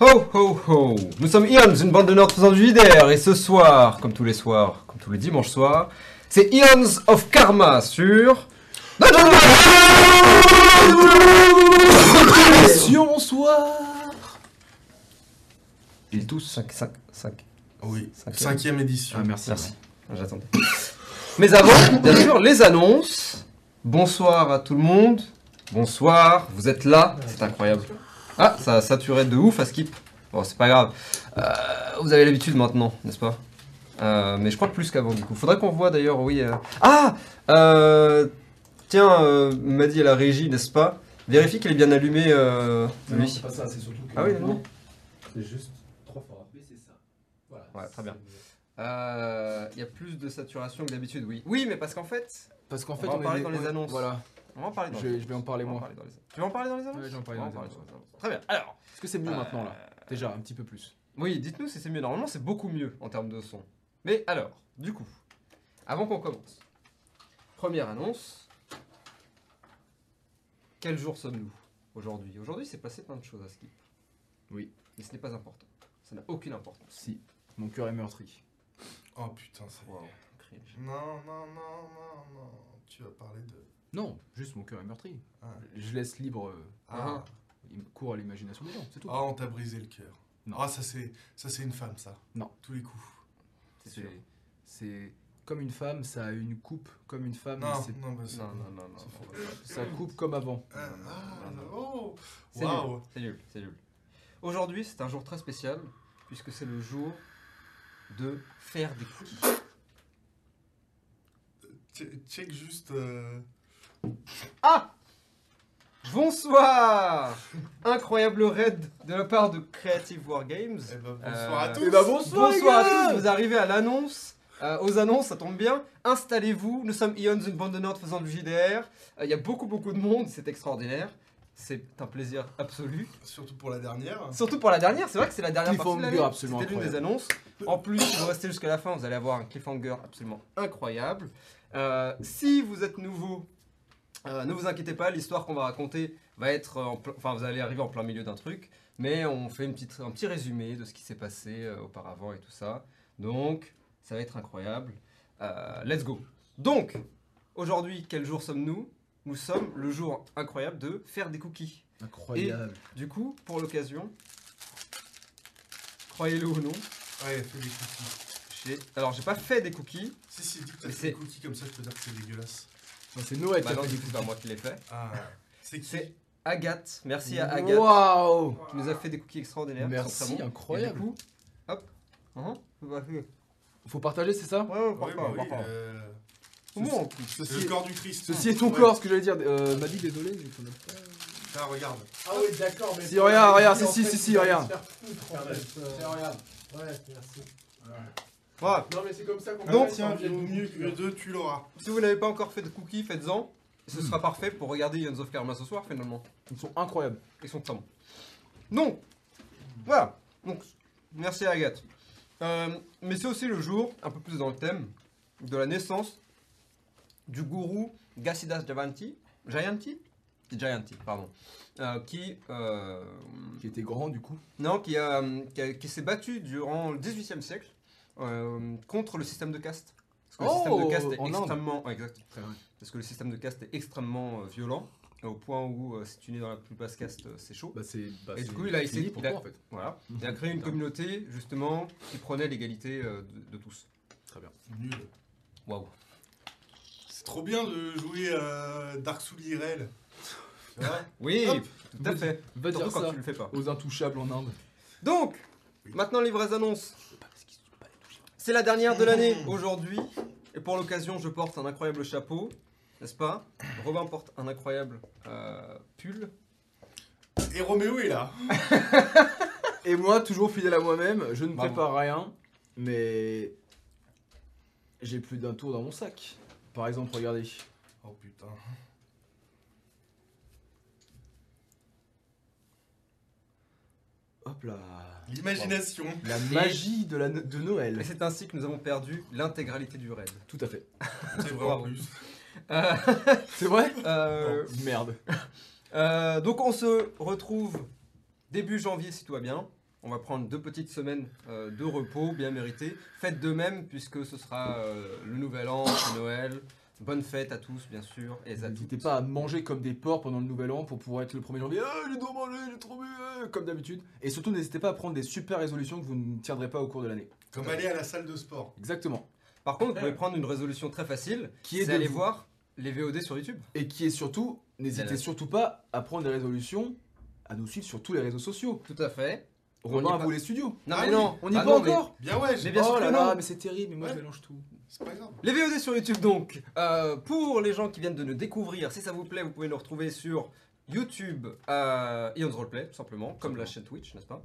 Ho ho ho Nous sommes Ions, une bande de nerds faisant du JDR, et ce soir, comme tous les soirs, comme tous les dimanches soirs, c'est Ions of Karma sur... Mission soir Ils tous 5, 5, 5. Oui, Cinquième. cinquième édition. Ah merci. Merci. J'attendais. Mais avant, bien sûr, les annonces. Bonsoir à tout le monde. Bonsoir, vous êtes là, c'est incroyable. Ah, ça a saturé de ouf à skip. Bon, c'est pas grave. Euh, vous avez l'habitude maintenant, n'est-ce pas? Euh, Mais je crois que plus qu'avant, du coup. Faudrait qu'on voit d'ailleurs, oui. euh, Ah euh, Tiens, euh, m'a dit à la régie, n'est-ce pas? Vérifie qu'il est bien allumé, euh, Non, lui. c'est pas ça, c'est surtout que. Ah oui, non. C'est juste trois fois. Mais c'est ça. Voilà. Ouais, très bien. Euh, Il y a plus de saturation que d'habitude, oui. Oui, mais parce qu'en fait, Parce qu'en On fait, va en est- parler dans les annonces. Voilà. On va en parler dans Je les vais, je vais en parler moi. parler dans les- Tu veux en parler dans les annonces Ouais, je vais en parler On dans les annonces. Très bien. Alors, Est-ce que c'est mieux Euh, maintenant là? Déjà, un petit peu plus. oui, dites-nous si c'est mieux. Normalement, c'est beaucoup mieux en termes de son. Mais alors, du coup, avant qu'on commence, première annonce. Quel jour sommes-nous aujourd'hui? Aujourd'hui, c'est passé plein de choses à skip. Oui. Mais ce n'est pas important. Ça n'a aucune importance. Si. Mon cœur est meurtri. Oh putain, ça y est. Wow. Non, non, non, non, non. Tu vas parler de. Non, juste mon cœur est meurtri. Ah, Je laisse libre euh, ah. il court à l'imagination des gens, c'est tout. Ah, on t'a brisé le cœur. Non. Ah, ça c'est, ça c'est une femme, ça. Non. Tous les coups. C'est sûr. C'est c'est comme une femme, ça a une coupe comme une femme. Non, c'est- non, bah, c'est- Non, non, non, c'est faux. Ça coupe comme avant. Ah, ah, non, non. oh, C'est waouh. nul, c'est nul, c'est nul. Aujourd'hui, c'est un jour très spécial, puisque c'est le jour de faire des cookies. Che- Check juste. euh, Ah Bonsoir Incroyable raid de la part de Creative Wargames. Eh ben, bonsoir à Euh, tous. eh ben, bonsoir. À tous, vous arrivez à l'annonce. Euh, aux annonces, ça tombe bien. Installez-vous, nous sommes Ions, une bande de nerds faisant du JDR. Euh, Il y a beaucoup, beaucoup de monde, c'est extraordinaire. C'est un plaisir absolu. Surtout pour la dernière. Surtout pour la dernière, c'est vrai que c'est la dernière partie de Cliffhanger l'année. absolument C'était l'une des incroyable. annonces. En plus, si vous restez jusqu'à la fin, vous allez avoir un cliffhanger absolument incroyable. Euh, si vous êtes nouveau, euh, ne vous inquiétez pas, l'histoire qu'on va raconter va être, en ple- enfin, vous allez arriver en plein milieu d'un truc, mais on fait une petite, un petit résumé de ce qui s'est passé euh, auparavant et tout ça. Donc, ça va être incroyable. Euh, let's go. Donc, aujourd'hui, quel jour sommes-nous? Nous sommes le jour incroyable de faire des cookies. Incroyable. Du coup, pour l'occasion, croyez-le ou non, Ouais, des cookies. j'ai... Alors, j'ai pas fait des cookies. Si, si, dis que t'as Mais fait c'est- des cookies comme ça, je peux dire que c'est dégueulasse. Non, c'est Noël qui Bah a non, fait du des coup, c'est pas moi qui l'ai fait. Ah, c'est qui C'est Agathe. Merci à Agathe Waouh qui nous a fait des cookies extraordinaires. Merci, incroyable. Coup, hop. Uhum. Bah, Faut partager, c'est ça ouais, ouais, Oui, bah euh, Comment Ceci, le corps du Christ. ceci est ton Ouais. corps, ce que j'allais dire. Euh, désolé, mais qu'on a pas. Ah, regarde. Ah oui, d'accord, mais. Si, regarde, regarde, si, si, si, si, regarde. regarde. Ouais, merci. Voilà. Non, mais c'est comme ça qu'on Donc, tiens, mieux que deux, tu l'auras. Si vous n'avez pas encore fait de cookies, faites-en. Ce sera parfait pour regarder Ions of Karma ce soir, finalement. Ils sont incroyables. Ils sont très bons. Donc, voilà. Donc, merci à Agathe. Euh, mais c'est aussi le jour, un peu plus dans le thème, de la naissance du gourou Gasidas Jayanti. Jayanti? Jayanti, pardon. Euh, qui, euh, Qui était grand du coup. non, qui, a, qui, a- qui s'est battu durant le 18e siècle euh, contre le système de caste. Parce que le Oh, système de caste est extrêmement. ouais, exact. Parce que le système de caste est extrêmement euh, violent, au point où euh, si tu nais dans la plus basse caste, euh, c'est chaud. Bah, c'est. Bah, Et du coup, il a essayé- pour il a- toi, en fait. Voilà. Il a créé une communauté, justement, qui prenait l'égalité euh, de, de tous. Très bien. Nul. Waouh. C'est trop bien de jouer euh, Dark Souls IRL. Oui, Hop. tout à fait. Va dire quand ça tu le fais pas. aux intouchables en Inde. Donc, Oui. maintenant les vraies annonces. C'est la dernière de l'année aujourd'hui. Et pour l'occasion, je porte un incroyable chapeau, n'est-ce pas? Robin porte un incroyable euh, pull. Et Roméo est là. Et moi, toujours fidèle à moi-même, je ne Bravo. prépare rien, mais j'ai plus d'un tour dans mon sac. Par exemple, regardez. Oh putain. Hop là. L'imagination. La magie de, la, de Et Noël. c'est ainsi que nous avons perdu l'intégralité du raid. Tout à fait. C'est vrai en plus. Euh, C'est vrai euh, Merde. euh, donc on se retrouve début janvier si tout va bien. On va prendre deux petites semaines euh, de repos bien méritées. Faites de même puisque ce sera euh, le nouvel an, Noël. Bonne fête à tous, bien sûr. Et à N'hésitez pas à manger comme des porcs pendant le nouvel an pour pouvoir être le 1er janvier. Ah, j'ai trop mangé, j'ai trop bu, euh, comme d'habitude. Et surtout, n'hésitez pas à prendre des super résolutions que vous ne tiendrez pas au cours de l'année. Comme aller à la salle de sport. Exactement. Par contre, vous pouvez prendre une résolution très facile. Qui est C'est de aller vous. voir les VOD sur YouTube. Et qui est surtout, n'hésitez surtout pas à prendre des résolutions, à nous suivre sur tous les réseaux sociaux. Tout à fait. On y Romain, est vous les studios. Non, Ah mais oui, non. On y Ah va mais encore Bien ouais, Mais j'ai- bien sûr Oh là là, mais c'est terrible, mais moi Ouais. je mélange tout. Les VOD sur YouTube donc, euh, pour les gens qui viennent de nous découvrir, si ça vous plaît, vous pouvez nous retrouver sur YouTube, euh, Ion's Roleplay, tout simplement, comme la chaîne Twitch, n'est-ce pas?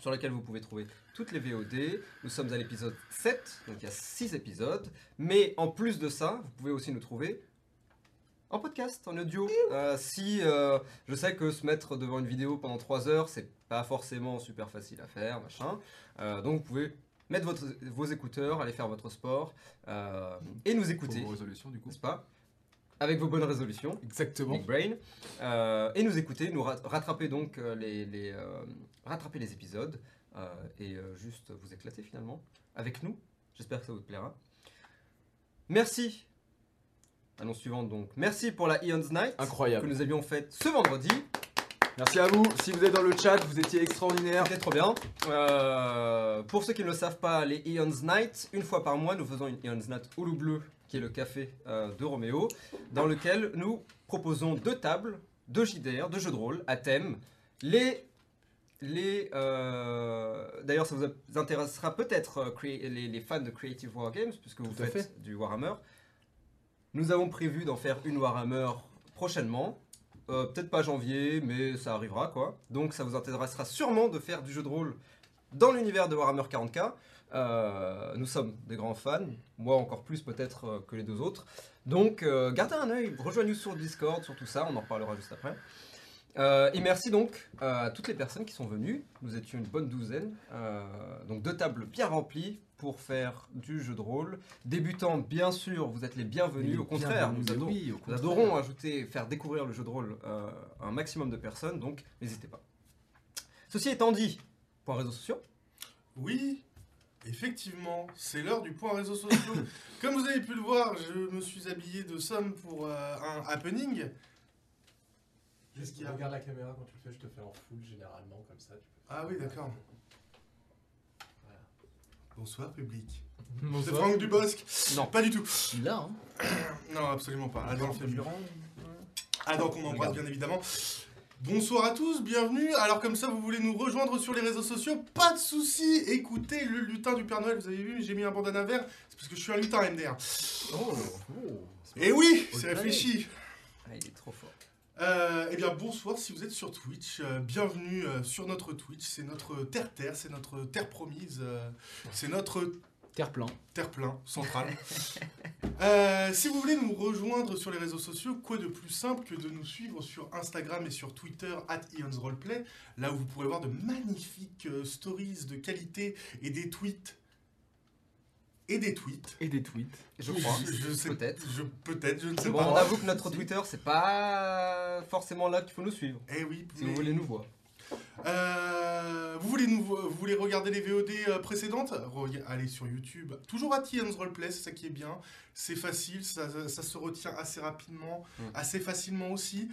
Sur laquelle vous pouvez trouver toutes les VOD. Nous sommes à l'épisode 7, donc il y a 6 épisodes. Mais en plus de ça, vous pouvez aussi nous trouver en podcast, en audio. Euh, si euh, je sais que se mettre devant une vidéo pendant 3 heures, c'est pas forcément super facile à faire, machin. Euh, donc vous pouvez mettre votre- vos écouteurs, aller faire votre sport euh, et nous écouter, vos résolutions, du coup. n'est-ce pas? Avec vos bonnes résolutions, Exactement. Big Brain, euh, et nous écouter, nous rat- rattraper donc euh, les, les, euh, rattraper les épisodes euh, et juste vous éclater finalement avec nous. J'espère que ça vous plaira. Merci. Annonce suivante donc. Merci pour la Eon's Night que Incroyable. nous avions faite ce vendredi. Merci à vous. Si vous êtes dans le chat, vous étiez extraordinaire. C'était trop bien. Euh, pour ceux qui ne le savent pas, les Eon's Night, une fois par mois, nous faisons une Eon's Night Oulu Bleu, qui est le café euh, de Roméo, dans lequel nous proposons deux tables, deux JDR, deux jeux de rôle à thème. Les. les euh, D'ailleurs, ça vous intéressera peut-être les, les fans de Creative Wargames, puisque vous Tout faites du Warhammer. Nous avons prévu d'en faire une Warhammer prochainement. Euh, Peut-être pas janvier, mais ça arrivera quoi. Donc ça vous intéressera sûrement de faire du jeu de rôle dans l'univers de Warhammer 40k. Euh, nous sommes des grands fans, moi encore plus peut-être euh, que les deux autres. Donc gardez un œil, rejoignez-nous sur Discord, sur tout ça, on en reparlera juste après. Et merci donc à toutes les personnes qui sont venues. Nous étions une bonne douzaine. Donc deux tables bien remplies pour faire du jeu de rôle. Débutants, bien sûr, vous êtes les bienvenus. Au contraire, nous adorons, oui, au nous contraire. adorons ajouter, faire découvrir le jeu de rôle euh, à un maximum de personnes, donc n'hésitez pas. Ceci étant dit, point réseaux sociaux. Oui, effectivement, c'est l'heure du point réseaux sociaux. Comme vous avez pu le voir, je me suis habillé de somme pour euh, un happening. Qu'est-ce qu'il y a? Regarde la caméra quand tu le fais, je te fais en full généralement comme ça. tu peux- Ah oui, d'accord. Bonsoir public. C'est. Franck Dubosc Non. Pas du tout. Il a, hein. Non, absolument pas. Adam fait mieux. Durand. Adam qu'on embrasse bien évidemment. Bonsoir à tous, bienvenue. Alors comme ça, vous voulez nous rejoindre sur les réseaux sociaux Pas de souci. Écoutez le lutin du Père Noël. Vous avez vu, j'ai mis un bandana vert. C'est parce que je suis un lutin MDR. Oh. Et oui, Oh, c'est réfléchi. Ah, il est trop fort. Euh, eh bien bonsoir si vous êtes sur Twitch, Euh, bienvenue euh, sur notre Twitch, c'est notre terre-terre, c'est notre terre promise, c'est notre Terre-plein. terre-plein central. Si vous voulez nous rejoindre sur les réseaux sociaux, quoi de plus simple que de nous suivre sur Instagram et sur Twitter at Ion's Roleplay, là où vous pourrez voir de magnifiques stories de qualité et des tweets. Et des tweets. Et des tweets. Je crois. Je sais Peut-être. Je, peut-être, je ne sais bon, pas. on avoue que notre Twitter, c'est pas forcément là qu'il faut nous suivre. Eh oui, Si mais- vous voulez nous voir. Euh, vous, voulez nous, vous voulez regarder les VOD euh, précédentes? Allez sur YouTube. Toujours à Tian's Roleplay, c'est ça qui est bien. C'est facile, ça, ça- ça se retient assez rapidement, Mm. assez facilement aussi.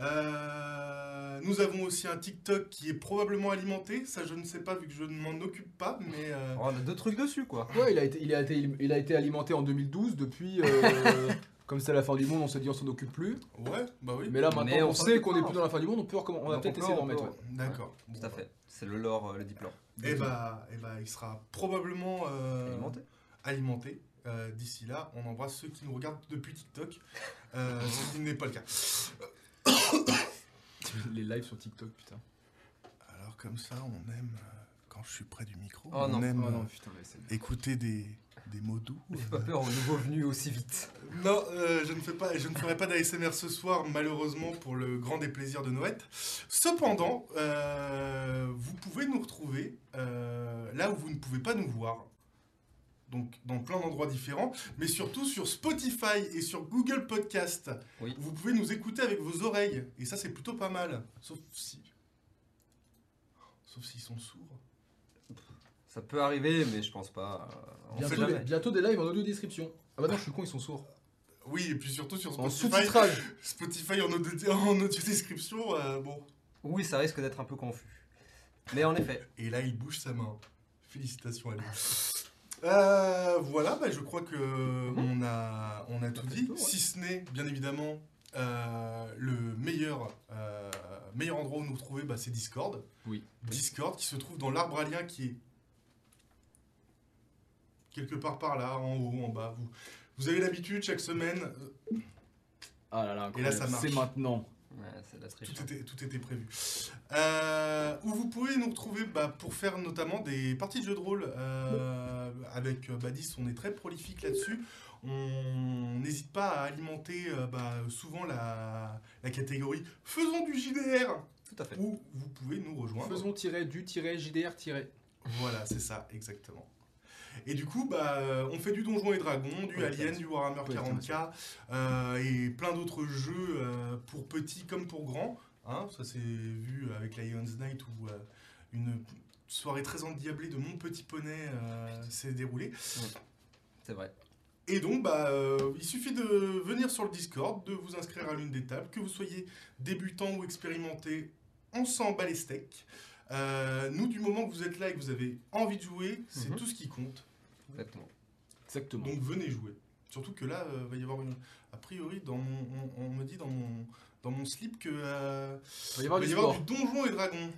Euh, nous avons aussi un TikTok qui est probablement alimenté. Ça, je ne sais pas vu que je ne m'en occupe pas, mais euh, Oh, on a deux trucs dessus, quoi. Ouais, il a été, il a été, il a été alimenté en 2012. Depuis, euh, comme c'est la fin du monde, on s'est dit on s'en occupe plus. ouais, bah oui. Mais là, maintenant, Mais on, sait qu'on est plus dans la fin du monde. On peut on va Donc, peut-être peut- d'en mettre. ouais. D'accord. Tout à fait. C'est le lore, euh, le diplôme. Et bah, et bah, il sera probablement euh, Alimenté. alimenté. Euh, D'ici là, on embrasse ceux qui nous regardent depuis TikTok, euh, ce qui n'est pas le cas. Les lives sur TikTok, putain. Alors comme ça, on aime, euh, quand je suis près du micro, Oh on non, aime Oh non, euh, putain, là, c'est- écouter des, des mots doux. Ne fais pas euh. peur aux nouveaux venus aussi vite. Non, euh, je ne fais pas, je ne ferai pas d'ASMR ce soir, malheureusement pour le grand déplaisir de Noël. Cependant, euh, vous pouvez nous retrouver euh, là où vous ne pouvez pas nous voir. Donc dans plein d'endroits différents, mais surtout sur Spotify et sur Google Podcast. Oui. Vous pouvez nous écouter avec vos oreilles, et ça c'est plutôt pas mal. Sauf si. Sauf s'ils sont sourds. Ça peut arriver, mais je pense pas. on sait Bientôt, des, bientôt des lives en audio description. Ah bah non, je suis con, ils sont sourds. Oui, et puis surtout sur En Spotify. sous-titrage. Spotify en audio, en audio description, euh, bon. Oui, ça risque d'être un peu confus. Mais en effet, Et là, il bouge sa main. Félicitations à lui. Euh, voilà, bah, je crois que on a, on a tout dit. ouais. Si ce n'est, bien évidemment, euh, le meilleur, euh, meilleur endroit où nous retrouver, bah, c'est Discord. Oui. Discord qui se trouve dans l'arbre alien qui est quelque part par là, en haut, en bas. Vous, vous avez l'habitude chaque semaine, Ah là là, Et là, ça marche. c'est maintenant. Ouais, la. Tout était, tout était prévu. Euh, où vous pouvez nous retrouver bah, pour faire notamment des parties de jeux de rôle. euh, avec euh, Badis, on est très prolifique là-dessus. On n'hésite pas à alimenter euh, bah, souvent la, la catégorie Faisons du JDR Tout à fait. où vous pouvez nous rejoindre. Faisons tirer du tirer JDR tirer. Voilà, c'est ça, exactement. Et du coup, bah, euh, on fait du Donjon et Dragon, du Ouais, Alien, du Warhammer ouais, 40k euh, et plein d'autres jeux euh, pour petits comme pour grands. Hein, ça s'est vu avec Lion's Night où euh, une soirée très endiablée de Mon Petit Poney s'est déroulée. C'est vrai. Et donc, bah, euh, il suffit de venir sur le Discord, de vous inscrire à l'une des tables, que vous soyez débutant ou expérimenté, on s'en bat les steaks. Euh, nous, du moment que vous êtes là et que vous avez envie de jouer, c'est Mhm. tout ce qui compte. Exactement. Exactement. Donc venez jouer. Surtout que là, il va y avoir une. A priori, dans mon, on, on me dit dans mon, dans mon slip que. euh, Il va y avoir va du y avoir du donjon et dragon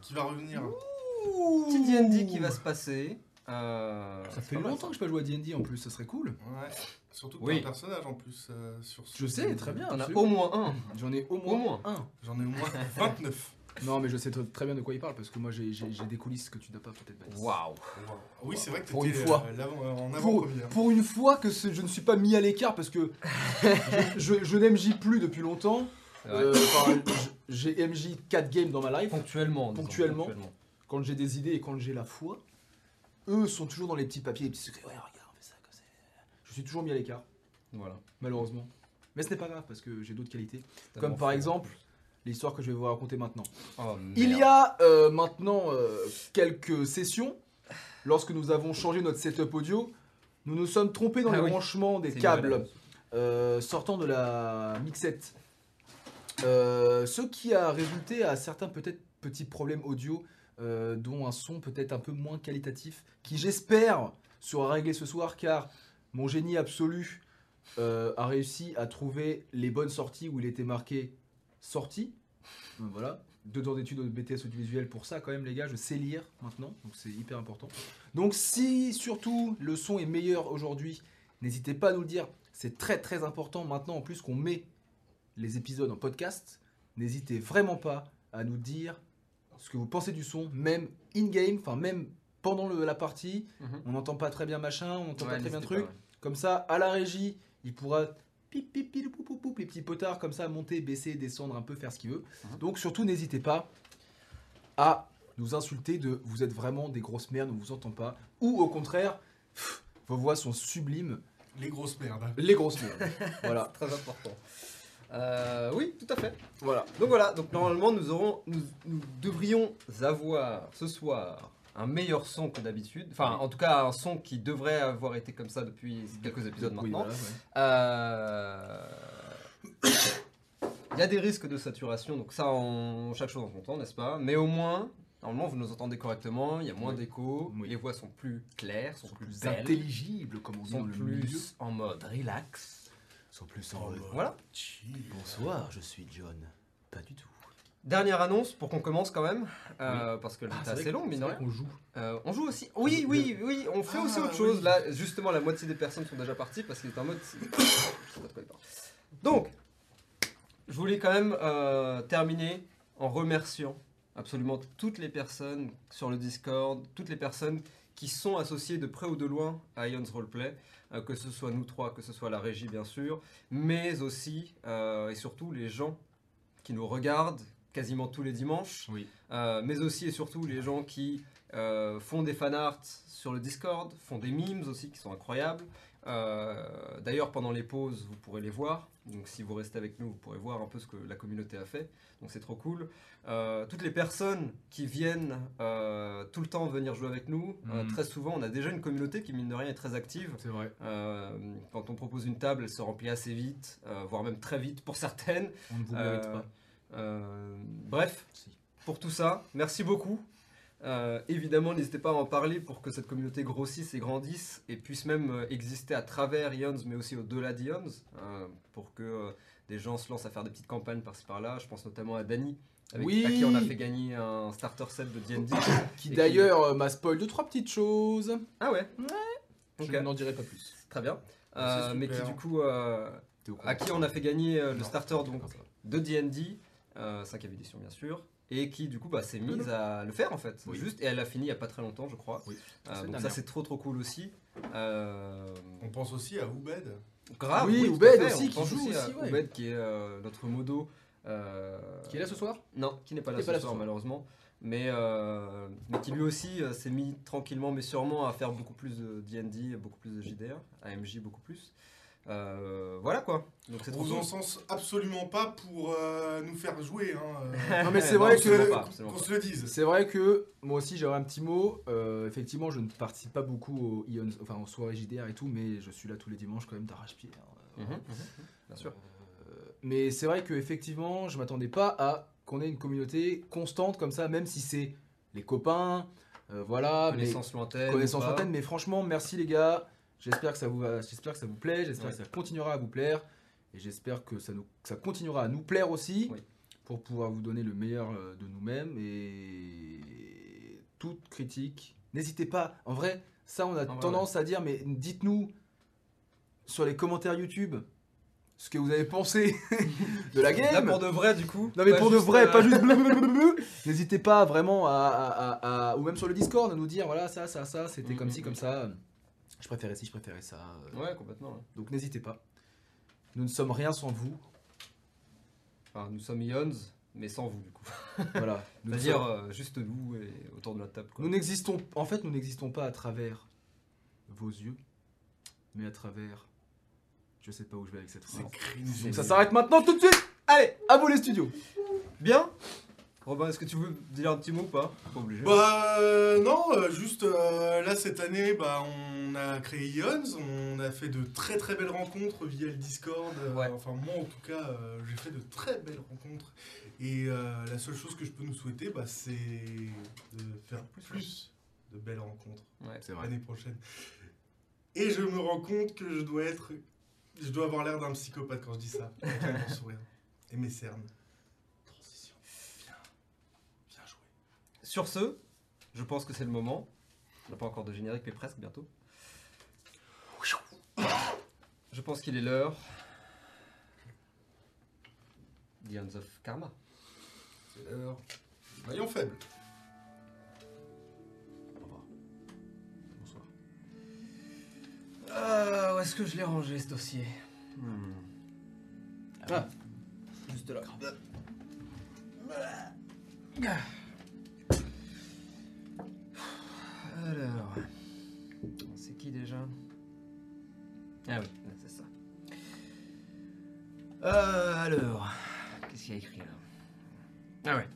qui va revenir. Petit D&D qui va se passer. Euh, Ça fait longtemps que je pas joué à D&D en plus, ça serait cool. Ouais. Surtout que Oui. t'as un personnage en plus euh, sur ce Je sais, très bien. T'en as absolument. au moins un. J'en ai au moins, Au moins. un. J'en ai au moins 29. Non, mais je sais très très bien de quoi il parle parce que moi j'ai j'ai- j'ai des coulisses que tu n'as pas peut-être. Baptiste. Waouh. Oui, c'est vrai que Pour une fois. euh, l'avant- euh, en Pour, avant-première. pour une fois que je ne suis pas mis à l'écart parce que je, je, je n'MJ plus depuis longtemps. Euh, j'ai MJ 4 games dans ma life. Ponctuellement. Ponctuellement. Quand j'ai des idées et quand j'ai la foi, eux sont toujours dans les petits papiers, les petits secrets. Ouais, regarde, on fait ça, comme ça. Je suis toujours mis à l'écart, Voilà. malheureusement. Mais ce n'est pas grave parce que j'ai d'autres qualités. Comme par exemple l'histoire que je vais vous raconter maintenant. Oh, Il y a euh, maintenant euh, quelques sessions, lorsque nous avons changé notre setup audio, nous nous sommes trompés dans Ah les oui. branchements des câbles euh, sortant de la mixette. Ce qui a résulté à certains peut-être petits problèmes audio, dont un son peut-être un peu moins qualitatif, qui j'espère sera réglé ce soir car mon génie absolu a réussi à trouver les bonnes sorties où il était marqué sortie. Donc Voilà, deux ans d'études au BTS audiovisuel pour ça quand même les gars, je sais lire maintenant, donc c'est hyper important. Donc si surtout le son est meilleur aujourd'hui, n'hésitez pas à nous le dire, c'est très très important maintenant en plus qu'on met les épisodes en podcast, n'hésitez vraiment pas à nous dire ce que vous pensez du son, même in-game, enfin même pendant le- la partie, Mhm. on n'entend pas très bien machin, on n'entend Ouais, pas très bien truc, pas, ouais. comme ça à la régie, il pourra pip les petits potards comme ça monter, baisser, descendre un peu, faire ce qu'il veut. Mhm. Donc surtout n'hésitez pas à nous insulter de vous êtes vraiment des grosses merdes, on vous entend pas, ou au contraire, pff, vos voix sont sublimes, Les grosses merdes. les grosses merdes. voilà, Très important. Euh, oui, tout à fait. voilà. Donc voilà, donc normalement nous aurons, nous, nous devrions avoir ce soir un meilleur son que d'habitude. Enfin, en tout cas, un son qui devrait avoir été comme ça depuis quelques épisodes Oui, maintenant. voilà, ouais. Euh, Il y a des risques de saturation, donc ça, on... chaque chose en son temps, n'est-ce pas? Mais au moins, normalement, vous nous entendez correctement, il y a moins Oui. d'écho, Oui. les voix sont plus claires, sont, Sont plus, plus belles, intelligibles comme on dit sont dans le milieu. plus en mode relax. Sont plus Oh, bah, Voilà. chill. Bonsoir, je suis John. Pas du tout. Dernière annonce pour qu'on commence quand même, euh, parce que Ah, c'est assez long, de rien. On joue. Euh, on joue aussi. Oui, oui, oui, on fait aussi Ah, autre chose. oui. Là, justement, la moitié des personnes sont déjà parties parce qu'il est en mode. Donc, je voulais quand même euh, terminer en remerciant absolument toutes les personnes sur le Discord, toutes les personnes qui sont associées de près ou de loin à Ion's Roleplay, euh, que ce soit nous trois, que ce soit la régie bien sûr, mais aussi euh, et surtout les gens qui nous regardent quasiment tous les dimanches, Oui. euh, mais aussi et surtout les gens qui euh, font des fanarts sur le Discord, font des memes aussi qui sont incroyables, Euh, D'ailleurs, pendant les pauses, vous pourrez les voir. Donc, si vous restez avec nous, vous pourrez voir un peu ce que la communauté a fait. Donc, c'est trop cool. Euh, toutes les personnes qui viennent euh, tout le temps venir jouer avec nous, Mhm. très souvent, on a déjà une communauté qui, mine de rien, est très active. C'est vrai. Quand on propose une table, elle se remplit assez vite, voire même très vite pour certaines. On ne vous mérite pas. Euh, bref, Si. pour tout ça, merci beaucoup. Euh, évidemment, n'hésitez pas à en parler pour que cette communauté grossisse et grandisse et puisse même euh, exister à travers Ions, mais aussi au-delà d'Ions, euh, pour que euh, des gens se lancent à faire des petites campagnes par-ci par-là. Je pense notamment à Dany, avec Oui. à qui on a fait gagner un starter set de D&D. Qui d'ailleurs m'a spoil deux trois petites choses. ah ouais Je Ok. n'en dirai pas plus. Très bien. Euh, mais qui du coup, euh, à qui on a fait gagner euh, le Non. starter donc de D&D, euh, 5 édition bien sûr, et qui du coup bah, s'est mise à le faire en fait, Oui. juste, et elle a fini il y a pas très longtemps je crois. Oui. Euh, donc ça merde. c'est trop trop cool aussi. Euh, On pense aussi à Oubed. grave, Oui, Oubed aussi, qui joue à aussi, ouais. Oubed qui est euh, notre modo. euh, Qui est là ce soir? Non, qui n'est pas là ce pas là ce soir soir. malheureusement. Mais, euh, mais qui lui aussi euh, s'est mis tranquillement mais sûrement à faire beaucoup plus de D&D, beaucoup plus de JDR, AMJ beaucoup plus. Euh, voilà quoi. Donc c'est On trop vous cool. encense absolument pas pour euh, nous faire jouer. Hein, euh, Non mais c'est vrai que Qu'on se le dise. c'est vrai que moi aussi j'aurais un petit mot. Euh, effectivement, je ne participe pas beaucoup aux Ions, enfin aux soirées JDR et tout, mais je suis là tous les dimanches quand même d'arrache-pied. hein. Mhm, mhm, bien sûr. Euh, mais c'est vrai que effectivement, je m'attendais pas à qu'on ait une communauté constante comme ça, même si c'est les copains, euh, voilà, mais Connaissance lointaine. connaissance ou pas. lointaine. Mais franchement, merci les gars. J'espère que ça vous va, j'espère que ça vous plaît, j'espère Ouais. que ça continuera à vous plaire, et j'espère que ça nous, que ça continuera à nous plaire aussi, Oui. pour pouvoir vous donner le meilleur euh, de nous-mêmes et toute critique. N'hésitez pas. En vrai, ça on a ouais, tendance à dire, mais dites-nous sur les commentaires YouTube ce que vous avez pensé de la game. Là pour de vrai du coup. Non mais pour de vrai, euh, pas juste. N'hésitez pas vraiment à, à- à- à- ou même sur le Discord à nous dire voilà ça ça ça c'était Mhm, comme ci mhm. comme ça. Je préférais ci, je préférais ça. euh, Ouais complètement. ouais. Donc n'hésitez pas. Nous ne sommes rien sans vous. Enfin, nous sommes Ions, mais sans vous du coup. Voilà. C'est-à-dire sommes- euh, juste nous et autour de notre table. Quoi. nous n'existons en fait nous n'existons pas à travers vos yeux, mais à travers je sais pas où je vais avec cette phrase. C'est cringe. Donc ça s'arrête maintenant tout de suite. Allez, à vous les studios. Bien? Robin, est-ce que tu veux dire un petit mot ou pas? Pas obligé. Bah euh, non, euh, juste euh, là cette année, bah, on a créé Ions, on a fait de très très belles rencontres via le Discord. euh, Ouais. Enfin moi en tout cas, euh, j'ai fait de très belles rencontres. Et euh, la seule chose que je peux nous souhaiter, bah, c'est de faire plus de belles rencontres Ouais. L'année prochaine. Et je me rends compte que je dois être, je dois avoir l'air d'un psychopathe quand je dis ça. Avec un grand sourire et mes cernes. Transition. Bien, bien joué. Sur ce, je pense que c'est le moment. On n'a pas encore de générique, mais presque bientôt. Je pense qu'il est l'heure. The Hands of Karma. C'est l'heure. Maillon faible. Bonsoir. Euh, où est-ce que je l'ai rangé ce dossier? Hmm. Ah. Juste là. Alors, c'est qui déjà? Ah oui. Euh, alors, qu'est-ce qu'il y a écrit là? Ah ouais.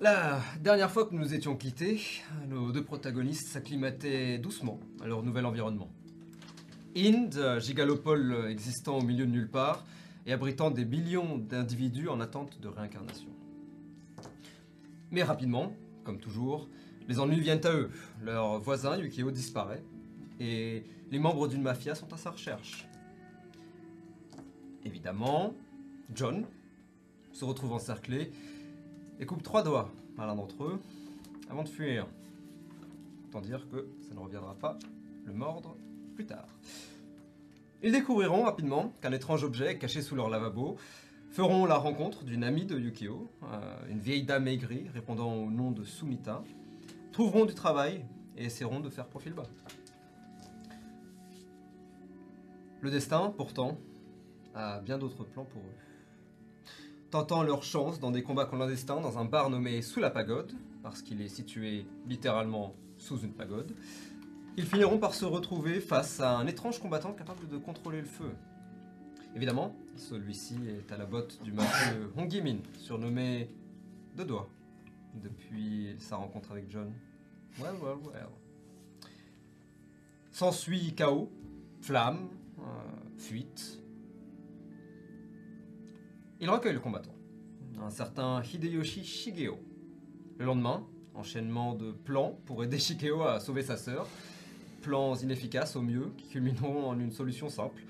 La dernière fois que nous étions quittés, nos deux protagonistes s'acclimataient doucement à leur nouvel environnement. Inde, gigalopole existant au milieu de nulle part et abritant des millions d'individus en attente de réincarnation. Mais rapidement, comme toujours, les ennuis viennent à eux. Leur voisin Yukio disparaît et les membres d'une mafia sont à sa recherche. Évidemment, John se retrouve encerclé et coupe trois doigts à l'un d'entre eux avant de fuir. Autant dire que ça ne reviendra pas le mordre plus tard. Ils découvriront rapidement qu'un étrange objet caché sous leur lavabo, feront la rencontre d'une amie de Yukio, euh, une vieille dame aigrie répondant au nom de Sumita, trouveront du travail et essaieront de faire profil bas. Le destin, pourtant, a bien d'autres plans pour eux. Tentant leur chance dans des combats clandestins dans un bar nommé Sous la Pagode, parce qu'il est situé littéralement sous une pagode, Ils finiront par se retrouver face à un étrange combattant capable de contrôler le feu. Évidemment, celui-ci est à la botte du mafieux Hong Min, surnommé Deux Doigts, depuis sa rencontre avec John. Well, well, well. S'ensuit chaos, flamme, euh, fuite. Il recueille le combattant, un certain Hideyoshi Shigeo. Le lendemain, enchaînement de plans pour aider Shigeo à sauver sa sœur. Plans inefficaces au mieux, qui culmineront en une solution simple.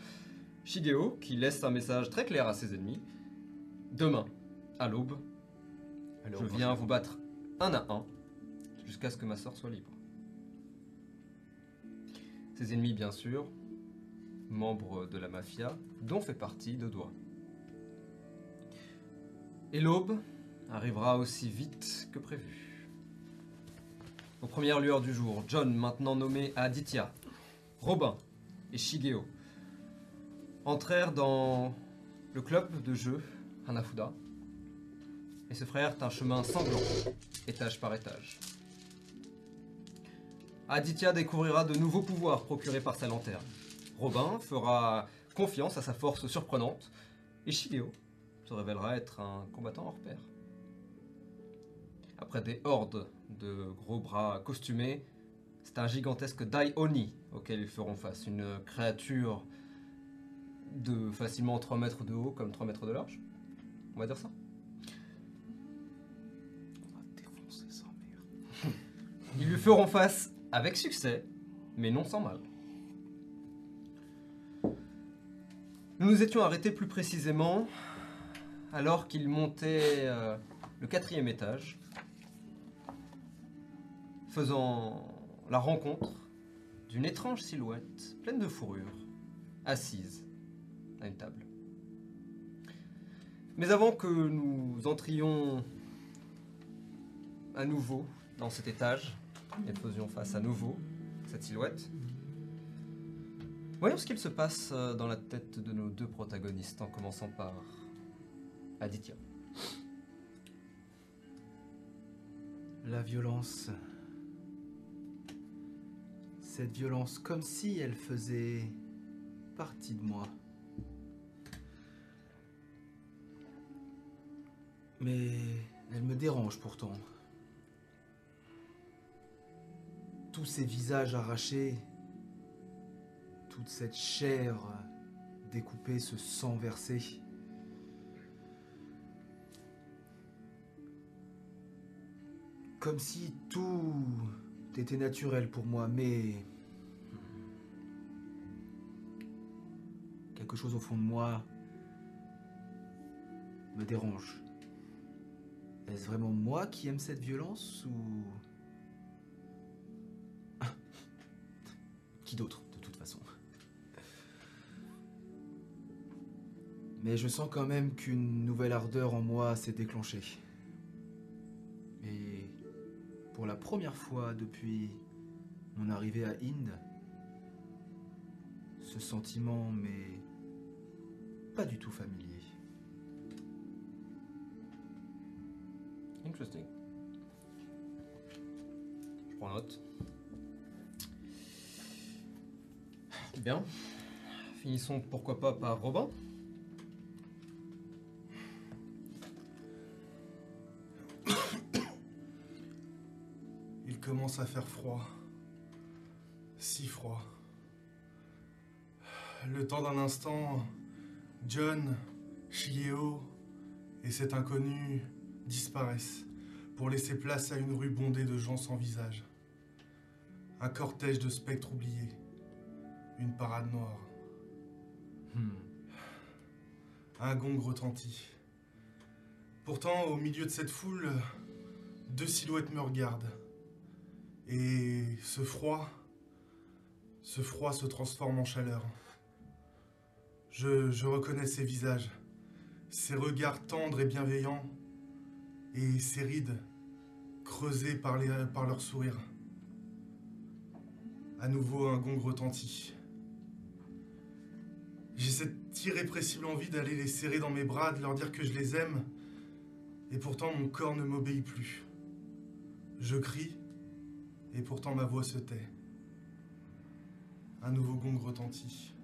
Shigeo, qui laisse un message très clair à ses ennemis. Demain, à l'aube, je viens vous battre un à un, jusqu'à ce que ma sœur soit libre. Ses ennemis, bien sûr, membres de la mafia, dont fait partie de Doigt. Et l'aube arrivera aussi vite que prévu. Aux premières lueurs du jour, John, maintenant nommé Aditya, Robin et Shigeo, entrèrent dans le club de jeu Hanafuda et se frèrent un chemin sanglant, étage par étage. Aditya découvrira de nouveaux pouvoirs procurés par sa lanterne. Robin fera confiance à sa force surprenante et Shigeo se révélera être un combattant hors pair. Après des hordes de gros bras costumés, c'est un gigantesque Dai Oni auquel ils feront face, une créature de facilement 3 mètres de haut comme 3 mètres de large. On va dire ça. On va défoncer sa mère. Ils lui feront face avec succès, mais non sans mal. Nous nous étions arrêtés plus précisément alors qu'il montait euh, le quatrième étage, faisant la rencontre d'une étrange silhouette pleine de fourrure, assise à une table. Mais avant que nous entrions à nouveau dans cet étage et faisions face à nouveau cette silhouette, voyons ce qu'il se passe euh, dans la tête de nos deux protagonistes, en commençant par La violence. Cette violence comme si elle faisait partie de moi. Mais elle me dérange pourtant. Tous ces visages arrachés, toute cette chair découpée, ce sang versé. Comme si tout était naturel pour moi, mais... Quelque chose au fond de moi me dérange. Est-ce vraiment moi qui aime cette violence ou... qui d'autre, de toute façon? Mais je sens quand même qu'une nouvelle ardeur en moi s'est déclenchée. Et pour la première fois depuis mon arrivée à Inde, ce sentiment m'est pas du tout familier. Interesting. Je prends note. Bien. Finissons pourquoi pas par Robin. Commence à faire froid. Si froid. Le temps d'un instant, John, Shigeo et cet inconnu disparaissent pour laisser place à une rue bondée de gens sans visage. Un cortège de spectres oubliés. Une parade noire. Hmm. Un gong retentit. Pourtant, au milieu de cette foule, deux silhouettes me regardent. Et ce froid, ce froid se transforme en chaleur. Je, reconnais ces visages, ces regards tendres et bienveillants, et ces rides creusées par, les, par leur sourire. À nouveau, un gong retentit. J'ai cette irrépressible envie d'aller les serrer dans mes bras, de leur dire que je les aime, et pourtant mon corps ne m'obéit plus. Je crie, et pourtant ma voix se tait. Un nouveau gong retentit.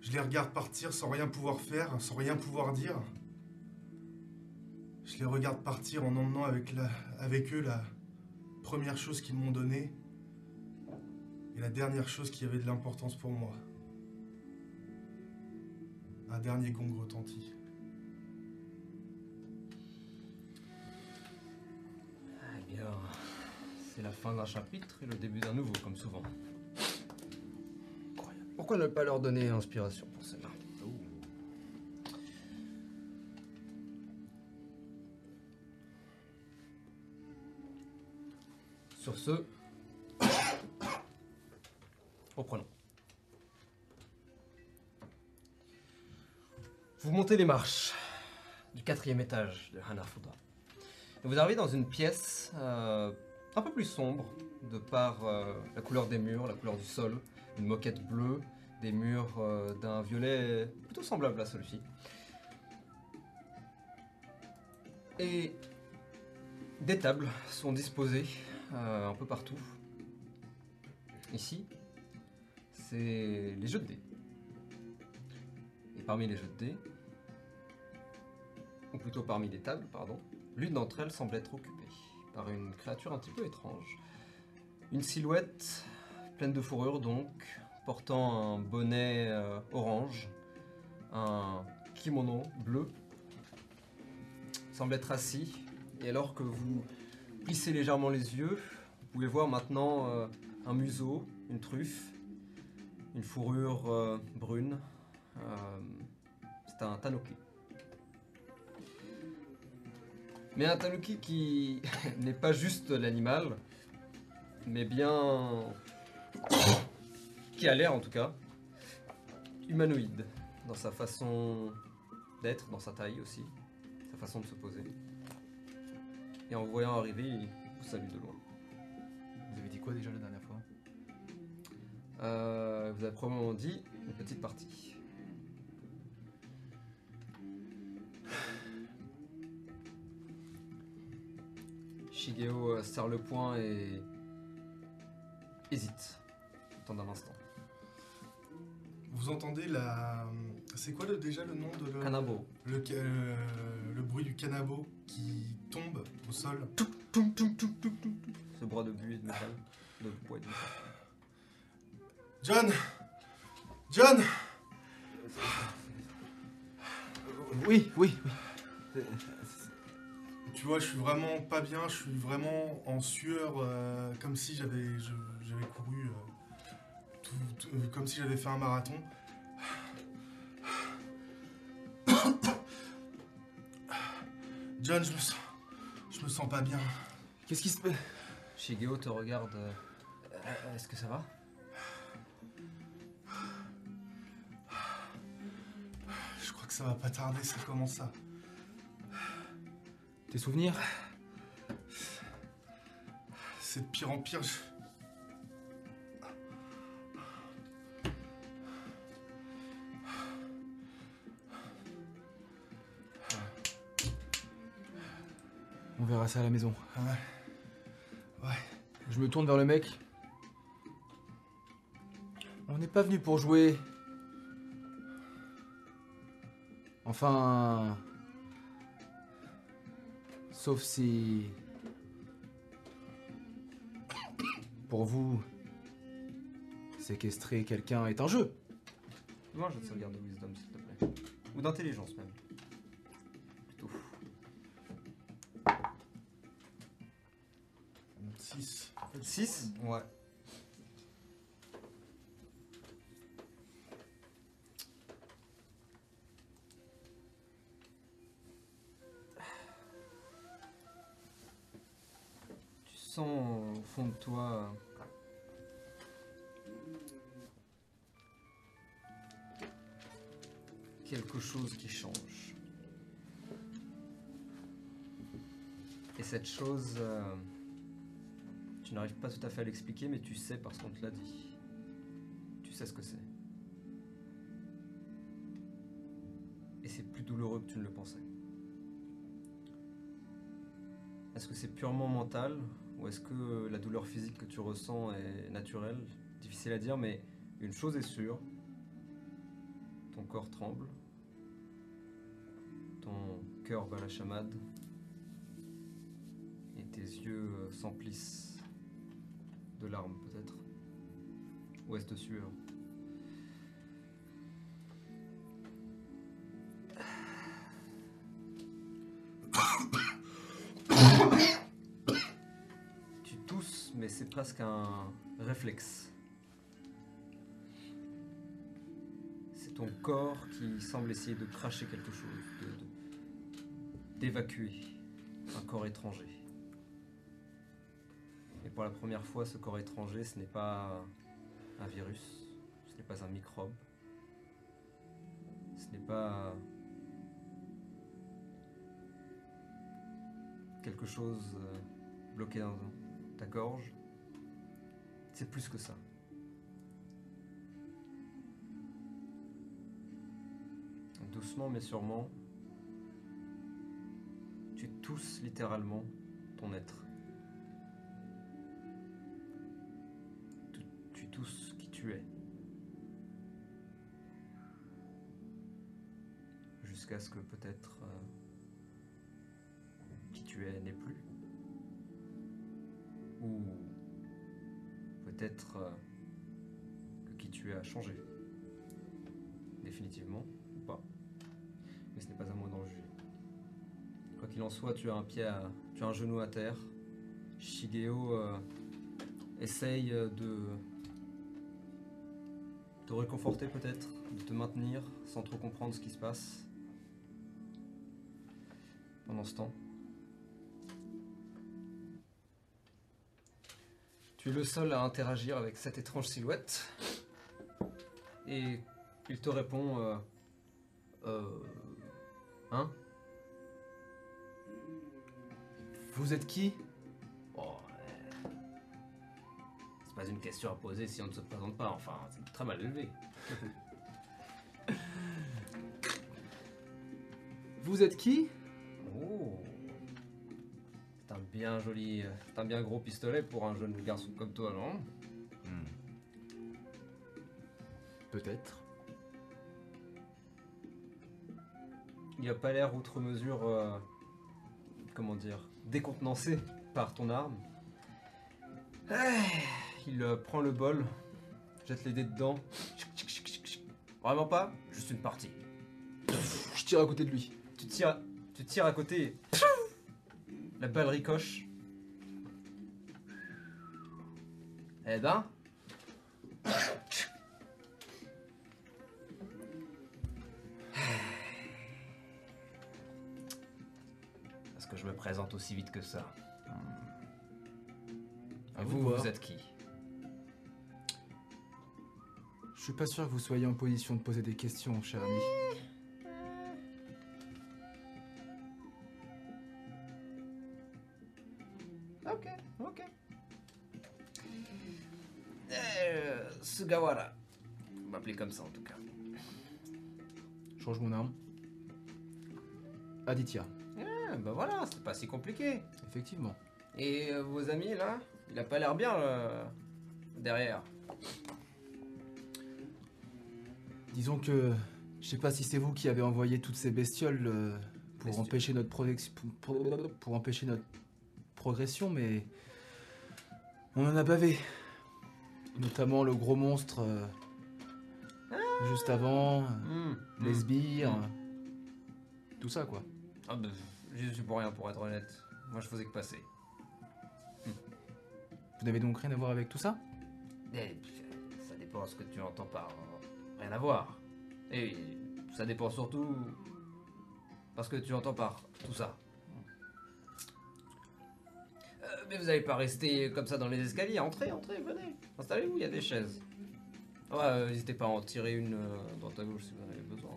Je les regarde partir sans rien pouvoir faire, sans rien pouvoir dire. Je les regarde partir en emmenant avec, eux la première chose qu'ils m'ont donnée et la dernière chose qui avait de l'importance pour moi. Un dernier gong retentit. C'est la fin d'un chapitre et le début d'un nouveau, comme souvent. Pourquoi ne pas leur donner inspiration pour celle-là? Sur ce, reprenons. Vous montez les marches du quatrième étage de Hanafuda. Vous arrivez dans une pièce euh, un peu plus sombre, de par euh, la couleur des murs, la couleur du sol, une moquette bleue, des murs euh, d'un violet plutôt semblable à celui-ci. Et des tables sont disposées un peu partout. Ici, c'est les jeux de dés. Et parmi les jeux de dés, ou plutôt parmi les tables, pardon, l'une d'entre elles semble être occupée par une créature un petit peu étrange. Une silhouette pleine de fourrure donc, portant un bonnet euh, orange, un kimono bleu, semble être assis. Et alors que vous plissez légèrement les yeux, vous pouvez voir maintenant euh, un museau, une truffe, une fourrure euh, brune. C'est un tanuki. Mais un tanuki qui n'est pas juste l'animal, mais bien. qui a l'air en tout cas humanoïde dans sa façon d'être, dans sa taille aussi, sa façon de se poser. Et en vous voyant arriver, il vous salue de loin. Vous avez dit quoi déjà la dernière fois? Euh, vous avez probablement dit une petite partie. Shigeo euh, serre le poing et hésite. Le temps d'un instant. Vous entendez la. C'est quoi le- déjà le nom de le, Kanabo. le, ca- euh, le bruit du canabo qui tombe au sol? Ce bras de buée de métal. De bois de métal. John John Oui, oui, oui. Tu vois, je suis vraiment pas bien, je suis vraiment en sueur, euh, comme si j'avais couru, euh, tout- tout- euh, comme si j'avais fait un marathon. John, je me sens, je me sens pas bien. Qu'est-ce qui se passe Shigeo te regarde. Euh, Est-ce que ça va? Je crois que ça va pas tarder, ça commence à. Tes souvenirs C'est de pire en pire. je- On verra ça à la maison. Ouais. Ouais. Je me tourne vers le mec. On n'est pas venu pour jouer. Enfin. Sauf si. Pour vous. Séquestrer quelqu'un est un jeu. Moi, je te regarde de wisdom, s'il te plaît. Ou d'intelligence, même. Plutôt. 6. 6 Ouais. Toi quelque chose qui change. Et cette chose, euh, tu n'arrives pas tout à fait à l'expliquer, mais tu sais parce qu'on te l'a dit. Tu sais ce que c'est. Et c'est plus douloureux que tu ne le pensais. Est-ce que c'est purement mental ou est-ce que la douleur physique que tu ressens est naturelle? Difficile à dire, mais une chose est sûre. Ton corps tremble. Ton cœur bat la chamade. Et tes yeux euh, s'emplissent de larmes peut-être. Ou est-ce de presque un réflexe. C'est ton corps qui semble essayer de cracher quelque chose, d'évacuer un corps étranger. Et pour la première fois, ce corps étranger, ce n'est pas un virus, ce n'est pas un microbe, ce n'est pas quelque chose euh, bloqué dans ta gorge. C'est plus que ça. Doucement mais sûrement, tu tousses littéralement ton être. Tu, tu tousses qui tu es. Jusqu'à ce que peut-être euh, qui tu es n'est plus. Ou peut-être euh, que qui tu es a changé. Définitivement ou pas. Mais ce n'est pas à moi d'en juger. Quoi qu'il en soit, tu as un pied tu as un genou à terre. Shigeo euh, essaye de te réconforter peut-être, de te maintenir sans trop comprendre ce qui se passe pendant ce temps. Tu es le seul à interagir avec cette étrange silhouette. Et il te répond euh, euh, Hein? Vous êtes qui? Oh, euh, C'est pas une question à poser si on ne se présente pas, enfin, c'est très mal élevé. Vous êtes qui? Oh bien joli. un bien gros pistolet pour un jeune garçon comme toi, non? Peut-être. Il a pas l'air outre mesure. euh, comment dire Décontenancé par ton arme. Ah, Il euh, prend le bol, jette les dés dedans. Vraiment pas? Juste une partie. Je tire à côté de lui. Tu tires, tu tires à côté. La balle ricoche. Eh ben. Est-ce que je me présente aussi vite que ça À Vous, vous, vous êtes qui? Je suis pas sûr que vous soyez en position de poser des questions, cher ami. Sugawara. On va m'appeler comme ça en tout cas. Change mon arme. Aditya. Ah, bah voilà, c'est pas si compliqué. Effectivement. Et euh, vos amis là Il a pas l'air bien euh, derrière. Disons que je sais pas si c'est vous qui avez envoyé toutes ces bestioles euh, pour empêcher notre protection- pour, pour- pour empêcher notre progression, mais on en a bavé. Notamment le gros monstre euh, juste avant, euh, Hmm, les hmm. sbires, euh, tout ça quoi. Ah j'y suis pour rien pour être honnête. Moi je faisais que passer. Vous n'avez donc rien à voir avec tout ça? Et ça dépend ce que tu entends par rien à voir. Et ça dépend surtout parce que tu entends par tout ça. Mais vous n'allez pas rester comme ça dans les escaliers. Entrez, entrez, venez. Installez-vous, il y a des chaises. Ouais, euh, n'hésitez pas à en tirer une euh, droite à gauche si vous en avez besoin.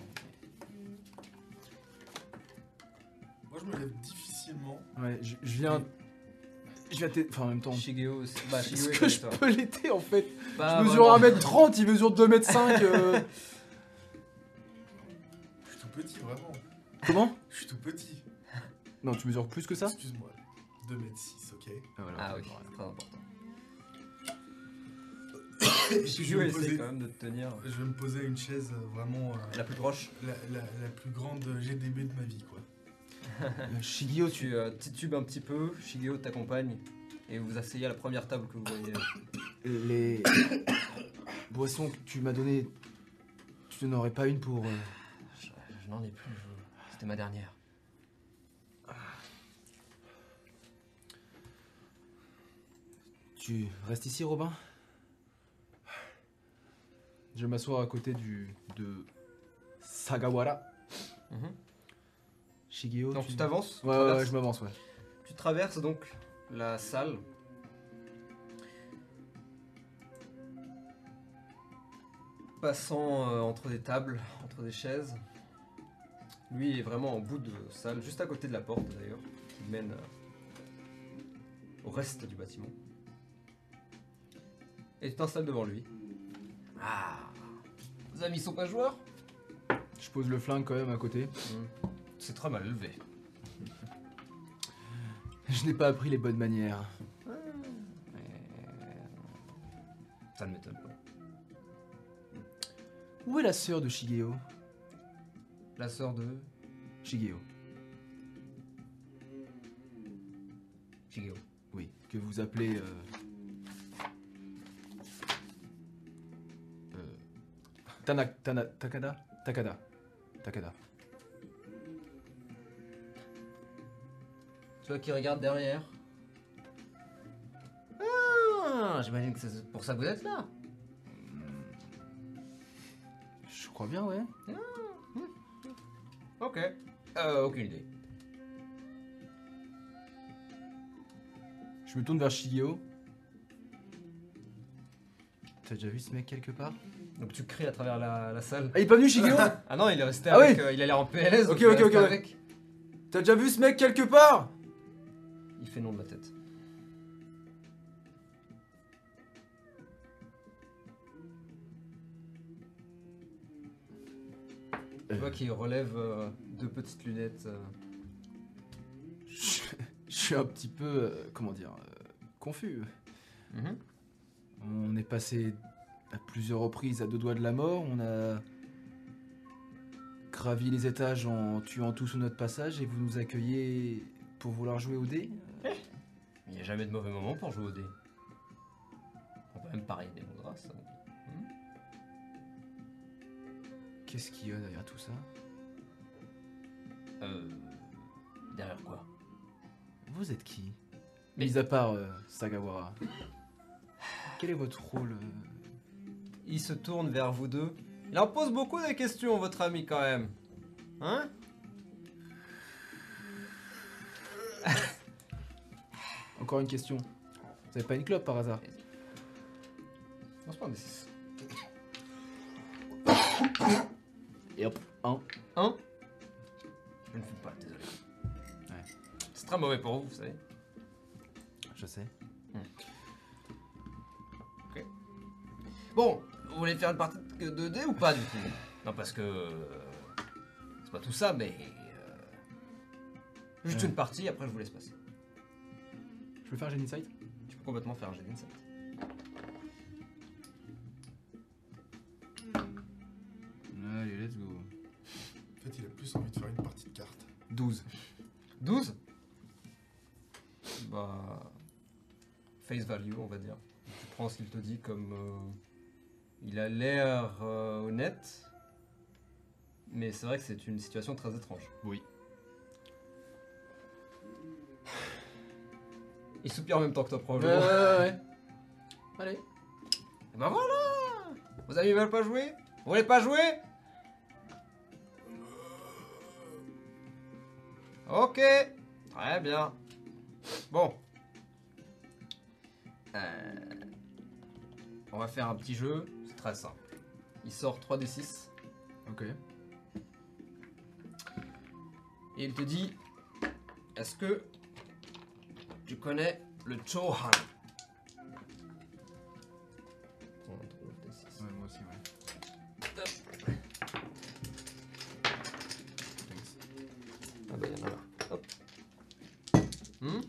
Moi, je me lève difficilement. Ouais, je, je viens. Je viens t'aider- Enfin, en même temps. Shigeo, aussi- bah, Shigeo Est-ce est que je toi. peux l'aider en fait Bah, Je mesure vraiment. 1m30, il mesure 2m5. euh. Je suis tout petit, vraiment. Comment? Je suis tout petit. Non, tu mesures plus que ça? Excuse-moi. 2m6, ok Ah, voilà. Ah oui, très important. Je vais, me poser, quand même de te tenir je vais me poser à une chaise euh, vraiment euh, la plus proche. la, la- la plus grande GDB de ma vie, quoi. Euh, Shigio, tu. Tu euh, titubes un petit peu, Shigeo t'accompagne et vous vous asseyez à la première table que vous voyez. Les boissons que tu m'as données, tu n'en aurais pas une pour. euh, Je, je n'en ai plus, je- c'était ma dernière. Tu restes ici, Robin? Je vais m'asseoir à côté du. de. Sagawara. Mhm. Shigeo. Donc tu t'avances, Ouais, ouais, ouais, je m'avance, ouais. tu traverses donc la salle. Passant euh, entre des tables, entre des chaises. Lui est vraiment en bout de salle, juste à côté de la porte d'ailleurs, qui mène euh, au reste du bâtiment. Et tu t'installes devant lui. Ah Vos amis sont pas joueurs? Je pose le flingue quand même à côté. Hmm. C'est très mal élevé. Je n'ai pas appris les bonnes manières. Ça ne m'étonne pas. Où est la sœur de Shigeo? La sœur de Shigeo, Shigeo. oui, que vous appelez. euh, Tana, Tana, Takada? Takada. Takada. Tu vois qui regarde derrière. Ah, j'imagine que c'est pour ça que vous êtes là. Je crois bien, ouais. Ok. Euh, aucune idée. Je me tourne vers Shigeo. T'as déjà vu ce mec quelque part? Donc tu cries à travers la, la salle. Ah, il est pas venu Shigeo Ah non, il est resté Ah avec. oui euh, il a l'air en PLS. donc Ok, il est ok, resté ok, avec. T'as déjà vu ce mec quelque part? Il fait non de la tête. Tu vois qu'il relève euh, deux petites lunettes. euh. je, je suis un petit peu, euh, comment dire, euh, confus. Mhm. On est passé à plusieurs reprises à deux doigts de la mort. On a gravi les étages en tuant tout sous notre passage et vous nous accueillez pour vouloir jouer au dé Il n'y a jamais de mauvais moment pour jouer au dé. On peut même parier des mots de hein. Qu'est-ce qu'il y a derrière tout ça? Euh. Derrière quoi? Vous êtes qui? Mais- Mis à part euh, Sagawara. Quel est votre rôle euh Il se tourne vers vous deux. Il en pose beaucoup de questions, votre ami, quand même. Hein? Encore une question. Vous avez pas une clope par hasard? Non, c'est pas un D6. Et hop, un. Un? Je ne fume pas, désolé. Ouais. C'est très mauvais pour vous, vous savez. Je sais. Bon, vous voulez faire une partie de 2D ou pas, du coup Non, parce que... euh, C'est pas tout ça, mais... euh, Juste Ouais. une partie, après je vous laisse passer. Je peux faire un génie sight Tu peux complètement faire un jet d'insight. Allez, let's go. En fait, il a plus envie de faire une partie de cartes. 12. 12 Bah. Face value, on va dire. Tu prends ce qu'il te dit comme. euh, il a l'air euh, honnête. Mais c'est vrai que c'est une situation très étrange. Oui. Il soupire en même temps que toi, Ouais, probablement. ouais, ouais. Allez. Et bah voilà Vos amis veulent pas jouer? Vous voulez pas jouer? Ok Très bien. Bon. Euh, On va faire un petit jeu, très simple. Il sort 3d6 Ok. et il te dit Est-ce que tu connais le Chohan Ouais, moi aussi, ouais. Ah bah, il y en a là. Hop. Hmm?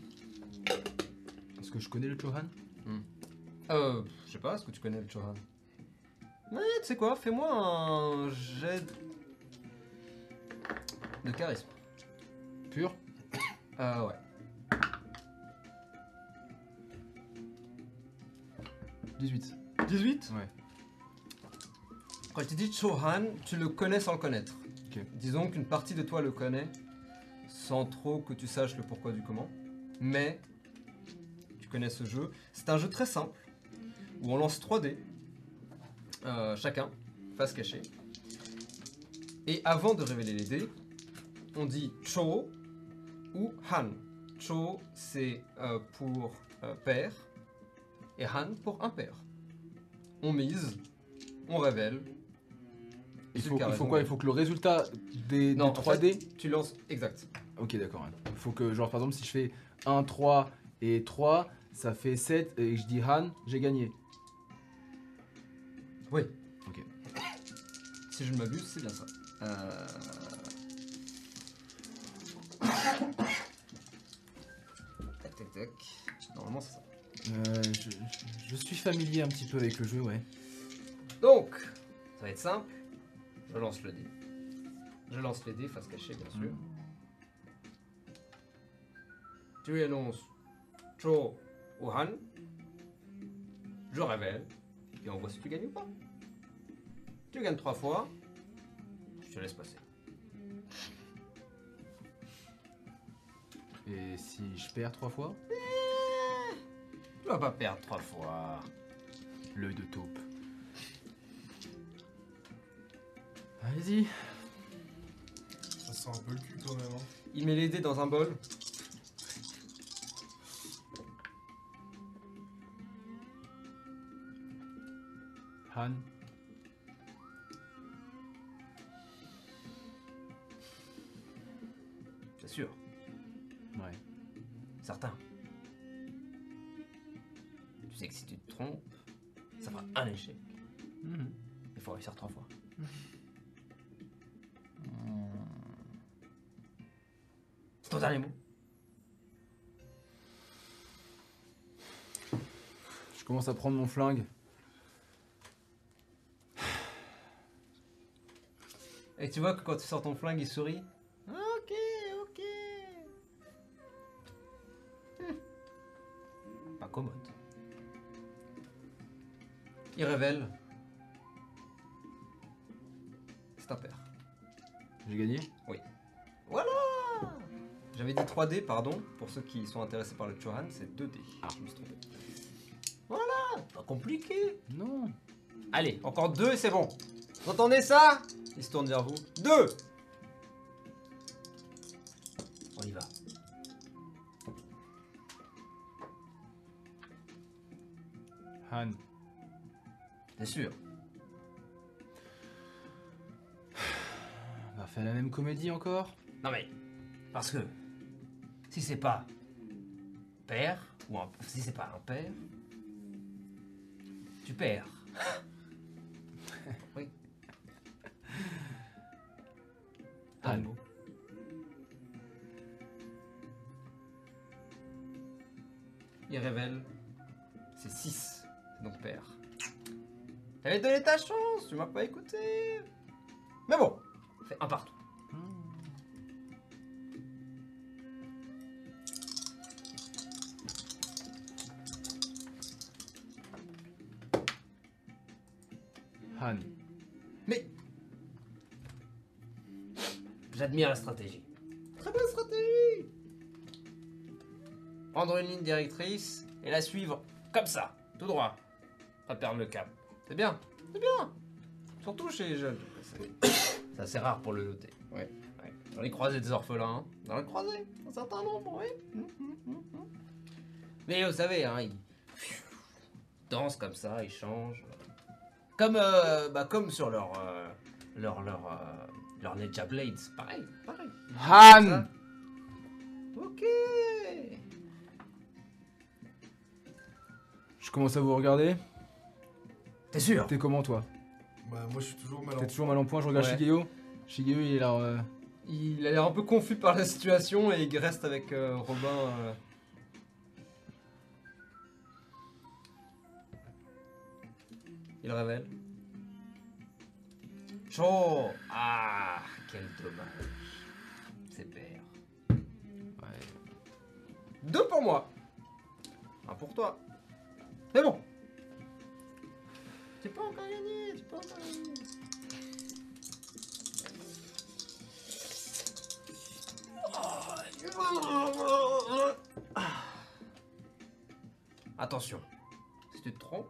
Je connais le Chohan Euh, je sais pas, est-ce que tu connais le Chohan Ouais, tu sais quoi, fais-moi un jet de charisme. Pur Euh, ouais. 18. 18 Ouais. Quand tu dis Chohan, tu le connais sans le connaître. Disons qu'une partie de toi le connaît, sans trop que tu saches le pourquoi du comment. Mais tu connais ce jeu. C'est un jeu très simple, où on lance 3 dés, euh, chacun, face cachée. Et avant de révéler les dés, on dit Cho ou Han. Cho, c'est euh, pour euh, père, et Han pour impair. On mise, on révèle. Il faut, il quoi? Il faut que le résultat des, Non, des en 3D. Tu lances, exact. Ok, d'accord. Il faut que, genre, par exemple, si je fais 1, 3 et 3, ça fait 7 et je dis Han, j'ai gagné. Oui. Ok. Si je ne m'abuse, c'est bien ça. Euh... Tac, tac, tac. Normalement, c'est ça. Euh, je, suis familier un petit peu avec le jeu, ouais. Donc, ça va être simple. Je lance le dé. Je lance les dés, face cachée, bien sûr. Tu lui annonces Cho ou Han. Je révèle. Et on voit si tu gagnes ou pas. Tu gagnes trois fois. Je te laisse passer. Et si je perds 3 fois Tu vas pas perdre trois fois. L'œil de taupe. Allez-y. Ça sent un peu le cul quand même. hein. Il met les dés dans un bol. Han. C'est sûr, Ouais. certain. Tu sais que si tu te trompes, ça fera un échec. Mhm. Il faut réussir trois fois. C'est ton dernier mot Je commence à prendre mon flingue. Et tu vois que quand tu sors ton flingue, il sourit. Ok, ok. Hmm. Pas commode. Il révèle. C'est un père. J'ai gagné Voilà J'avais dit 3D, pardon, pour ceux qui sont intéressés par le Chohan, c'est 2D. Ah, je me suis trompé. Voilà Pas compliqué Non. Allez, encore deux et c'est bon. Vous entendez ça? Il se tourne vers vous. Deux On y va. Han. T'es sûr? On va faire la même comédie encore? Non mais, parce que si c'est pas père, ou un, si c'est pas un père, tu perds. oui. Il révèle, c'est 6, c'est donc père. T'avais donné ta chance, tu m'as pas écouté. Mais bon, fait un partout. Han. Mais j'admire la stratégie. Prendre une ligne directrice et la suivre comme ça, tout droit. Pas perdre le cap. C'est bien, c'est bien. Surtout chez les jeunes. C'est c'est assez rare pour le noter. Ouais, ouais. Dans les croisées des orphelins, hein. dans les croisées, un certain nombre, oui. Hum, hum, hum. Mais vous savez, hein, ils dansent comme ça, ils changent. Comme, euh, bah, comme sur leur, euh, leur, leur, euh, leur Ninja Blades. Pareil, pareil. Han Ça. Ok. Je commence à vous regarder. T'es sûr T'es comment toi Bah moi je suis toujours mal en point T'es toujours mal en point, je regarde Ouais. Shigeo. Shigeo il est là. euh, Il a l'air un peu confus par la situation et il reste avec euh, Robin. euh. Il révèle. Chaud Ah, quel dommage. C'est père. Ouais. Deux pour moi. Un pour toi. Mais bon. Tu peux encore gagner, tu peux encore gagner. Attention, si tu te trompes,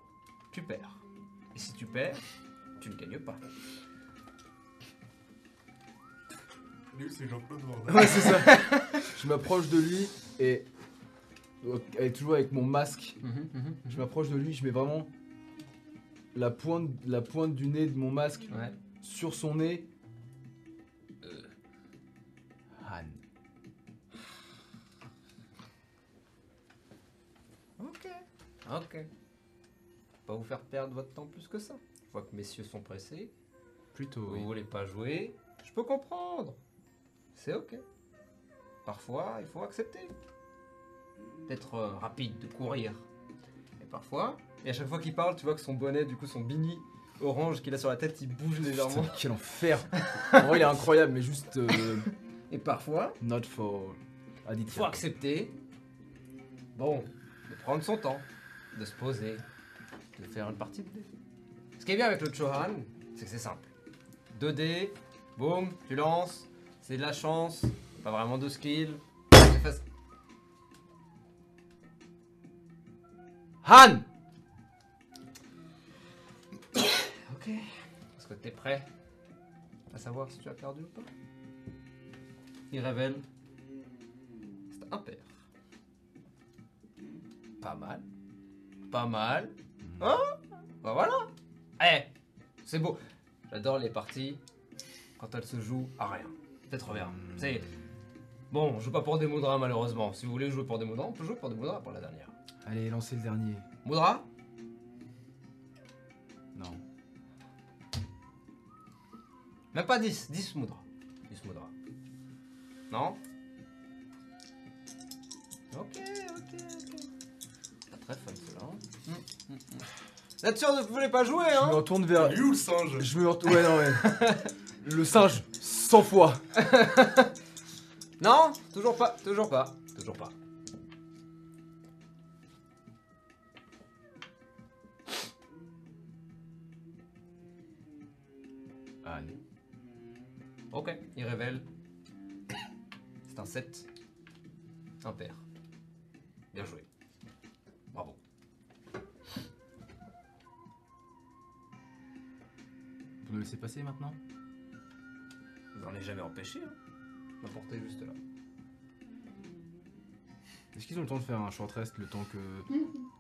tu perds. Et si tu perds, tu ne gagnes pas. Lui, c'est Jean-Claude Van Damme. Ouais, c'est ça. je m'approche de lui et. Et toujours avec mon masque. Je m'approche de lui, je mets vraiment la pointe, la pointe du nez de mon masque Ouais. sur son nez. Euh, Han. Ok. Ok. Pas vous faire perdre votre temps plus que ça. Je vois que messieurs sont pressés. Plutôt, Vous voulez pas jouer Je peux comprendre. C'est ok. Parfois, il faut accepter. D'être euh, rapide, de courir. Et parfois, et à chaque fois qu'il parle, tu vois que son bonnet, du coup, son bini orange qu'il a sur la tête, il bouge légèrement. Putain, quel enfer En vrai, il est incroyable, mais juste. euh, Et parfois, not for. il Aditya. faut accepter. Bon, de prendre son temps, de se poser, de faire une partie de dés. Ce qui est bien avec le Chohan, c'est que c'est simple. 2 dés, boum, tu lances, c'est de la chance, pas vraiment de skill. Han Ok. Est-ce que t'es prêt à savoir si tu as perdu ou pas? Il révèle. C'est un père. Pas mal. Pas mal. Hein? Bah voilà. Eh, c'est beau. J'adore les parties quand elles se jouent à rien. C'est trop bien. C'est. Bon, on joue pas pour des Moudras malheureusement. Si vous voulez jouer pour des Moudras, on peut jouer pour des Moudras pour la dernière. Allez, lancez le dernier. Moudra Non. Même pas 10, 10 Moudra. 10 Moudra. Non Ok, ok, ok. Pas très fun cela. Hein. Vous êtes sûr que vous voulez pas jouer, Je me hein retourne vers. Lui ou le singe? Je me retourne. Ouais, non, ouais. le singe, 100 fois. Non Toujours pas, toujours pas, toujours pas. Ok, il révèle. C'est un 7. Un père. Bien joué. Bravo. Vous me laissez passer maintenant? Vous en avez jamais empêché, hein M'apporter juste là. Est-ce qu'ils ont le temps de faire un short rest le temps que.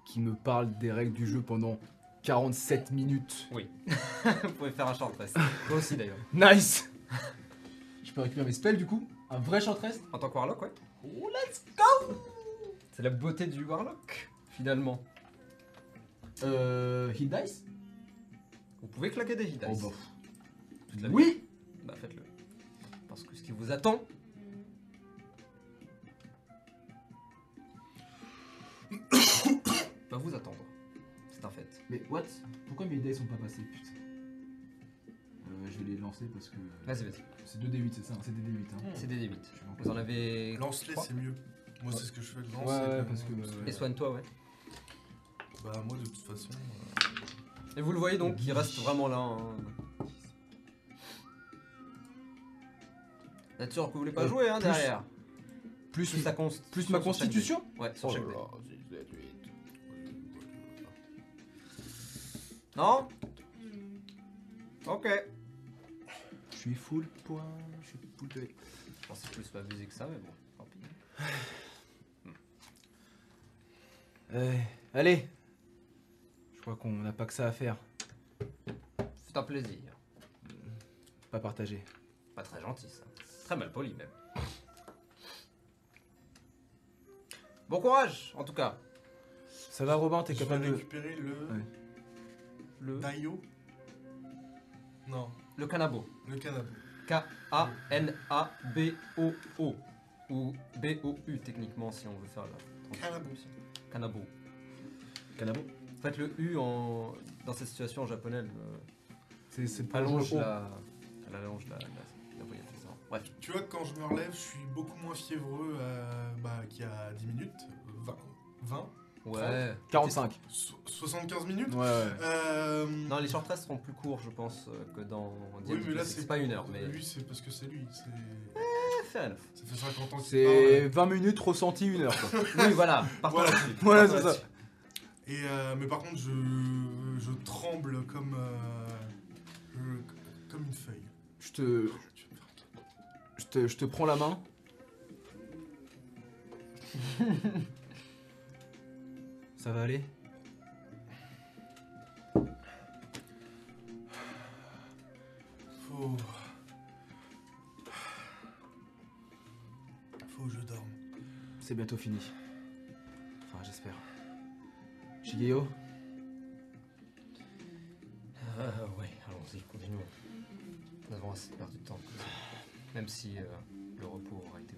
qui me parle des règles du jeu pendant 47 minutes? Vous pouvez faire un short rest. Toi aussi d'ailleurs. Nice Je peux récupérer mes spells du coup Un vrai short rest En tant que Warlock, ouais. Oh, let's go C'est la beauté du Warlock, finalement. Euh. Hit dice? Vous pouvez claquer des hit Oh dice. bah. Vie. Oui Bah faites-le. Parce que ce qui vous attend... va vous attendre. C'est un fait. Mais what? Pourquoi mes dice sont pas passés Putain? Euh, je vais les lancer parce que. Vas-y, vas-y. C'est 2d8, c'est ça C'est des d8. Hein. C'est des D8. Je suis en Vous en avez... Lance-les, c'est mieux. Moi, c'est ce que je fais. Ouais, ouais, parce que, euh, Et soigne-toi, ouais. Bah, moi, de toute façon. euh, Et vous le voyez donc, il reste vraiment là. hein. Vous êtes sûr que vous voulez pas Euh, jouer, hein, plus- derrière Plus, Plus, sa const- plus ma sur chaque dé. constitution Ouais, sur Oh chaque là dé. Non? Ok. Je suis full point, je suis full de... Je pensais plus m'abuser que ça, mais bon, tant pis. Euh, allez Je crois qu'on n'a pas que ça à faire. C'est un plaisir. Pas partager. Pas très gentil, ça. Très mal poli, même. Bon courage, en tout cas. Ça va Robin, t'es capable de... récupérer le. Ouais. Le, Daio Non, le canabo. le canapé. K-A-N-A-B-O-O. Ou B-O-U, techniquement, si on veut faire la Canabo. Canabo. Canabo En fait, le U en, dans cette situation en japonais, euh, C'est allonge la, elle allonge la, la. Bref. Tu vois, quand je me relève, je suis beaucoup moins fiévreux euh, bah, qu'il y a 10 minutes. 20, 20 Ouais. 45. so- 75 minutes Ouais, ouais. Euh, Non, les short rests seront plus courts, je pense, euh, que dans Oui, Diablo mais là, c'est pas une heure, mais. Lui, c'est parce que c'est lui. c'est- Eh, fair enough. Ça fait 50 ans qu'il C'est 20 minutes ressenti une heure. quoi. Oui, voilà. Partons Voilà. là-dessus. Voilà, Partons c'est ça. là-dessus. Et euh, mais par contre, je, je tremble comme, euh, je- comme une feuille. Je te, Tu vas me faire un câlin. je te, je te prends la main. Ça va aller? Faut. Faut que je dorme. C'est bientôt fini. Enfin, j'espère. Shigeo Euh, ouais, allons-y, continuons. Nous avons assez perdu de temps. Même si euh, le repos aura été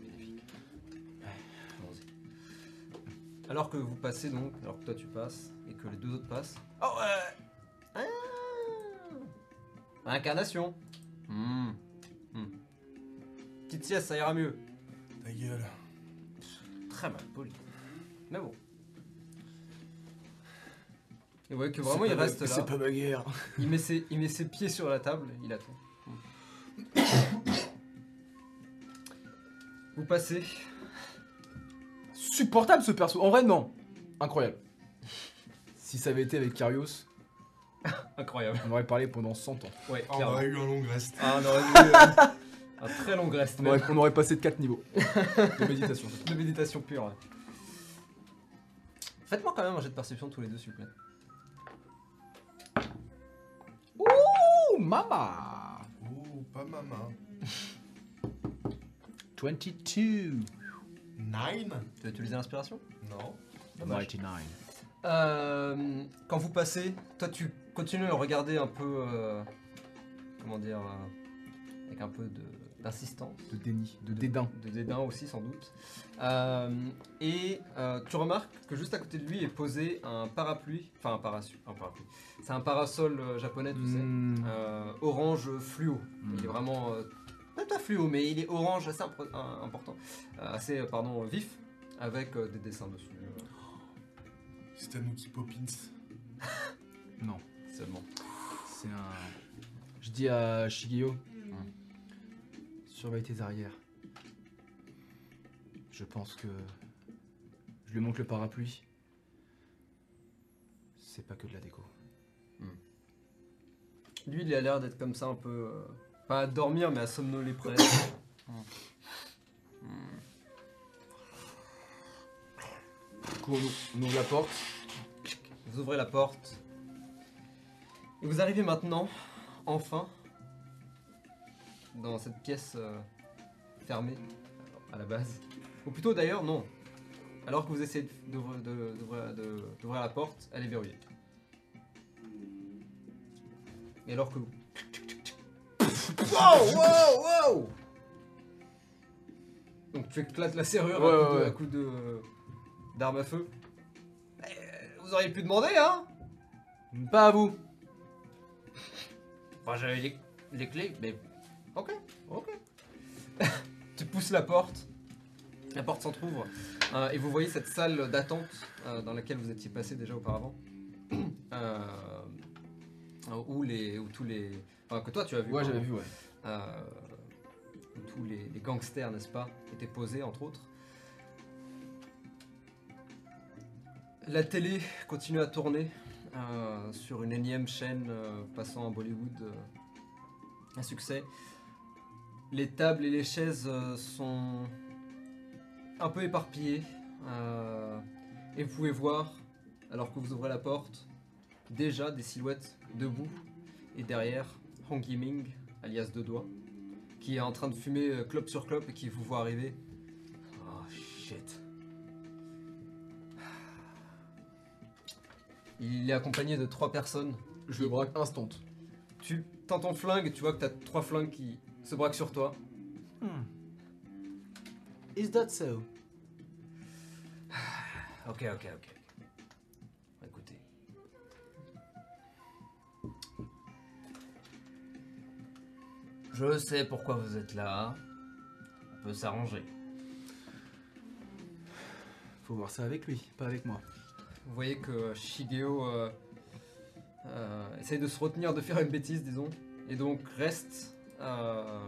Alors que vous passez donc, alors que toi tu passes et que les deux autres passent. Oh ouais ah Incarnation Hmm. Hmm. Petite sieste, ça ira mieux. Ta gueule. Très mal poli. Mais bon. Et vous voyez que vraiment il reste là. C'est pas ma guerre. Il met, ses, il met ses pieds sur la table, il attend. Vous passez. Supportable ce perso. En vrai, non. Incroyable. Si ça avait été avec Karios, Incroyable. on aurait parlé pendant 100 ans. Ouais, Ah, on clairement. aurait eu un long reste. Ah, on aurait eu euh, un très long reste On même. aurait, on aurait passé de 4 niveaux de méditation. de méditation pure. ouais. Faites-moi quand même un jet de perception tous les deux, s'il vous plaît. Oh, mama Oh, pas maman. 22. Nine Tu veux utiliser l'inspiration Non. Dommage. 99. Euh, quand vous passez, toi tu continues à le regarder un peu. euh, comment dire euh, Avec un peu de- d'insistance. De déni, de dédain. de dédain aussi sans doute. Euh, et euh, tu remarques que juste à côté de lui est posé un parapluie, enfin un, parasu- un parapluie. C'est un parasol euh, japonais, tu sais, Hmm. euh, orange fluo. Il est vraiment euh, pas pas fluo, mais il est orange assez un- important, Euh, assez euh, pardon vif, avec euh, des dessins dessus euh, C'est Tanuki Poppins. Non, seulement. c'est un. Je dis à Shigeo Surveille tes arrières. Je pense que. Je lui montre le parapluie. C'est pas que de la déco. Lui, il a l'air d'être comme ça un peu, euh, pas à dormir, mais à somnoler près. On ouvre, la porte. Vous ouvrez la porte. Et vous arrivez maintenant, enfin, dans cette pièce euh, fermée, à la base. Ou plutôt d'ailleurs, non. Alors que vous essayez d'ouvrir la porte, elle est verrouillée. Et alors que vous... Wow, wow, wow Donc tu éclates la serrure Ouais, à coup de- ouais, ouais. à coup de d'arme à feu. Eh, vous auriez pu demander, hein Pas à vous. Enfin, j'avais les, les clés, mais. Ok, ok. tu pousses la porte, la porte s'entrouvre, euh, et vous voyez cette salle d'attente euh, dans laquelle vous étiez passé déjà auparavant. Euh, où, les, où tous les. Enfin, que toi tu as vu. Ouais, j'avais vu, ouais. Euh, tous les, les gangsters, n'est-ce pas, étaient posés, entre autres. La télé continue à tourner euh, sur une énième chaîne euh, passant à Bollywood. un succès. Les tables et les chaises sont un peu éparpillées. et vous pouvez voir, alors que vous ouvrez la porte, déjà des silhouettes debout et derrière Hong Yiming, alias Deux Doigts, qui est en train de fumer euh, clope sur clope et qui vous voit arriver. Oh shit. Il est accompagné de trois personnes. Je le braque instant. Tu tends ton flingue, tu vois que t'as trois flingues qui se braquent sur toi. Hmm. Is that so? Ok, ok, ok. Je sais pourquoi vous êtes là. On peut s'arranger. Faut voir ça avec lui, pas avec moi. Vous voyez que Shigeo euh, euh, essaye de se retenir de faire une bêtise, disons, et donc reste euh,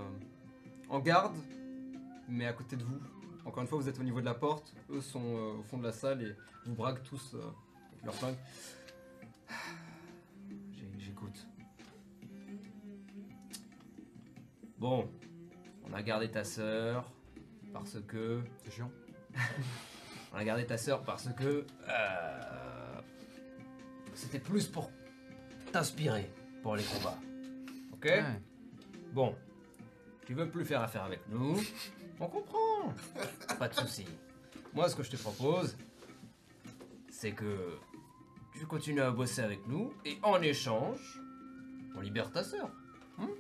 en garde, mais à côté de vous. Encore une fois, vous êtes au niveau de la porte, eux sont euh, au fond de la salle et vous braquent tous euh, avec leurs flingues. Bon, on a gardé ta sœur parce que C'est chiant. on a gardé ta sœur parce que euh, c'était plus pour t'inspirer pour les combats. Ok? Ouais. Bon, tu veux plus faire affaire avec nous? On comprend. Pas de souci. Moi, ce que je te propose, c'est que tu continues à bosser avec nous et en échange, on libère ta sœur. Hum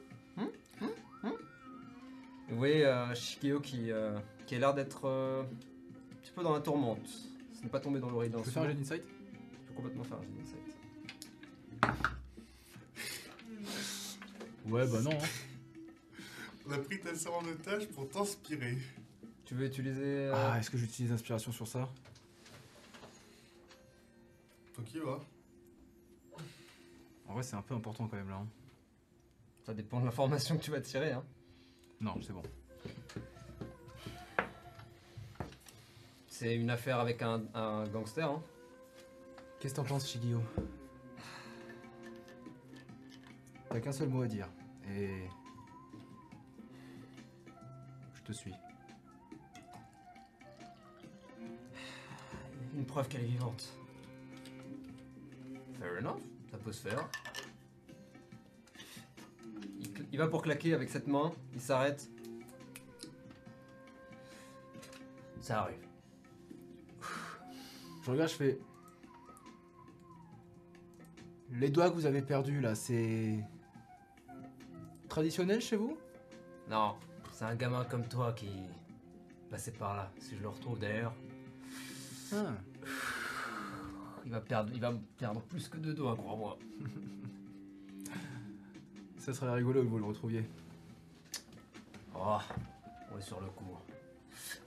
Vous voyez euh, Shikeo qui, euh, qui a l'air d'être euh, un petit peu dans la tourmente. Ce n'est pas tombé dans l'oreille d'un Je peux faire un jet d'insight? Tu peux complètement faire un jet d'insight. Ouais, bah non. hein. On a pris ta sœur en otage pour t'inspirer. Tu veux utiliser. euh, Ah, est-ce que j'utilise inspiration sur ça? Ok, va. En vrai, c'est un peu important quand même là. hein. Ça dépend de l'information que tu vas tirer. Hein. Non, c'est bon. C'est une affaire avec un, un gangster. Hein. Qu'est-ce que t'en penses, Shigio T'as qu'un seul mot à dire. Et. Je te suis. Une preuve qu'elle est vivante. Fair enough, ça peut se faire. Il, va pour claquer avec cette main, il s'arrête. Ça arrive. Je regarde, je fais. Les doigts que vous avez perdus là, c'est. traditionnel chez vous? Non, c'est un gamin comme toi qui passait par là. Si je le retrouve d'ailleurs, Ah. il va perdre, il va perdre plus que deux doigts, crois-moi. Ça serait rigolo que vous le retrouviez. Oh, on est sur le coup.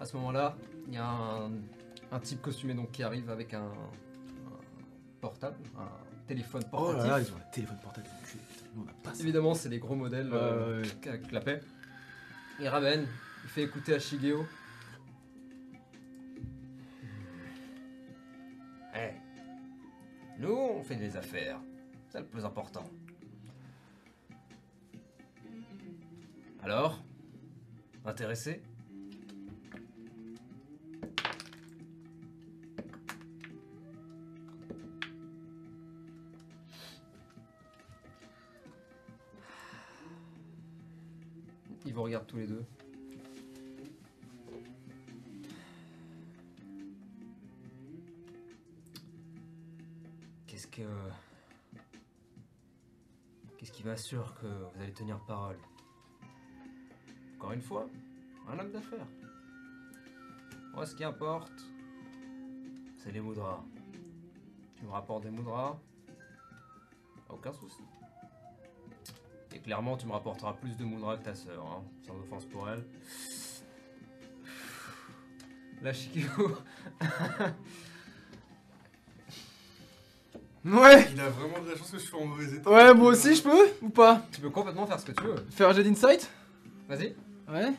À ce moment-là, il y a un, un type costumé donc qui arrive avec un, un portable, un téléphone Oh portatif. là là, ils ont un téléphone portable. putain, on pas. Évidemment, c'est des gros modèles euh, avec la paix. Il ramène, il fait écouter à Shigeo. Eh, nous, on fait des affaires. C'est le plus important. Alors Intéressé Ils vous regardent tous les deux. Qu'est-ce que. Qu'est-ce qui m'assure que vous allez tenir parole? Encore une fois, un homme d'affaires. Moi, ce qui importe, c'est les moudras. Tu me rapportes des moudras, aucun souci. Et clairement, tu me rapporteras plus de moudras que ta sœur, hein, sans offense pour elle. La Shikio. Ouais Il a vraiment de la chance que je suis en mauvais état. Ouais, moi aussi je peux Ou pas? Tu peux complètement faire ce que tu veux. Faire un jet d'insight? Vas-y. Ouais.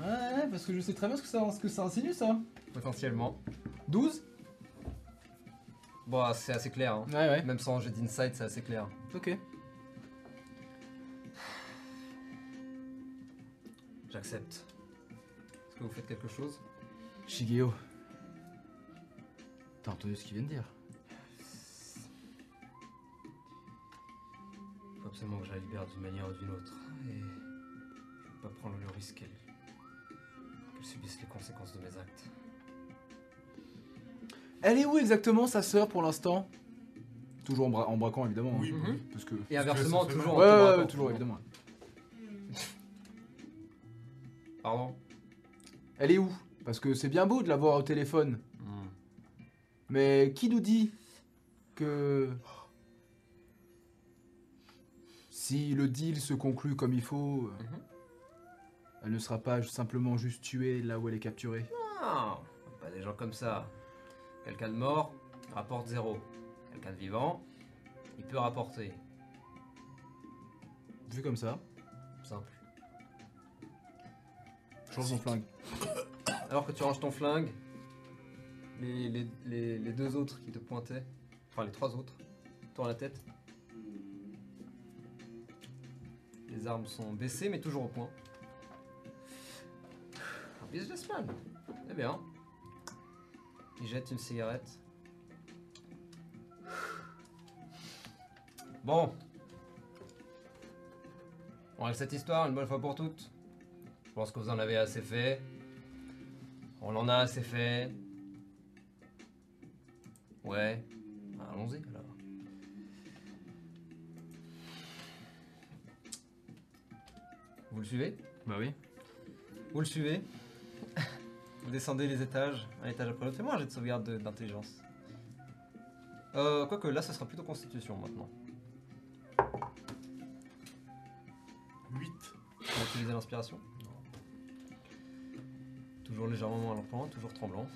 ouais, parce que je sais très bien ce que ça, ce que ça insinue ça. Potentiellement. 12 Bon, c'est assez clair. hein. Ouais, ouais. Même sans jet d'insight, c'est assez clair. Ok. J'accepte. Est-ce que vous faites quelque chose? Shigeo. T'as entendu ce qu'il vient de dire? Il faut absolument que je la libère d'une manière ou d'une autre. Et pas prendre le risque qu'elle subisse les conséquences de mes actes. Elle est où exactement sa sœur pour l'instant? Toujours en, bra- en braquant évidemment. hein. Oui, oui. Parce que. Et inversement, toujours en ouais, braquant. ouais, toujours évidemment. Pardon? Elle est où? Parce que c'est bien beau de la voir au téléphone. Mais qui nous dit que Si le deal se conclut comme il faut, euh, Mhm. Elle ne sera pas simplement juste tuée là où elle est capturée. Non, pas des gens comme ça. Quelqu'un de mort rapporte zéro. Quelqu'un de vivant, il peut rapporter. Vu comme ça, Simple. change mon flingue. Alors que tu ranges ton flingue, les, les- les- les deux autres qui te pointaient, enfin les trois autres, tournent la tête. Les armes sont baissées mais toujours au point. Businessman. Eh bien. Il jette une cigarette. Bon. On règle cette histoire une bonne fois pour toutes. Je pense que vous en avez assez fait. On en a assez fait. Ouais. Bah, Allons-y alors. Vous le suivez? Bah oui. Vous le suivez? Vous descendez les étages, un étage après l'autre. Fais-moi un jet de sauvegarde de- d'intelligence. Euh, quoique là, ça sera plutôt constitution maintenant. 8. On va utiliser l'inspiration. Toujours légèrement moins lentement, toujours tremblant.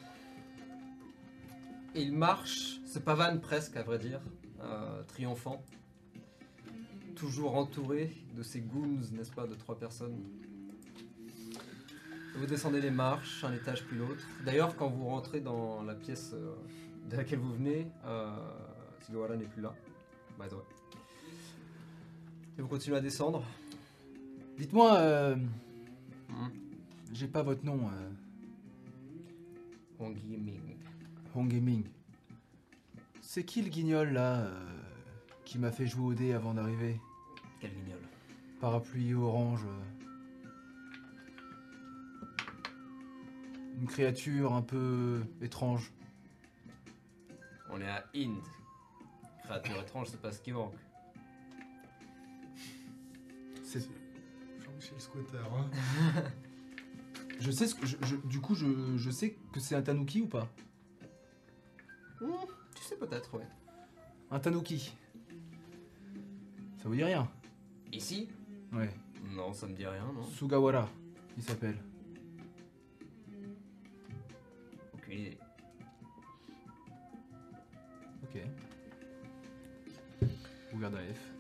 Et il marche, se pavane presque à vrai dire, euh, triomphant. Toujours entouré de ses goons, n'est-ce pas, de trois personnes. Vous descendez les marches, un étage puis l'autre. D'ailleurs, quand vous rentrez dans la pièce euh, de laquelle vous venez, euh, n'est plus là. By the way. Et vous continuez à descendre. Dites-moi, euh, Hmm. j'ai pas votre nom, euh, Hong Yiming. Hong Gaming. C'est qui le guignol là euh, qui m'a fait jouer au dé avant d'arriver? Quel guignol? Parapluie orange. euh. Une créature un peu étrange. On est à Inde. Créature étrange, c'est pas ce qui manque. C'est- Jean-Michel Squatter. Hein. Je sais ce que je, je- du coup je, je sais que c'est un tanuki ou pas? Tu sais peut-être, ouais. Un tanuki. Ça vous dit rien? Ici? Ouais. Non, ça me dit rien, non. Sugawara, il s'appelle. Aucune idée. Ok. Vous gardez un F.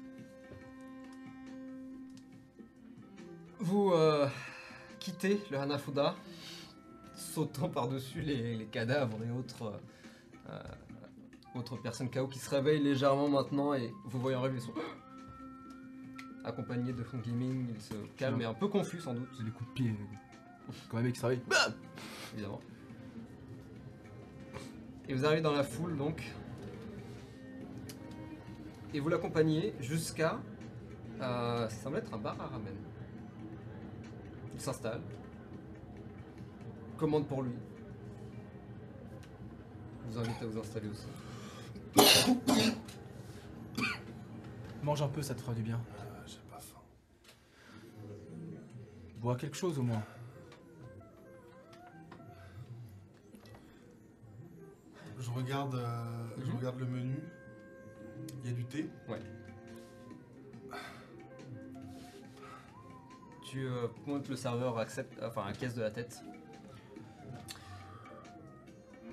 Vous euh, quittez le Hanafuda, sautant par-dessus les, les cadavres et autres, euh, autres personnes KO qui se réveillent légèrement maintenant et vous voyez arriver, ils sont accompagnés de Funky Ming, ils se calment et un peu confus sans doute, C'est des coups de pied. Quand un mec se réveille. évidemment. Et vous arrivez dans la foule donc. Et vous l'accompagnez jusqu'à. euh, ça semble être un bar à ramen. Il s'installe. Commande pour lui. Je vous invite à vous installer aussi. Mange un peu, ça te fera du bien. Ah, J'ai pas faim. Bois quelque chose au moins. Je regarde, euh, je Mhm. regarde le menu. Il y a du thé. Tu euh, pointes le serveur, accepte, enfin, à caisse de la tête?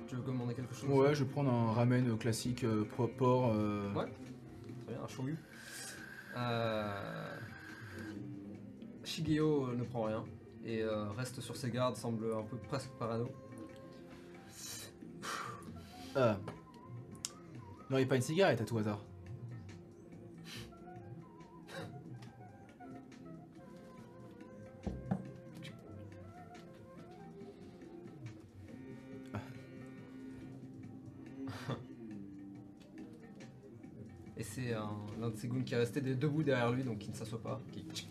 Tu veux commander quelque chose? Ouais, je vais prendre un ramen classique euh, porc. euh, Ouais. Très bien, un shoyu. Euh... Shigeo ne prend rien et euh, reste sur ses gardes, semble un peu presque parano. Non, il n'y a pas une cigarette à tout hasard. Et c'est un- l'un de ses goons qui est resté debout derrière lui, donc qui ne s'assoit pas. Qui...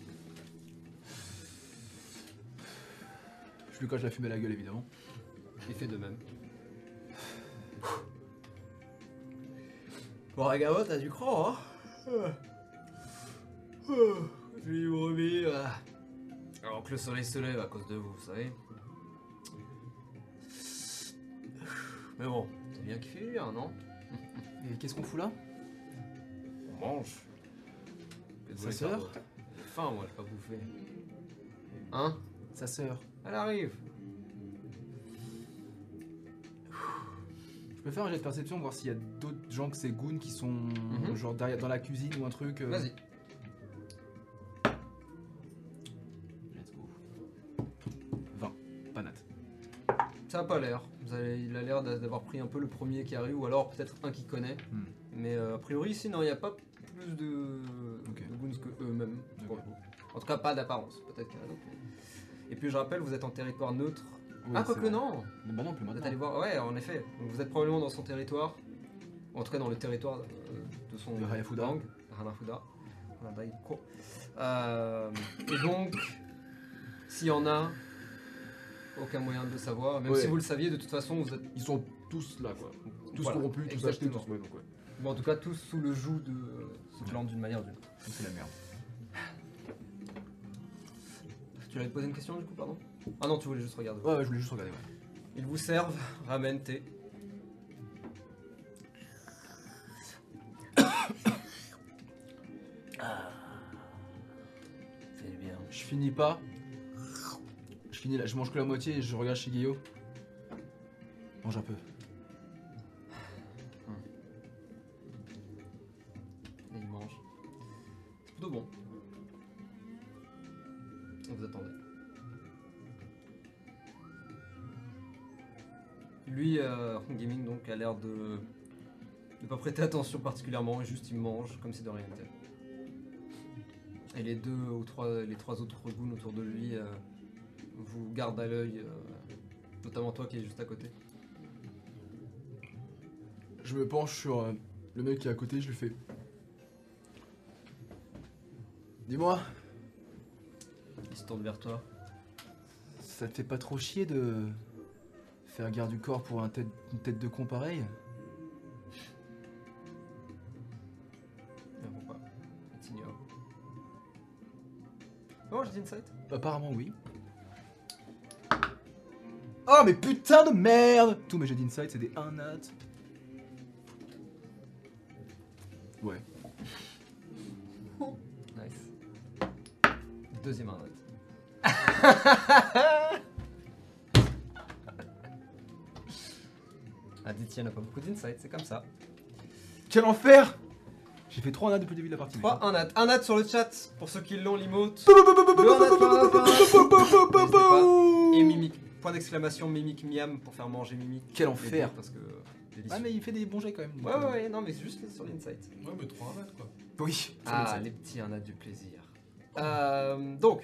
Je lui coche la fumée à la gueule évidemment. Il fait de même. Bon, Ragawa, t'as du cran, hein Je vais vous remis. Alors que le soleil se lève à cause de vous, vous savez. Mais bon, c'est bien qu'il fait bien, non? Et qu'est-ce qu'on fout là? On mange. Sa sœur? faim, moi, j'ai pas bouffé. Hein? Sa sœur. Elle arrive. Peux faire un jet de perception, voir s'il y a d'autres gens que ces goons qui sont Mhm. genre derrière, dans la cuisine ou un truc. euh, Vas-y. Let's go. 20. Pas nat. Ça a pas l'air. Vous avez- Il a l'air d'a- d'avoir pris un peu le premier qui arrive, ou alors peut-être un qui connaît. Hmm. Mais euh, a priori, ici, non, il n'y a pas plus de, Ok. de goons que eux-mêmes. Ok. pour le coup. En tout cas, pas d'apparence. Peut-être qu'il y en a d'autres. mais- Et puis, je rappelle, vous êtes en territoire neutre. Oui, ah, quoique non Mais bah non, plus Vous êtes maintenant. allé voir. Ouais, en effet. Donc, vous êtes probablement dans son territoire. En tout cas, dans le territoire euh, de son De Hayafuda. gang. Hanafuda. Euh, et donc, s'il y en a, aucun moyen de le savoir. Même Ouais. si vous le saviez, de toute façon, vous êtes Ils sont tous là quoi. Tous Voilà, corrompus, tous achetés, exactement. tous. Ouais, donc ouais. Bon, en tout cas, tous sous le joug de euh, ce clan d'une manière ou d'une autre. C'est la merde. Tu avais posé une question du coup, pardon? Ah non, tu voulais juste regarder. Ouais, ouais, je voulais juste regarder. Ouais. Ils vous servent ramen, thé. C'est bien. Je finis pas. Je finis là, je mange que la moitié et je regarde Shigeyo. Mange un peu. Prêter attention particulièrement, et juste il mange comme si de rien n'était. Et les deux ou trois, les trois autres goons autour de lui euh, vous gardent à l'œil, euh, notamment toi qui est juste à côté. Je me penche sur euh, le mec qui est à côté, je lui fais. Dis-moi, Il se tourne vers toi. ça te fait pas trop chier de faire garde du corps pour un tête- une tête de con pareil? Apparemment oui. Oh mais putain de merde Tous mes jets d'insight c'est des 1 nat. Ouais. Nice. Deuxième arnaque. Aditya n'a pas beaucoup d'insight, c'est comme ça. Quel enfer J'ai fait 3 nats depuis le début de la partie. 3, un nat. Un nat sur le chat, pour ceux qui l'ont, l'emote. Et mimique. Point d'exclamation, mimique miam pour faire manger mimique. Quel enfer. Parce que. Ah mais il fait des bons jets quand même. Ouais, ouais, ouais, non, mais c'est juste sur l'insight. Ouais, mais 3 mètres quoi. Oui. Ah, les petits, un a du plaisir. Euh, donc.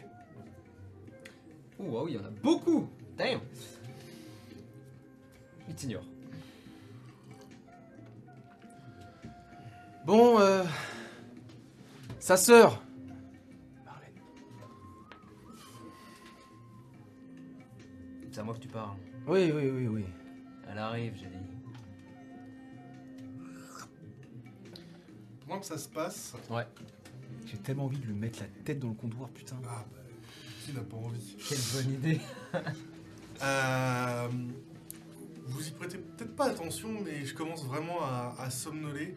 Ouh, ah oui, il y en a beaucoup. Damn. Il t'ignore. Bon, euh... Sa sœur Marlène. C'est à moi que tu parles. Oui, oui, oui, oui. Elle arrive, j'ai dit. Pendant que ça se passe, Ouais. J'ai tellement envie de lui mettre la tête dans le comptoir, putain. ah bah, qui n'a pas envie Quelle bonne idée. Euh, vous y prêtez peut-être pas attention, mais je commence vraiment à, à somnoler.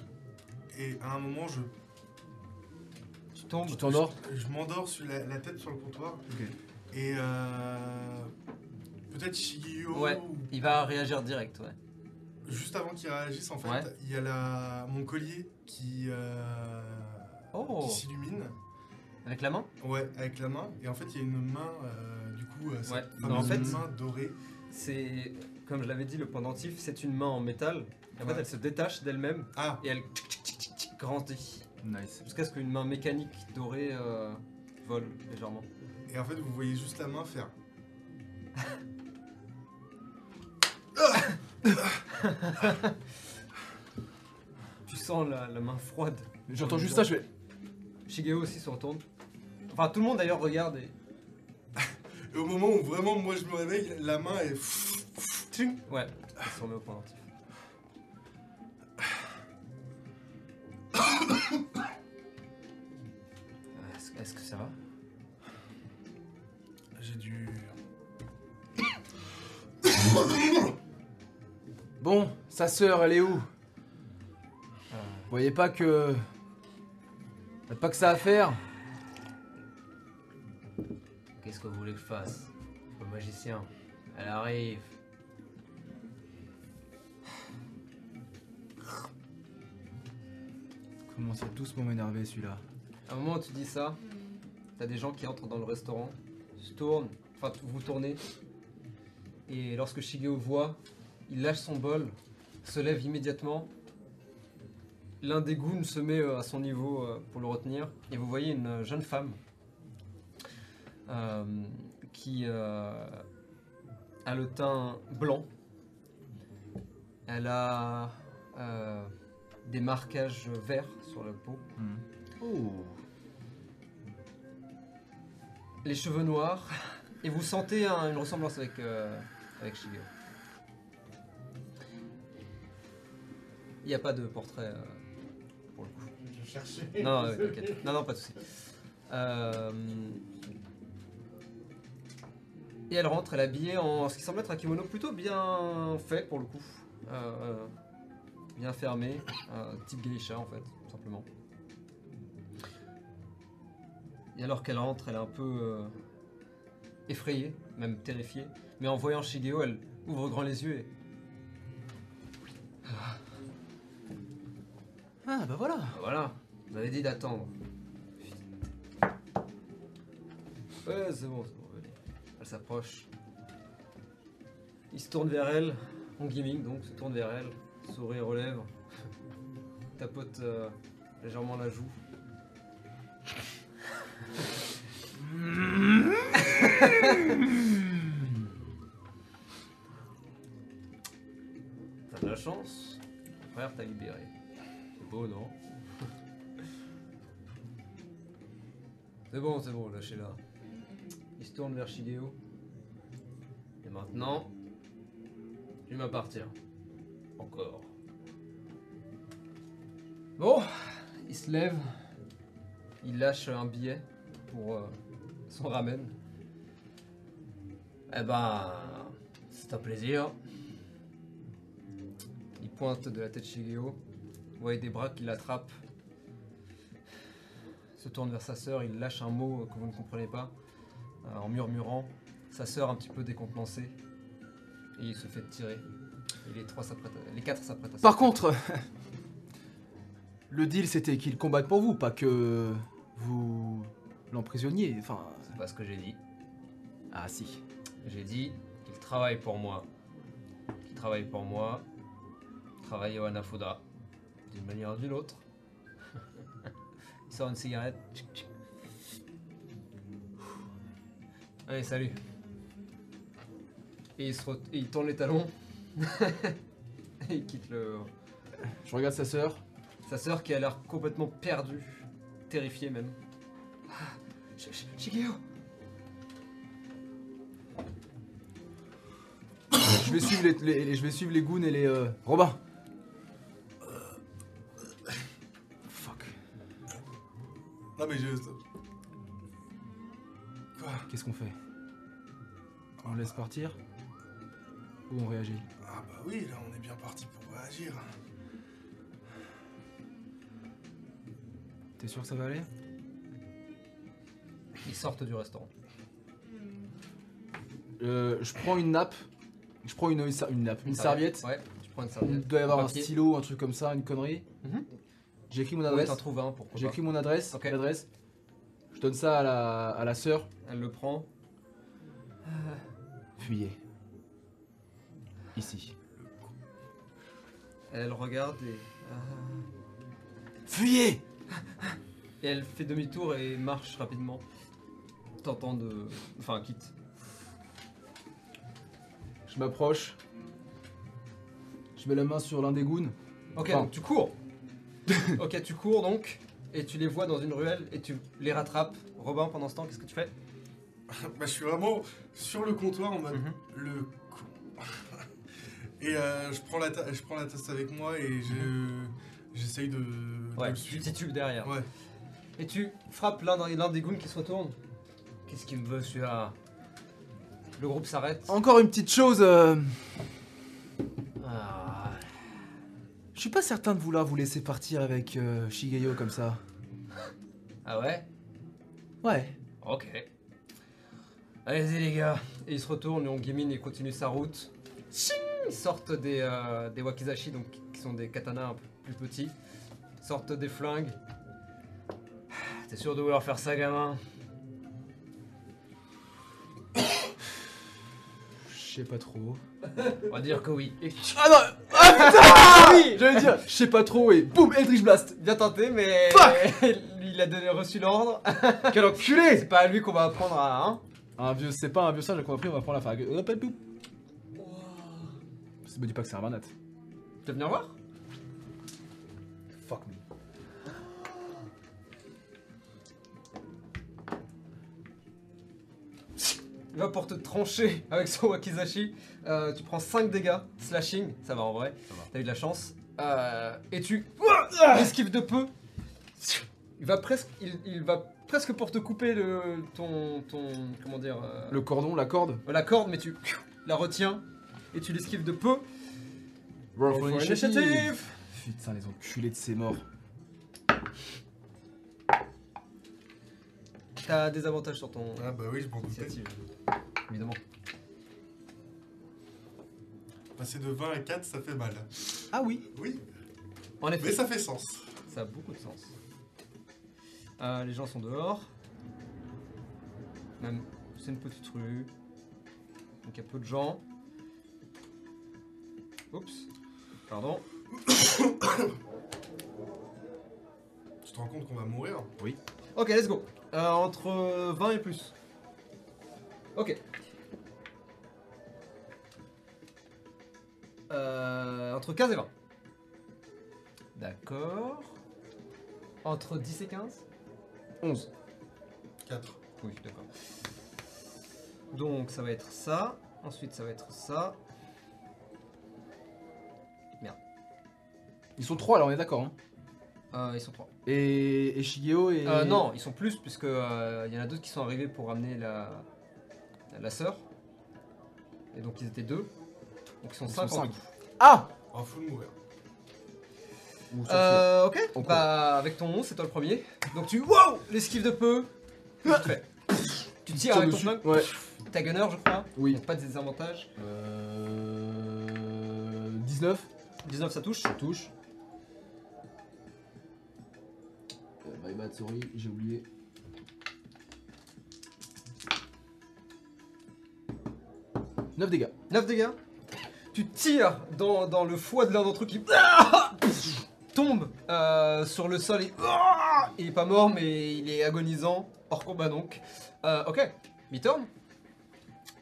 Et à un moment, je, Tu tombes. Tu t'endors je, je m'endors sur la, la tête sur le comptoir. Et euh, peut-être Shigio, Ouais. ou Il va réagir direct, ouais. juste avant qu'il réagisse, en fait, Ouais. il y a la, mon collier qui, euh, Oh. qui s'illumine. Avec la main Ouais, avec la main. Et en fait, il y a une main, euh, du coup, cette Ouais. Non, en fait- main dorée. C'est, comme je l'avais dit, le pendentif, c'est une main en métal. En fait, elle se détache d'elle-même Ah, et elle grandit. Nice. Jusqu'à ce qu'une main mécanique dorée euh, vole légèrement. et en fait, vous voyez juste la main faire. Tu sens la, la main froide. J'entends juste ça, je fais. Shigeo aussi se retourne. Enfin, tout le monde d'ailleurs regarde et. Et au moment où vraiment, moi, je me réveille, la main est. Tching Ouais, elle se remet au. Euh, Est-ce que ça va? J'ai dû. Bon, sa sœur, elle est où? Euh, Vous voyez pas que. T'as pas que ça à faire? Qu'est-ce que vous voulez que je fasse? Le magicien. Elle arrive. Commence à doucement m'énerver celui-là. À un moment où tu dis ça, t'as des gens qui entrent dans le restaurant, se tournent, enfin vous tournez, et lorsque Shigeo voit, il lâche son bol, se lève immédiatement. L'un des goons se met euh, à son niveau euh, pour le retenir, et vous voyez une jeune femme euh, qui euh, a le teint blanc. Elle a euh, des marquages verts sur la peau. Oh. les cheveux noirs, et vous sentez un- une ressemblance avec, euh, avec Shigeo. Il n'y a pas de portrait euh, pour le coup. Je cherchais. Non, non, ouais, t'inquiète. non, non, pas de souci. Euh, Et elle rentre, elle est habillée en ce qui semble être un kimono plutôt bien fait pour le coup. Euh, bien fermé, euh, type geisha en fait, tout simplement. Et alors qu'elle rentre, elle est un peu euh, effrayée, même terrifiée. Mais en voyant Shigeo, elle ouvre grand les yeux et Ah bah voilà. Ah, Voilà, vous avez dit d'attendre. Ouais, c'est bon, c'est bon, venez. Elle s'approche. Il se tourne vers elle, en gaming donc, se tourne vers elle, sourire aux lèvres, tapote euh, légèrement la joue. T'as de la chance, ton frère t'a libéré. C'est beau, non? C'est bon, c'est bon, lâchez-la. Il se tourne vers Shigeo. Et maintenant, tu m'appartiens. Encore. Bon, il se lève. Il lâche un billet pour euh, son ramen. Eh ben, c'est un plaisir. Il pointe de la tête Shigeo. Vous voyez des bras qui l'attrapent. Se tourne vers sa sœur, il lâche un mot que vous ne comprenez pas, euh, en murmurant. Sa sœur un petit peu décontenancée. Et il se fait tirer. Et les, trois s'apprêtent à- les quatre s'apprêtent Par contre, le deal c'était qu'il combatte pour vous, pas que vous l'emprisonniez. Enfin, C'est pas ce que j'ai dit. ah si. J'ai dit qu'il travaille pour moi. Qu'il travaille pour moi. Travaille au Hanafuda. D'une manière ou d'une autre. Il sort une cigarette. Allez, salut. Et il, se et il tourne les talons. Et il quitte le. Je regarde sa sœur. Sa sœur qui a l'air complètement perdue. Terrifiée même. Ah, Sh- Sh- Shigeo Je vais suivre les, les- les- je vais suivre les goons et les euh, Robin. Fuck. Non mais je... Quoi Qu'est-ce qu'on fait? On laisse partir? Ou on réagit? Ah bah oui, là on est bien parti pour réagir. T'es sûr que ça va aller? Ils sortent du restaurant. Euh, Je prends une nappe. Je prends une, une, nappe, une serviette. Ouais, tu prends une Il serviette. doit y avoir un stylo, un truc comme ça, une connerie. Mhm. J'écris mon Ouais, adresse. t'en trouves un, pourquoi. J'écris mon adresse. Ok. l'adresse. Je donne ça à la, à la sœur. Elle le prend. Fuyez. Ici. Elle regarde et. ah. Fuyez Et elle fait demi-tour et marche rapidement. Tentant de. Enfin, quitte. Je m'approche. Je mets la main sur l'un des goons. Ok, Enfin. donc tu cours. ok, tu cours donc. Et tu les vois dans une ruelle et tu les rattrapes. Robin, pendant ce temps, qu'est-ce que tu fais? Bah je suis vraiment sur le comptoir en mode Mhm. le. Et euh, je prends la je prends la tasse avec moi et je j'essaye de, de Ouais, le tu titubes derrière. Ouais. Et tu frappes l'un des goons qui se retourne. Qu'est-ce qu'il me veut celui-là? Le groupe s'arrête. Encore une petite chose. euh, Ah, Je suis pas certain de vouloir vous laisser partir avec euh, Shigeyo comme ça. Ah ouais? Ouais. Ok. Allez-y les gars. Et il se retourne et on gamine et continue sa route. Ching Ils sortent des, euh, des wakizashi, donc qui sont des katanas un peu plus petits. Ils sortent des flingues. T'es sûr de vouloir faire ça, gamin? Je sais pas trop. On va dire que oui. Et Ah non Ah putain J'allais dire, je sais pas trop et boum, Eldritch Blast bien tenté, mais Fuck lui, il a donné, reçu l'ordre. Quel enculé C'est pas à lui qu'on va apprendre à. Hein Un vieux, c'est pas un vieux singe qu'on a pris, on va prendre la fargue. Me dit pas que c'est un Varnat. tu veux venir voir? Fuck me. Il va pour te trancher avec son wakizashi. Euh, tu prends 5 dégâts, slashing, ça va en vrai. T'as eu de la chance. Euh, et tu esquives de peu. Il va presque, il, il va presque pour te couper le, ton, ton, comment dire, euh, Le cordon, la corde. la corde, mais tu la retiens et tu l'esquives de peu. Roll for initiative. initiative. Putain, les enculés de ces morts. T'as des avantages sur ton Ah bah oui, je m'en doutais. initiative, évidemment. Passer de 20 à 4, ça fait mal. Ah oui Oui, En effet, mais ça fait sens. Ça a beaucoup de sens. Euh, les gens sont dehors. Même, c'est une petite rue. Donc il y a peu de gens. Oups. Pardon. Tu te rends compte qu'on va mourir Ok, let's go. Euh, entre 20 et plus. Ok. Euh, entre 15 et 20. D'accord. Entre 10 et 15 11. 4. Oui, d'accord. Donc ça va être ça. Ensuite ça va être ça. Ils sont trois là, on est d'accord. Hein. Euh, ils sont trois. Et, et Shigeo et. Euh, non, ils sont plus puisque euh, il y en a d'autres qui sont arrivés pour ramener la la sœur. Et donc ils étaient deux. Donc ils sont Ils cinq sont en cinq. tout. Ah faut le mourir. Ou. Euh, ok. On court. bah avec ton 11, c'est toi le premier. Donc tu wow l'esquive de peu. Tu te fais. Tu tires Tire avec ton dessus. flingue. Ouais. T'as gunner, je crois. Oui. Donc pas de désavantage. Euh. 19. 19 ça touche. Ça touche. My bad, sorry, j'ai oublié. « 9 dégâts. 9 dégâts. Tu tires dans, dans le foie de l'un d'entre eux qui tombe euh, sur le sol et il est pas mort mais il est agonisant hors combat donc. Euh, ok, mi-turn.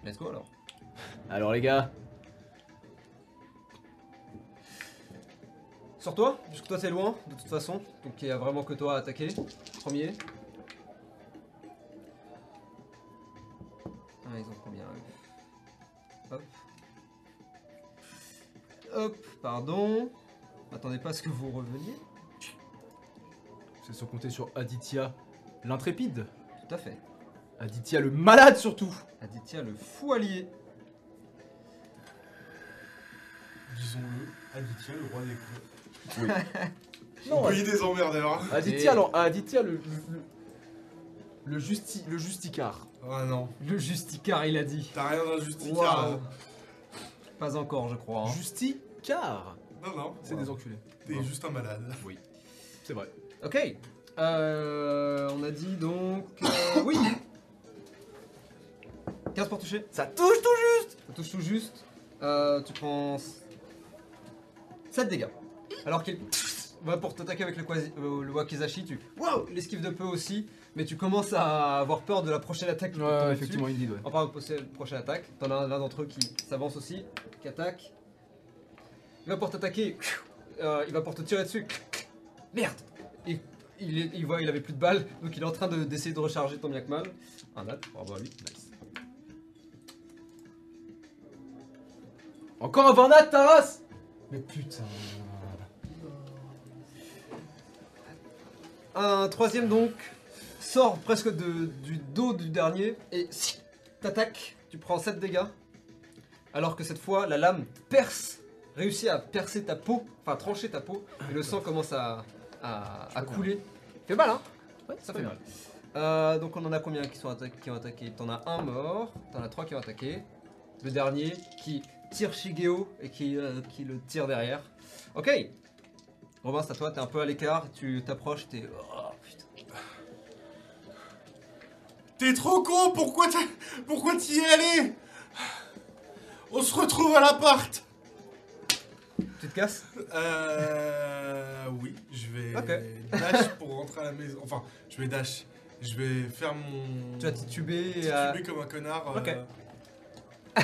Let's go alors. Alors les gars, Sur toi, puisque toi t'es loin de toute façon, donc il y a vraiment que toi à attaquer. Premier. Ah, ils ont combien Hop. Hop, pardon. Attendez pas à ce que vous reveniez. c'est sans compter sur Aditya, l'intrépide. Tout à fait. Aditya le malade surtout. Aditya le fou allié. Disons-le, Aditya, le roi des cons. Non, On peut y des emmerdeurs. hein. Aditya, non, Aditya le, le, le, justi, le justicard. Ah non, Le justicard, il a dit. t'as rien d'un justicard. Pas encore, je crois. hein. Justicard. Non, non, C'est des enculés. t'es juste un malade. C'est vrai. Ok. Euh, on a dit donc. euh, oui 15 pour toucher. Ça touche tout juste. Ça touche tout juste. Euh, tu prends 7 dégâts. Alors qu'il va pour t'attaquer avec le, quasi- euh, le wakizashi, tu wow, l'esquive de peu aussi, mais tu commences à avoir peur de la prochaine attaque. Ouais, tomber effectivement, indeed, ouais. dessus. Enfin, la prochaine attaque. T'en as l'un d'entre eux qui s'avance aussi, qui attaque. Il va pour t'attaquer, euh, il va pour te tirer dessus. Merde Et il, voit, il avait plus de balles, donc il est en train de- d'essayer de, recharger ton bien que mal. Un nat, bravo à lui. Nice. Encore un Varnat, ta race Mais putain. Un troisième donc sort presque de- du dos du dernier et si, t'attaques, tu prends 7 dégâts. Alors que cette fois, la lame perce, réussit à percer ta peau, enfin trancher ta peau, et le sang commence à, à, à couler. Fait mal hein Ouais, Ça fait mal. Euh, donc on en a combien qui, sont atta- qui ont attaqué? T'en as un mort, t'en as trois qui ont attaqué. Le dernier qui tire Shigeo et qui, euh, qui le tire derrière. Ok Robin, c'est à toi, t'es un peu à l'écart, tu t'approches, t'es... Oh putain. T'es trop con, pourquoi t'es... Pourquoi t'y es allé? On se retrouve à l'appart Tu te casses? Euh... Oui, je vais Ok. dash pour rentrer à la maison. Enfin, je vais dash. Je vais faire mon... Tu vas tituber tituber euh, comme un connard. Ok. euh,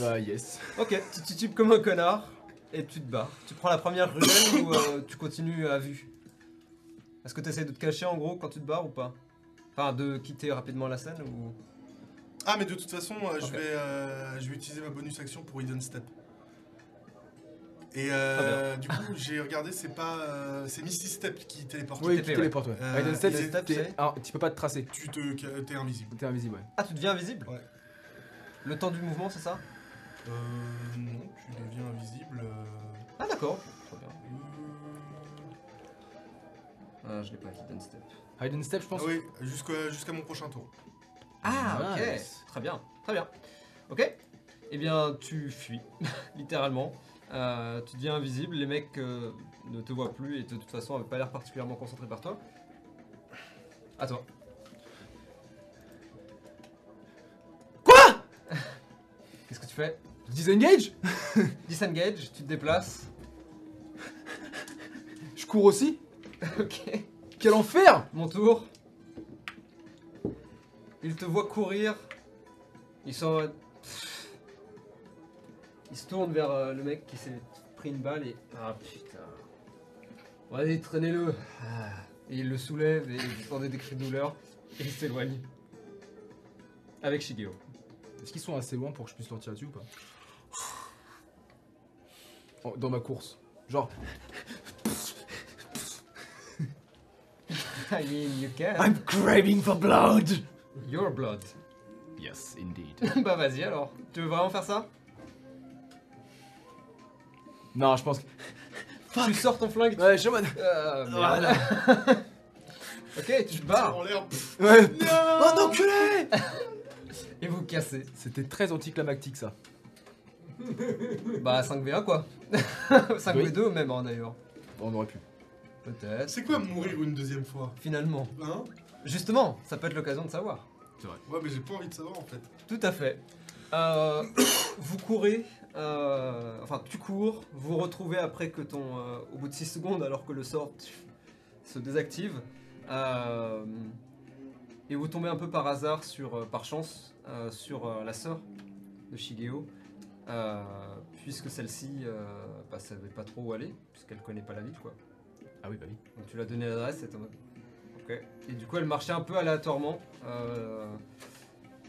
Bah yes. Ok, tu titubes comme un connard et tu te barres. Tu prends la première rugelle ou euh, tu continues à vue? Est-ce que tu essaies de te cacher en gros quand tu te barres ou pas? Enfin, de quitter rapidement la scène ou... Ah, mais de toute façon, euh, je, Ok. vais, euh, je vais utiliser ma bonus action pour Hidden Step. Et euh, du coup, j'ai regardé, c'est pas. euh, c'est Misty Step qui téléporte. Oui, ouais. ouais. Euh, Hidden Step, Step, t'es- ah, tu peux pas te tracer. Tu te, t'es invisible. T'es invisible, ouais. Ah, tu deviens invisible? Ouais. Le temps du mouvement, c'est ça? Euh, non, tu deviens invisible. euh, Ah, d'accord. Très bien. euh, Ah, je l'ai pas, Hidden Step. Hidden Step, je pense. ah oui, jusqu'à jusqu'à mon prochain tour. Ah, ok. Nice. Très bien, très bien. Ok. Eh bien, tu fuis, littéralement. Euh, tu deviens invisible, les mecs euh, ne te voient plus et de toute façon n'avaient pas l'air particulièrement concentrés par toi. À toi. Quoi? Qu'est-ce que tu fais? Disengage Disengage, tu te déplaces. Je cours aussi ok. Quel enfer Mon tour. Ils te voient courir. Ils sont. en mode- Ils se tournent vers euh, le mec qui s'est pris une balle et. Ah putain. Allez, traînez-le. Ah. Et il le soulève et il entendait des cris de douleur. Et il s'éloigne. Avec Shigeo. Est-ce qu'ils sont assez loin pour que je puisse leur tirer dessus ou pas? Dans ma course. Genre, I mean, you can. I'm craving for blood Your blood. Yes, indeed. bah vas-y alors. Tu veux vraiment faire ça? Non, je pense que. Tu sors ton flingue. tu- Ouais, je suis en mode. Ah. Voilà. ok, tu te barres. En l'air. Ouais. non Oh, enculé Et vous cassez. C'était très anticlimactique ça. Bah 5v1 quoi 5v2 même hein, d'ailleurs. On aurait pu. Peut-être. C'est quoi mourir une deuxième fois? Finalement. Hein? Justement, ça peut être l'occasion de savoir. Ouais, mais j'ai pas envie de savoir en fait. Tout à fait. Euh, vous courez, euh, enfin tu cours, vous retrouvez après que ton, euh, au bout de 6 secondes, alors que le sort se désactive, euh, et vous tombez un peu par hasard, sur, euh, par chance, euh, sur euh, la sœur de Shigeo, euh, puisque celle-ci euh, bah, savait pas trop où aller, puisqu'elle connaît pas la ville quoi. Ah oui, bah oui. Donc tu lui as donné l'adresse et t'es en mode, Ok. Et du coup elle marchait un peu aléatoirement. euh,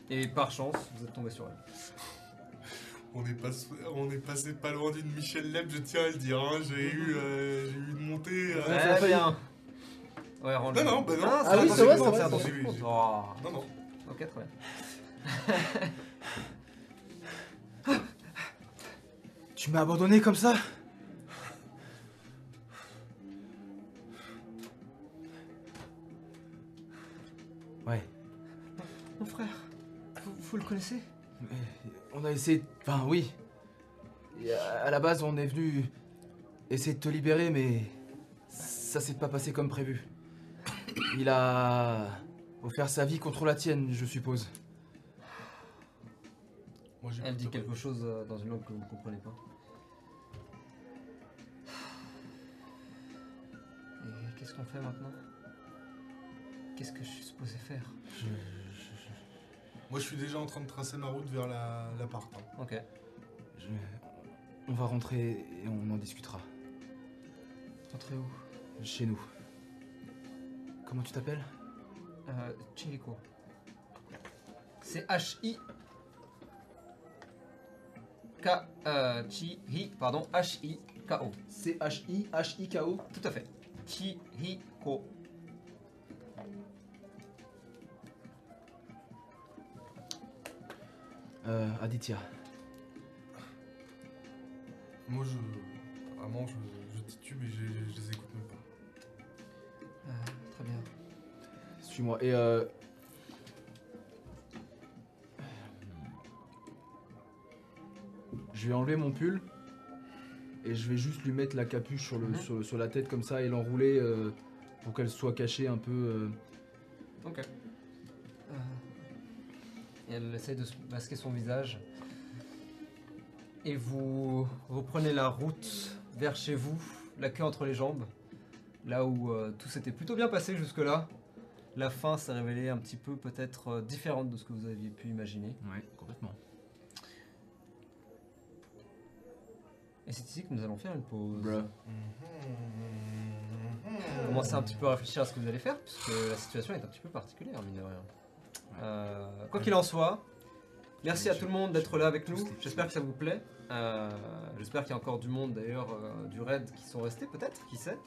et par chance, vous êtes tombé sur elle. On est, pas, on est passé pas loin d'une Michel Leb, je tiens à le dire. Hein. J'ai eu, euh, j'ai eu une montée. euh, Ouais. Très bien. Ouais, rends Non, non, bah non. Ah, Ah c'est oui, c'est vrai, c'est vrai, Oh. Non, non. Ok, très bien. Tu m'as abandonné comme ça Ouais. Mon frère, vous, vous le connaissez? Mais On a essayé. Enfin, oui. Et à à la base, on est venu essayer de te libérer, mais ça s'est pas passé comme prévu. Il a offert sa vie contre la tienne, je suppose. Moi, Elle dit quelque chose euh, dans une langue que vous ne comprenez pas. Qu'est-ce qu'on fait maintenant? Qu'est-ce que je suis supposé faire? Moi, je suis déjà en train de tracer ma route vers la- l'appart. hein. Ok. Je- On va rentrer et on en discutera. Rentrez où? Chez nous. Comment tu t'appelles? Euh, Chihiko. C'est H-I. K. Euh, Chi-Hi. Pardon. H-I-K-O. C-H-I-H-I-K-O Tout à fait. Chihiko. Euh, Aditya. Moi, je. Vraiment, je, je titube et je, je les écoute même pas. Euh, très bien. suis-moi. Et euh... Je vais enlever mon pull et je vais juste lui mettre la capuche sur, le, Mhm. sur, sur la tête comme ça et l'enrouler euh, pour qu'elle soit cachée un peu. euh, Ok. Euh, Et elle essaie de se masquer son visage. Et vous reprenez la route vers chez vous, la queue entre les jambes. Là où euh, tout s'était plutôt bien passé jusque-là. La fin s'est révélée un petit peu peut-être euh, différente de ce que vous aviez pu imaginer. Ouais, complètement. Et c'est ici que nous allons faire une pause. Bruh. Commencez un petit peu à réfléchir à ce que vous allez faire, puisque la situation est un petit peu particulière, mine de rien. Euh, quoi qu'il en soit, merci à tout le monde d'être là avec nous. J'espère que ça vous plaît. Euh, J'espère qu'il y a encore du monde d'ailleurs euh, du raid qui sont restés, peut-être, qui sait,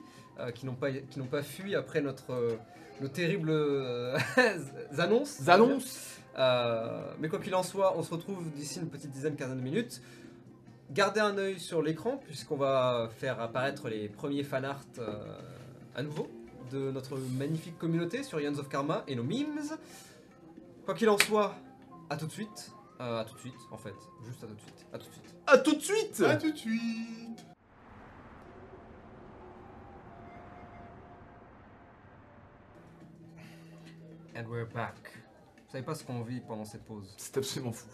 euh, qui n'ont pas, qui n'ont pas fui après notre, nos terribles annonces. Annonce Euh, mais quoi qu'il en soit, on se retrouve d'ici une petite dizaine, quinzaine de minutes. Gardez un œil sur l'écran puisqu'on va faire apparaître les premiers fanarts euh, à nouveau de notre magnifique communauté sur Ions of Karma et nos memes. Quoi qu'il en soit, à tout de suite. Euh, à tout de suite, en fait. Juste à tout de suite. À tout de suite. À tout de suite À tout de suite And we're back. Vous savez pas ce qu'on vit pendant cette pause. C'est absolument fou.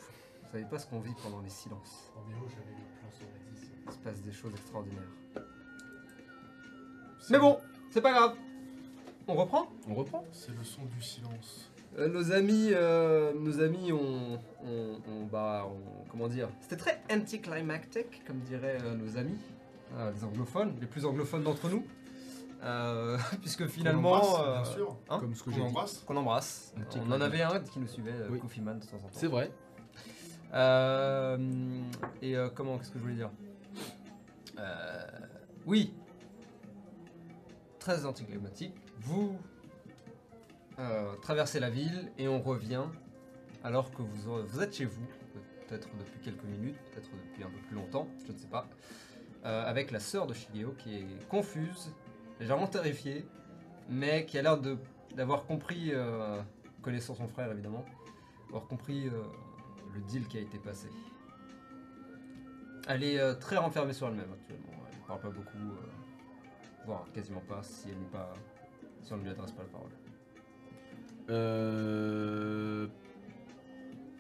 Vous savez pas ce qu'on vit pendant les silences. En vidéo, j'avais le plan sur la 10. Il se passe des choses extraordinaires. Mais bon, c'est pas grave. On reprend? On reprend C'est le son du silence. Euh, nos amis, euh, nos amis ont, ont- ont- bah, ont- comment dire? C'était très anticlimactic, comme diraient euh, nos amis, euh, les anglophones, les plus anglophones d'entre nous, Euh, puisque finalement, Qu'on embrasse, euh, bien sûr. hein, Comme ce que Qu'on j'ai dit. embrasse. qu'on embrasse. On en Anticlimactic. avait un qui nous suivait, euh, Oui. Kofi Man, de temps en temps. C'est vrai. Euh, et euh, comment, qu'est-ce que je voulais dire Euh, Oui, très anticlimatique. Vous traversez la ville et on revient alors que vous, êtes chez vous, peut-être depuis quelques minutes, peut-être depuis un peu plus longtemps, je ne sais pas, avec la sœur de Shigeo qui est confuse, légèrement terrifiée, mais qui a l'air d'avoir compris, connaissant son frère évidemment, avoir compris le deal qui a été passé. Elle est euh, très renfermée sur elle-même actuellement. Elle ne parle pas beaucoup, euh, voire quasiment pas si elle pas, si on ne lui adresse pas la parole. Euh...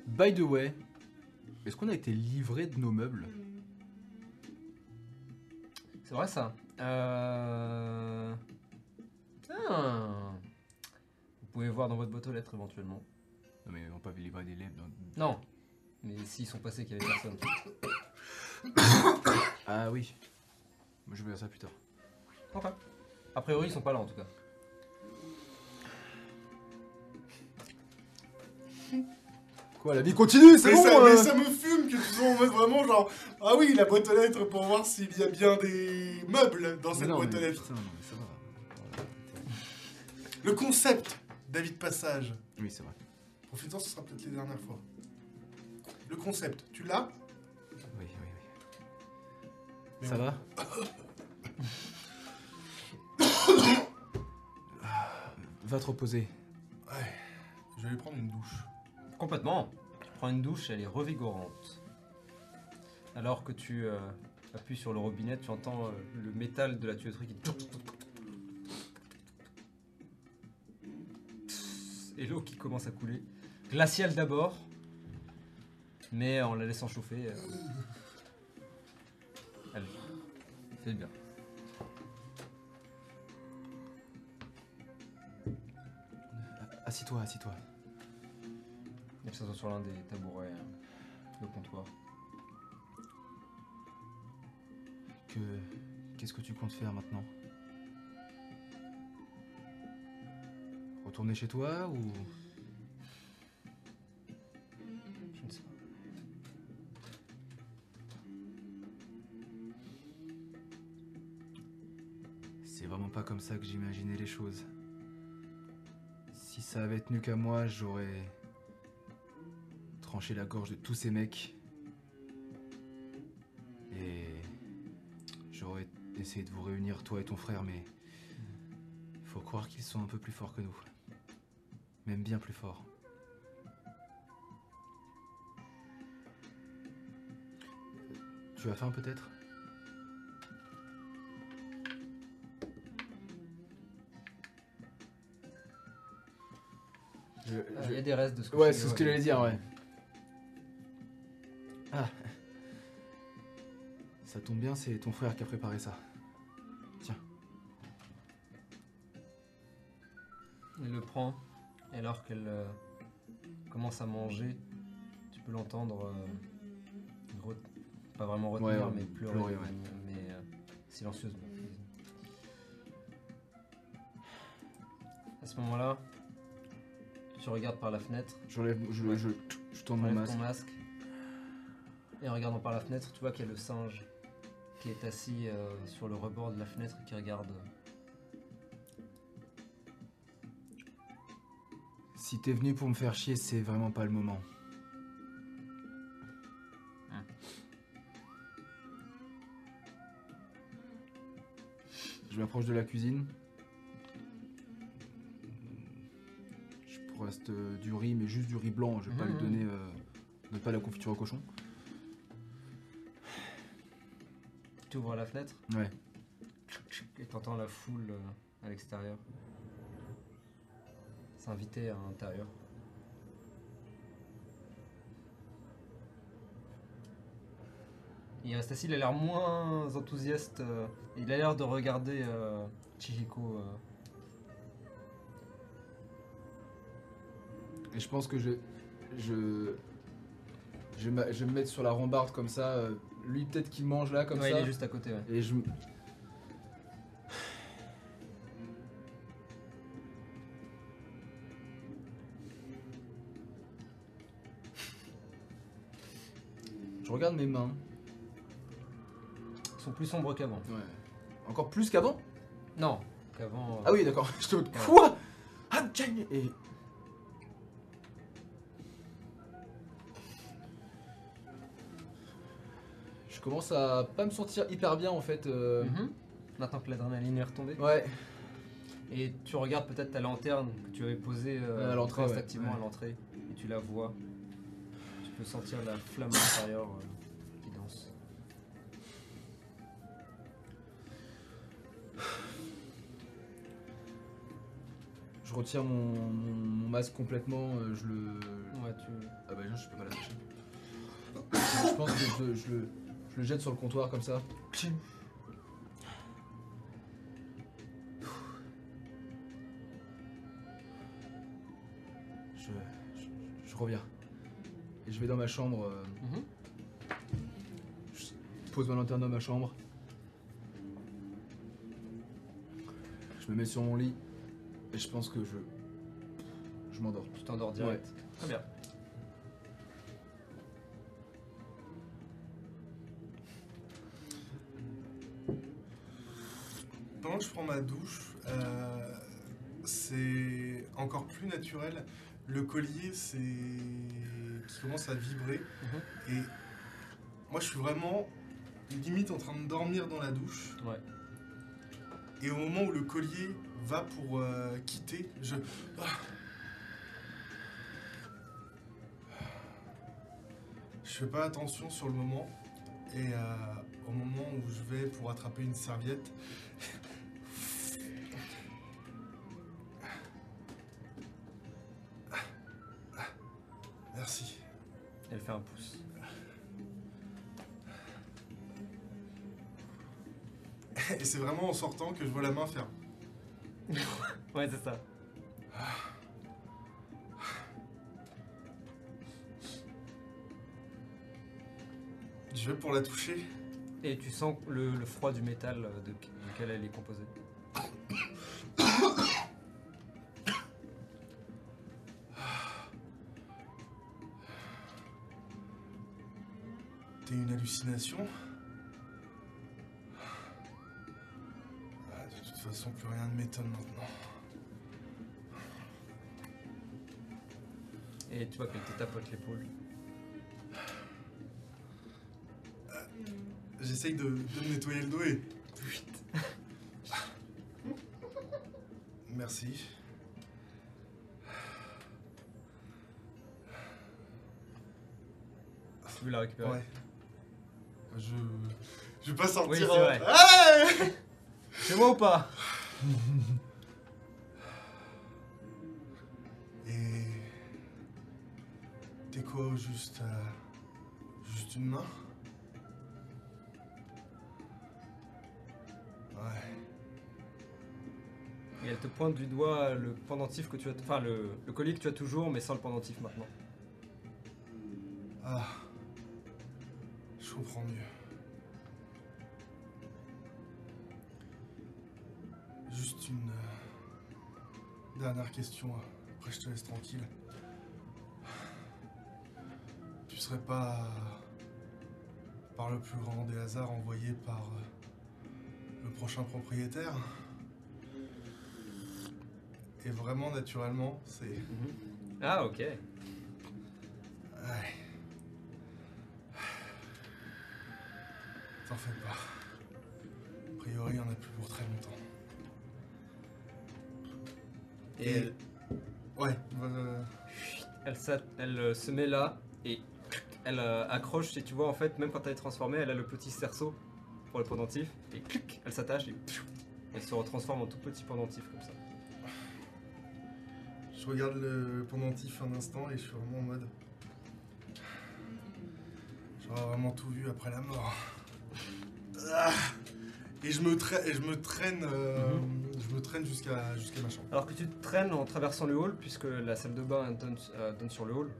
By the way, est-ce qu'on a été livré de nos meubles? C'est vrai ça. Euh... Ah. Vous pouvez voir dans votre boîte aux lettres éventuellement. Non mais on n'a pas livré des lèvres. Non. Mais s'ils sont passés qu'il y avait personne. Ah oui. Moi je verrai ça plus tard. Ok. A priori ils sont pas là en tout cas. Quoi, la vie continue, c'est Mais, bon ça, euh mais ça me fume que tu sois en mode vraiment genre Ah oui, la boîte aux lettres pour voir s'il y a bien des meubles dans Mais cette non, boîte aux lettres. putain, non, mais ça va. Le concept, David Passage. Oui, c'est vrai. Profitons, ce sera peut-être les dernières fois. Le concept, tu l'as? Oui, oui, oui. Mais ça on- va? Va te reposer. Ouais. Je vais aller prendre une douche. Complètement. Tu prends une douche, elle est revigorante. Alors que tu euh, appuies sur le robinet, tu entends euh, le métal de la tuyauterie qui. Et l'eau qui commence à couler. Glaciale d'abord, mais en la laissant chauffer. euh, Elle fait bien. Assis-toi, assis-toi. Elle s'assoit sur l'un des tabourets euh, de comptoir. Que... Qu'est-ce que tu comptes faire maintenant? Retourner chez toi ou... vraiment pas comme ça que j'imaginais les choses. Si ça avait tenu qu'à moi, j'aurais tranché la gorge de tous ces mecs. Et j'aurais essayé de vous réunir, toi et ton frère, mais faut croire qu'ils sont un peu plus forts que nous. Même bien plus fort. Tu as faim peut-être? Je- Ah, je- Il y a des restes de ce que Ouais, c'est ce que j'allais dire, ouais. Ah. Ça tombe bien, c'est ton frère qui a préparé ça. Il le prend, et alors qu'elle euh, commence à manger, tu peux l'entendre, euh, pas vraiment retenir, Ouais, ouais, mais pleurer, pleurer, ouais. mais, mais, euh, silencieusement. À ce moment-là, tu regardes par la fenêtre, J'enlève, je, Ouais. je, je tourne mon masque. ton masque, et en regardant par la fenêtre, tu vois qu'il y a le singe qui est assis euh, sur le rebord de la fenêtre et qui regarde. Si t'es venu pour me faire chier, c'est vraiment pas le moment. Hein. Je m'approche de la cuisine. Reste euh, du riz, mais juste du riz blanc. Je vais pas Mhm. lui donner euh, pas la confiture au cochon. Tu ouvres la fenêtre Ouais. et t'entends la foule euh, à l'extérieur. S'inviter à l'intérieur. Il reste assis, il a l'air moins enthousiaste. euh, il a l'air de regarder euh, Chihiko. euh. Et je pense que je. Je. Je vais, je me mettre sur la rambarde comme ça. euh, Lui, peut-être qu'il mange là, comme Ouais, ça. il est juste à côté. ouais. Et je. m- Je regarde mes mains. Ils sont plus sombres qu'avant. Ouais. Encore plus qu'avant? Non, qu'avant. euh, Ah oui, d'accord. Je te. Quoi? Ah, tiens, Et. Commence à pas me sentir hyper bien en fait. euh, mhm. Maintenant que l'adrénaline est retombée. Ouais. Et tu regardes peut-être ta lanterne que tu avais posée euh, à l'entrée, ouais. à Ouais. l'entrée. Et tu la vois. Tu peux sentir la flamme intérieure euh, qui danse. Je retire mon, mon- mon masque complètement, euh, je le. Ouais, tu... Ah bah non, je peux pas l'attacher. je pense que je, je le, je le jette sur le comptoir comme ça. Je, je, je reviens. Et je vais dans ma chambre. euh, Mhm. je pose ma lanterne dans ma chambre. Je me mets sur mon lit. Et je pense que je. Je m'endors. Tu t'endors direct. Très bien. Que je prends ma douche, euh, c'est encore plus naturel. Le collier, c'est qui commence à vibrer. Et moi, je suis vraiment limite en train de dormir dans la douche. Ouais. Et au moment où le collier va pour euh, quitter, je. Ah. Je fais pas attention sur le moment. Et euh, au moment où je vais pour attraper une serviette, fait un pouce. Et c'est vraiment en sortant que je vois la main faire. Ouais, c'est ça. Je vais pour la toucher. Et tu sens le, le froid du métal euh, de, duquel elle est composée. Ah, de toute façon, plus rien ne m'étonne maintenant. Et tu vois que tu tapotes l'épaule. Ah, j'essaye de, de, me nettoyer le dos et. Merci. Tu veux la récupérer? Ouais. Je. Vais pas sortir. Oui, c'est un- vrai. C'est moi ou pas? Et. T'es quoi au juste. euh, Juste une main? Ouais. Et elle te pointe du doigt le pendentif que tu as. Enfin, le, le collier que tu as toujours, mais sans le pendentif maintenant. Ah. Je comprends mieux. Juste une euh, dernière question, après je te laisse tranquille. Tu serais pas, par le plus grand des hasards, envoyé par euh, le prochain propriétaire? Et vraiment, naturellement, c'est... Ah, ok. Ouais. T'en fais pas. A priori, en a plus pour très longtemps. Et elle, Ouais, euh, elle, elle, euh, se met là et elle euh, accroche. Et tu vois, en fait, même quand elle est transformée, elle a le petit cerceau pour le pendentif. Et clic, elle s'attache et elle se retransforme en tout petit pendentif comme ça. je regarde le pendentif un instant et je suis vraiment en mode. J'aurais vraiment tout vu après la mort. Ah et je me, tra- et je me traîne, euh, je me traîne jusqu'à jusqu'à ma chambre. Alors que tu te traînes en traversant le hall, puisque la salle de bain donne, euh, donne sur le hall,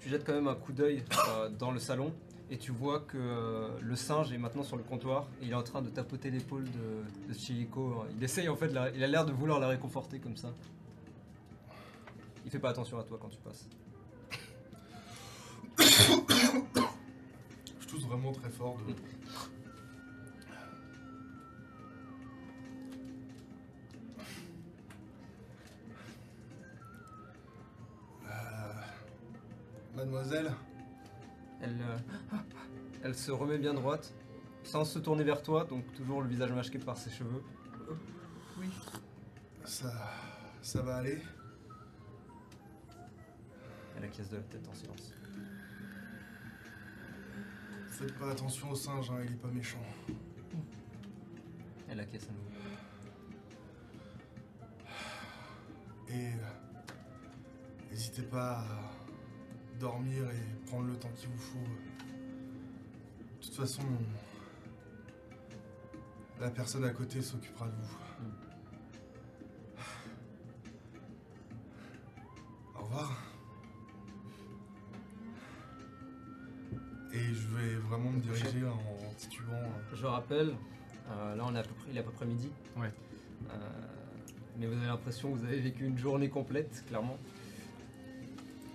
tu jettes quand même un coup d'œil euh, dans le salon et tu vois que euh, le singe est maintenant sur le comptoir et il est en train de tapoter l'épaule de, de Chihiko. Il essaye en fait, la- il a l'air de vouloir la réconforter comme ça. Il fait pas attention à toi quand tu passes. Je tousse vraiment très fort de. Mademoiselle, Elle, euh, elle se remet bien droite, sans se tourner vers toi, donc toujours le visage masqué par ses cheveux. Oui. ça, ça va aller Elle acquiesce de la tête en silence. Faites pas attention au singe, hein, il est pas méchant. Elle acquiesce à nouveau. Et euh, n'hésitez pas à dormir et prendre le temps qu'il vous faut. De toute façon, la personne à côté s'occupera de vous. Au revoir. Et je vais vraiment me diriger en titubant. euh, Je rappelle, euh, là on est à peu près, il est à peu près midi. Ouais. Euh, mais vous avez l'impression que vous avez vécu une journée complète, clairement.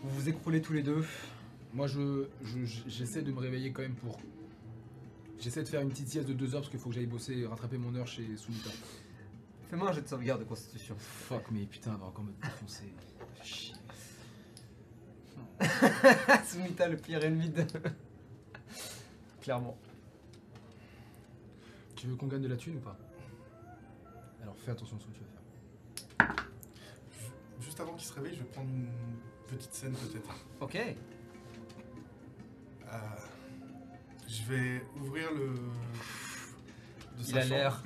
Vous vous écroulez tous les deux. Moi, je, je- j'essaie de me réveiller quand même pour. J'essaie de faire une petite sieste de deux heures parce qu'il faut que j'aille bosser et rattraper mon heure chez Sunita. Fais-moi un jet de sauvegarde de constitution. Fuck, mais putain, elle va encore me défoncer. Chier. Sumita, le pire ennemi de. clairement. Tu veux qu'on gagne de la thune ou pas? Alors fais attention à ce que tu vas faire. Juste avant qu'il se réveille, je vais prendre une petite scène peut-être. Ok. Euh, je vais ouvrir le. de Il sa a chambre. l'air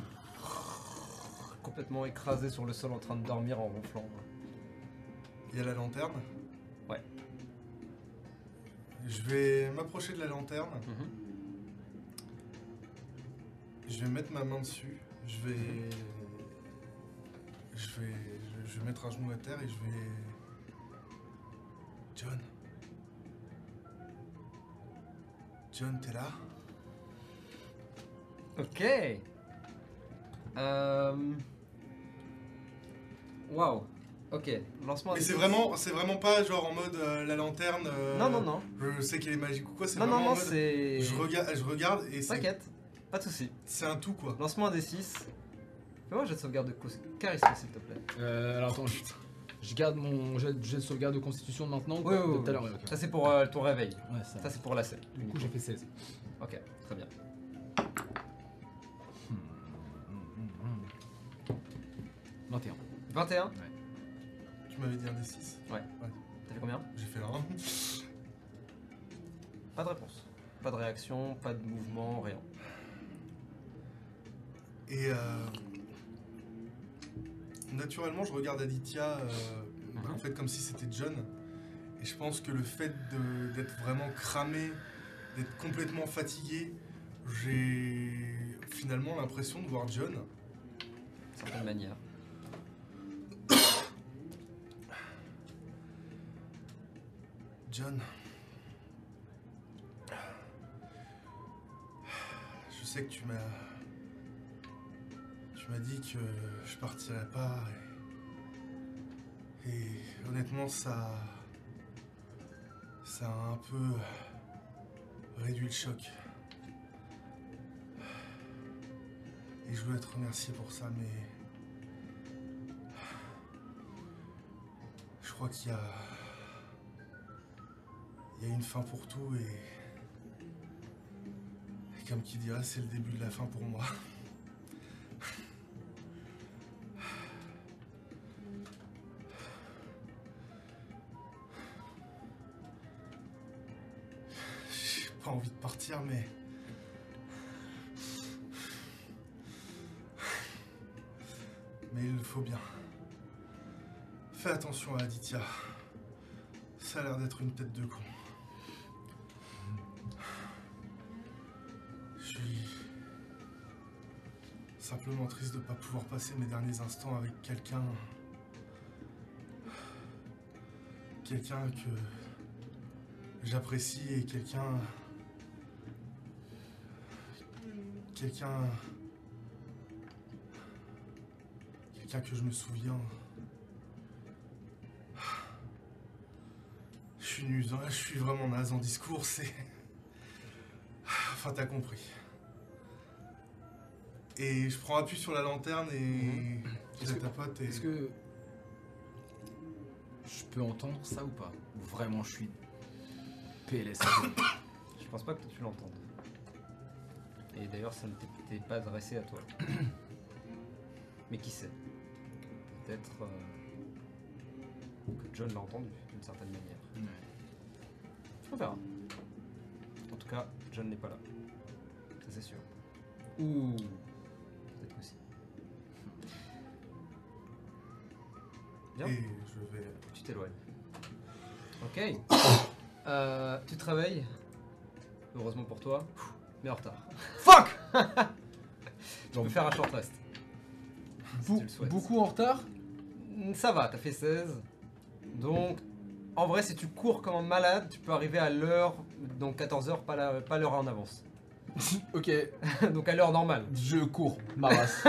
complètement écrasé sur le sol en train de dormir en ronflant. Il y a la lanterne. Ouais. Je vais m'approcher de la lanterne. Mhm. Je vais mettre ma main dessus. Je vais. Je vais. Je, je vais mettre un genou à terre et je vais. John. John, t'es là? Ok. Euh... Waouh. Ok. Lancement. Mais des- c'est vraiment, c'est vraiment pas genre en mode euh, la lanterne. euh, Non, non, non. Je sais qu'elle est magique ou quoi. C'est Non, non, vraiment en non, mode. c'est. Je regarde, je regarde et c'est, T'inquiète. Pas de soucis. c'est un tout quoi. Lancement des 6. Fais-moi un jet de sauvegarde de cos- charisme, s'il te plaît. Euh, alors attends, je, garde mon jet, de sauvegarde de constitution de maintenant ou Oui, oui, De oui. tout à l'heure, ouais, ok. Ça, c'est pour euh, ton réveil. Ouais, ça. Ça, c'est pour la scène. du coup, j'ai fait 16. Ok, très bien. Hmm, 21. 21 Tu m'avais dit un des 6 T'as fait combien? J'ai fait un. Pas de réponse. Pas de réaction, pas de mouvement, rien. Et euh, naturellement, je regarde Aditya, euh, en fait, comme si c'était John. Et je pense que le fait d'être vraiment cramé, d'être complètement fatigué, j'ai finalement l'impression de voir John. D'une certaine manière. John. Je sais que tu m'as. Tu m'as dit que je partirais pas. Et, et honnêtement, ça. Ça a un peu réduit le choc. Et je voulais te remercier pour ça, mais. Je crois qu'il y a. Il y a une fin pour tout et. et comme qui dirait, c'est le début de la fin pour moi. envie de partir, mais. Mais il le faut bien. Fais attention à Aditya. Ça a l'air d'être une tête de con. Je suis simplement triste de ne pas pouvoir passer mes derniers instants avec quelqu'un. Quelqu'un que j'apprécie et quelqu'un. Quelqu'un. Quelqu'un que je me souviens. Je suis nul, hein, je suis vraiment naze en discours, c'est. Enfin, t'as compris. Et je prends appui sur la lanterne et. Je Est-ce que- tapote et. Est-ce que je peux entendre ça ou pas? Ou vraiment je suis PLS Je pense pas que tu l'entendes. Et d'ailleurs, ça ne t'était pas adressé à toi. Mais qui sait? Peut-être euh, que John l'a entendu d'une certaine manière. On verra. En tout cas, John n'est pas là. Ça c'est sûr. Ou peut-être aussi. Bien. Et je vais. Tu t'éloignes. Ok. Euh, tu te réveilles. Heureusement pour toi. Mais en retard. Fuck Tu peux faire un short rest. Si Bou- tu le souhaites. Beaucoup en retard Mm, Ça va, t'as fait 16. Donc, en vrai, si tu cours comme un malade, tu peux arriver à l'heure, donc 14h, pas la- pas l'heure en avance. Ok, donc à l'heure normale. je cours, ma race.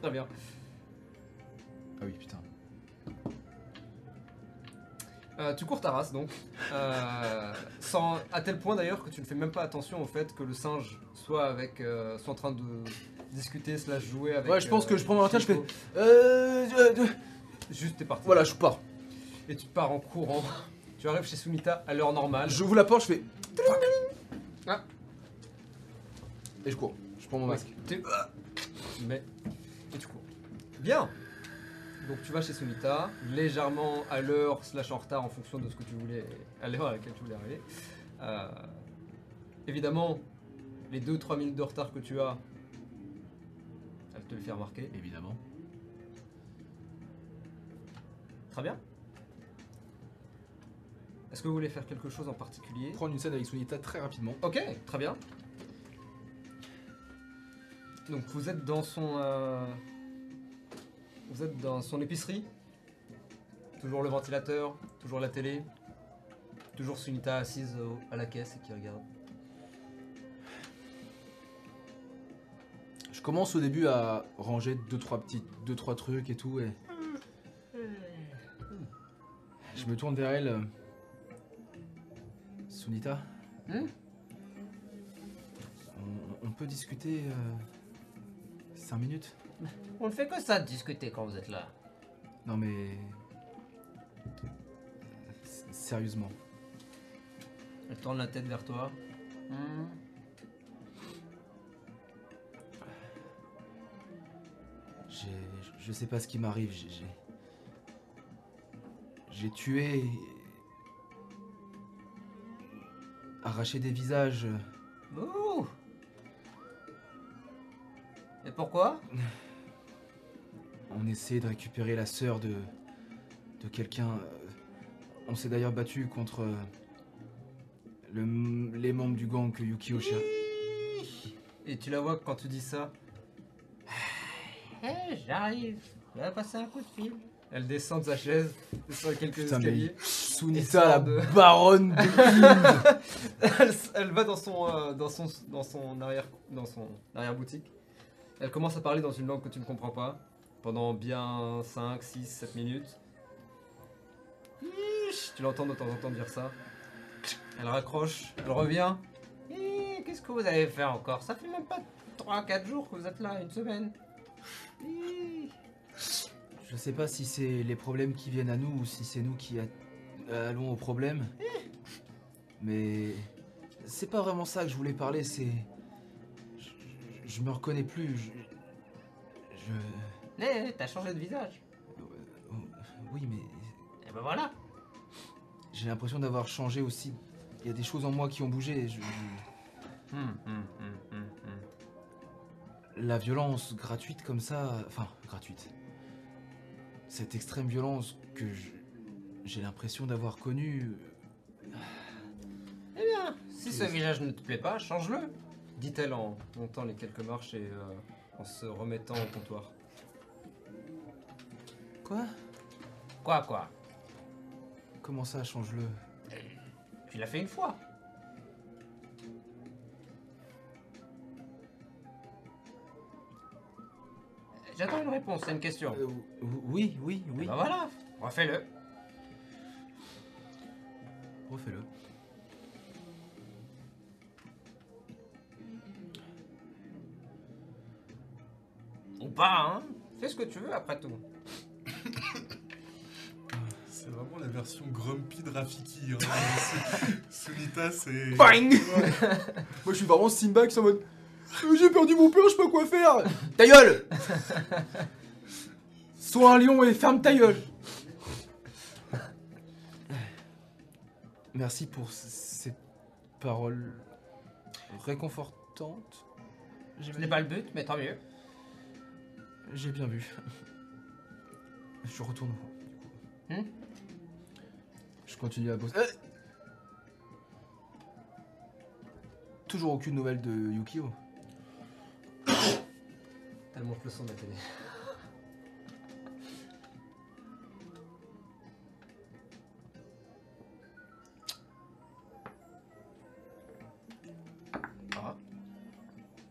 Très bien. ah oui, putain. Euh, tu cours ta race donc, euh, sans, à tel point d'ailleurs que tu ne fais même pas attention au fait que le singe soit avec, euh, soit en train de discuter slash jouer avec. Ouais, je pense que je prends mon intérêt, je Chico. Euh, euh, euh, Juste t'es parti. voilà, je pars. Et tu pars en courant. Tu arrives chez Sumita à l'heure normale. J'ouvre la porte, je fais. Ah. Et je cours. Je prends mon masque. Tu mets et tu cours. Bien. Donc tu vas chez Sumita, légèrement à l'heure slash en retard en fonction de ce que tu voulais, à l'heure à laquelle tu voulais arriver. Euh, évidemment, les 2-3 minutes de retard que tu as, elle te le fait remarquer. Évidemment. Très bien. Est-ce que vous voulez faire quelque chose en particulier? Prendre une scène avec Sunita très rapidement. Ok, très bien. Donc vous êtes dans son, euh, vous êtes dans son épicerie. Toujours le ventilateur, toujours la télé, toujours Sunita assise au- à la caisse et qui regarde. Je commence au début à ranger deux trois petits, deux trois trucs et tout et je me tourne vers elle. euh, Sunita, Hmm on, on peut discuter euh, cinq minutes? On ne fait que ça de discuter quand vous êtes là. Non mais s- sérieusement. Elle tourne la tête vers toi. Hmm. J'ai, je sais pas ce qui m'arrive. J'ai, j'ai, tué arracher des visages. Ouh. Et pourquoi? On essaie de récupérer la sœur de, de quelqu'un. euh, On s'est d'ailleurs battu contre euh, le- les membres du gang que Yukio Et tu la vois quand tu dis ça? Eh, j'arrive. Je vais passer un coup de fil. Elle descend de sa chaise, sur quelques Putain, escaliers. Sunita, la de- baronne de elle, elle va dans son, euh, dans son, dans son arrière, dans son arrière boutique. Elle commence à parler dans une langue que tu ne comprends pas pendant bien 5, 6, 7 minutes. Tu l'entends de temps en temps dire ça. Elle raccroche, elle revient. Qu'est-ce que vous avez fait encore? Ça fait même pas 3-4 jours que vous êtes là, une semaine. Je sais pas si c'est les problèmes qui viennent à nous ou si c'est nous qui allons aux problèmes. Mais c'est pas vraiment ça que je voulais parler, c'est. Je, je- je me reconnais plus. Je. je- Eh, t'as changé de visage. euh, Oui, mais Et ben voilà. j'ai l'impression d'avoir changé aussi. Il y a des choses en moi qui ont bougé. je- Hum, hum, hum. La violence gratuite comme ça. Enfin, gratuite. Cette extrême violence que j'ai l'impression d'avoir connue. Eh bien, si ce visage ne te plaît pas, change-le, dit-elle en montant les quelques marches et euh, en se remettant au comptoir. Quoi? Quoi, quoi? Comment ça, change-le? Tu l'as fait une fois. J'attends une réponse, c'est une question. Euh, Oui, oui, Eh oui. Ben voilà, refais-le. Refais-le. Ou pas, hein Fais ce que tu veux après tout. C'est vraiment la version grumpy de Rafiki. Hein. C'est- Sunita, c'est. Bang Ouais. Moi, je suis vraiment Simba qui en mode. J'ai perdu mon père, je sais pas quoi faire Ta gueule Sois un lion et ferme ta gueule Merci pour c- cette parole réconfortante. J'ai Ce n'est pas le but, mais tant mieux. J'ai bien vu. Je retourne. du coup. Hmm Je continue à bosser. Euh Toujours aucune nouvelle de Yukio. Elle monte le son de la télé. Ah.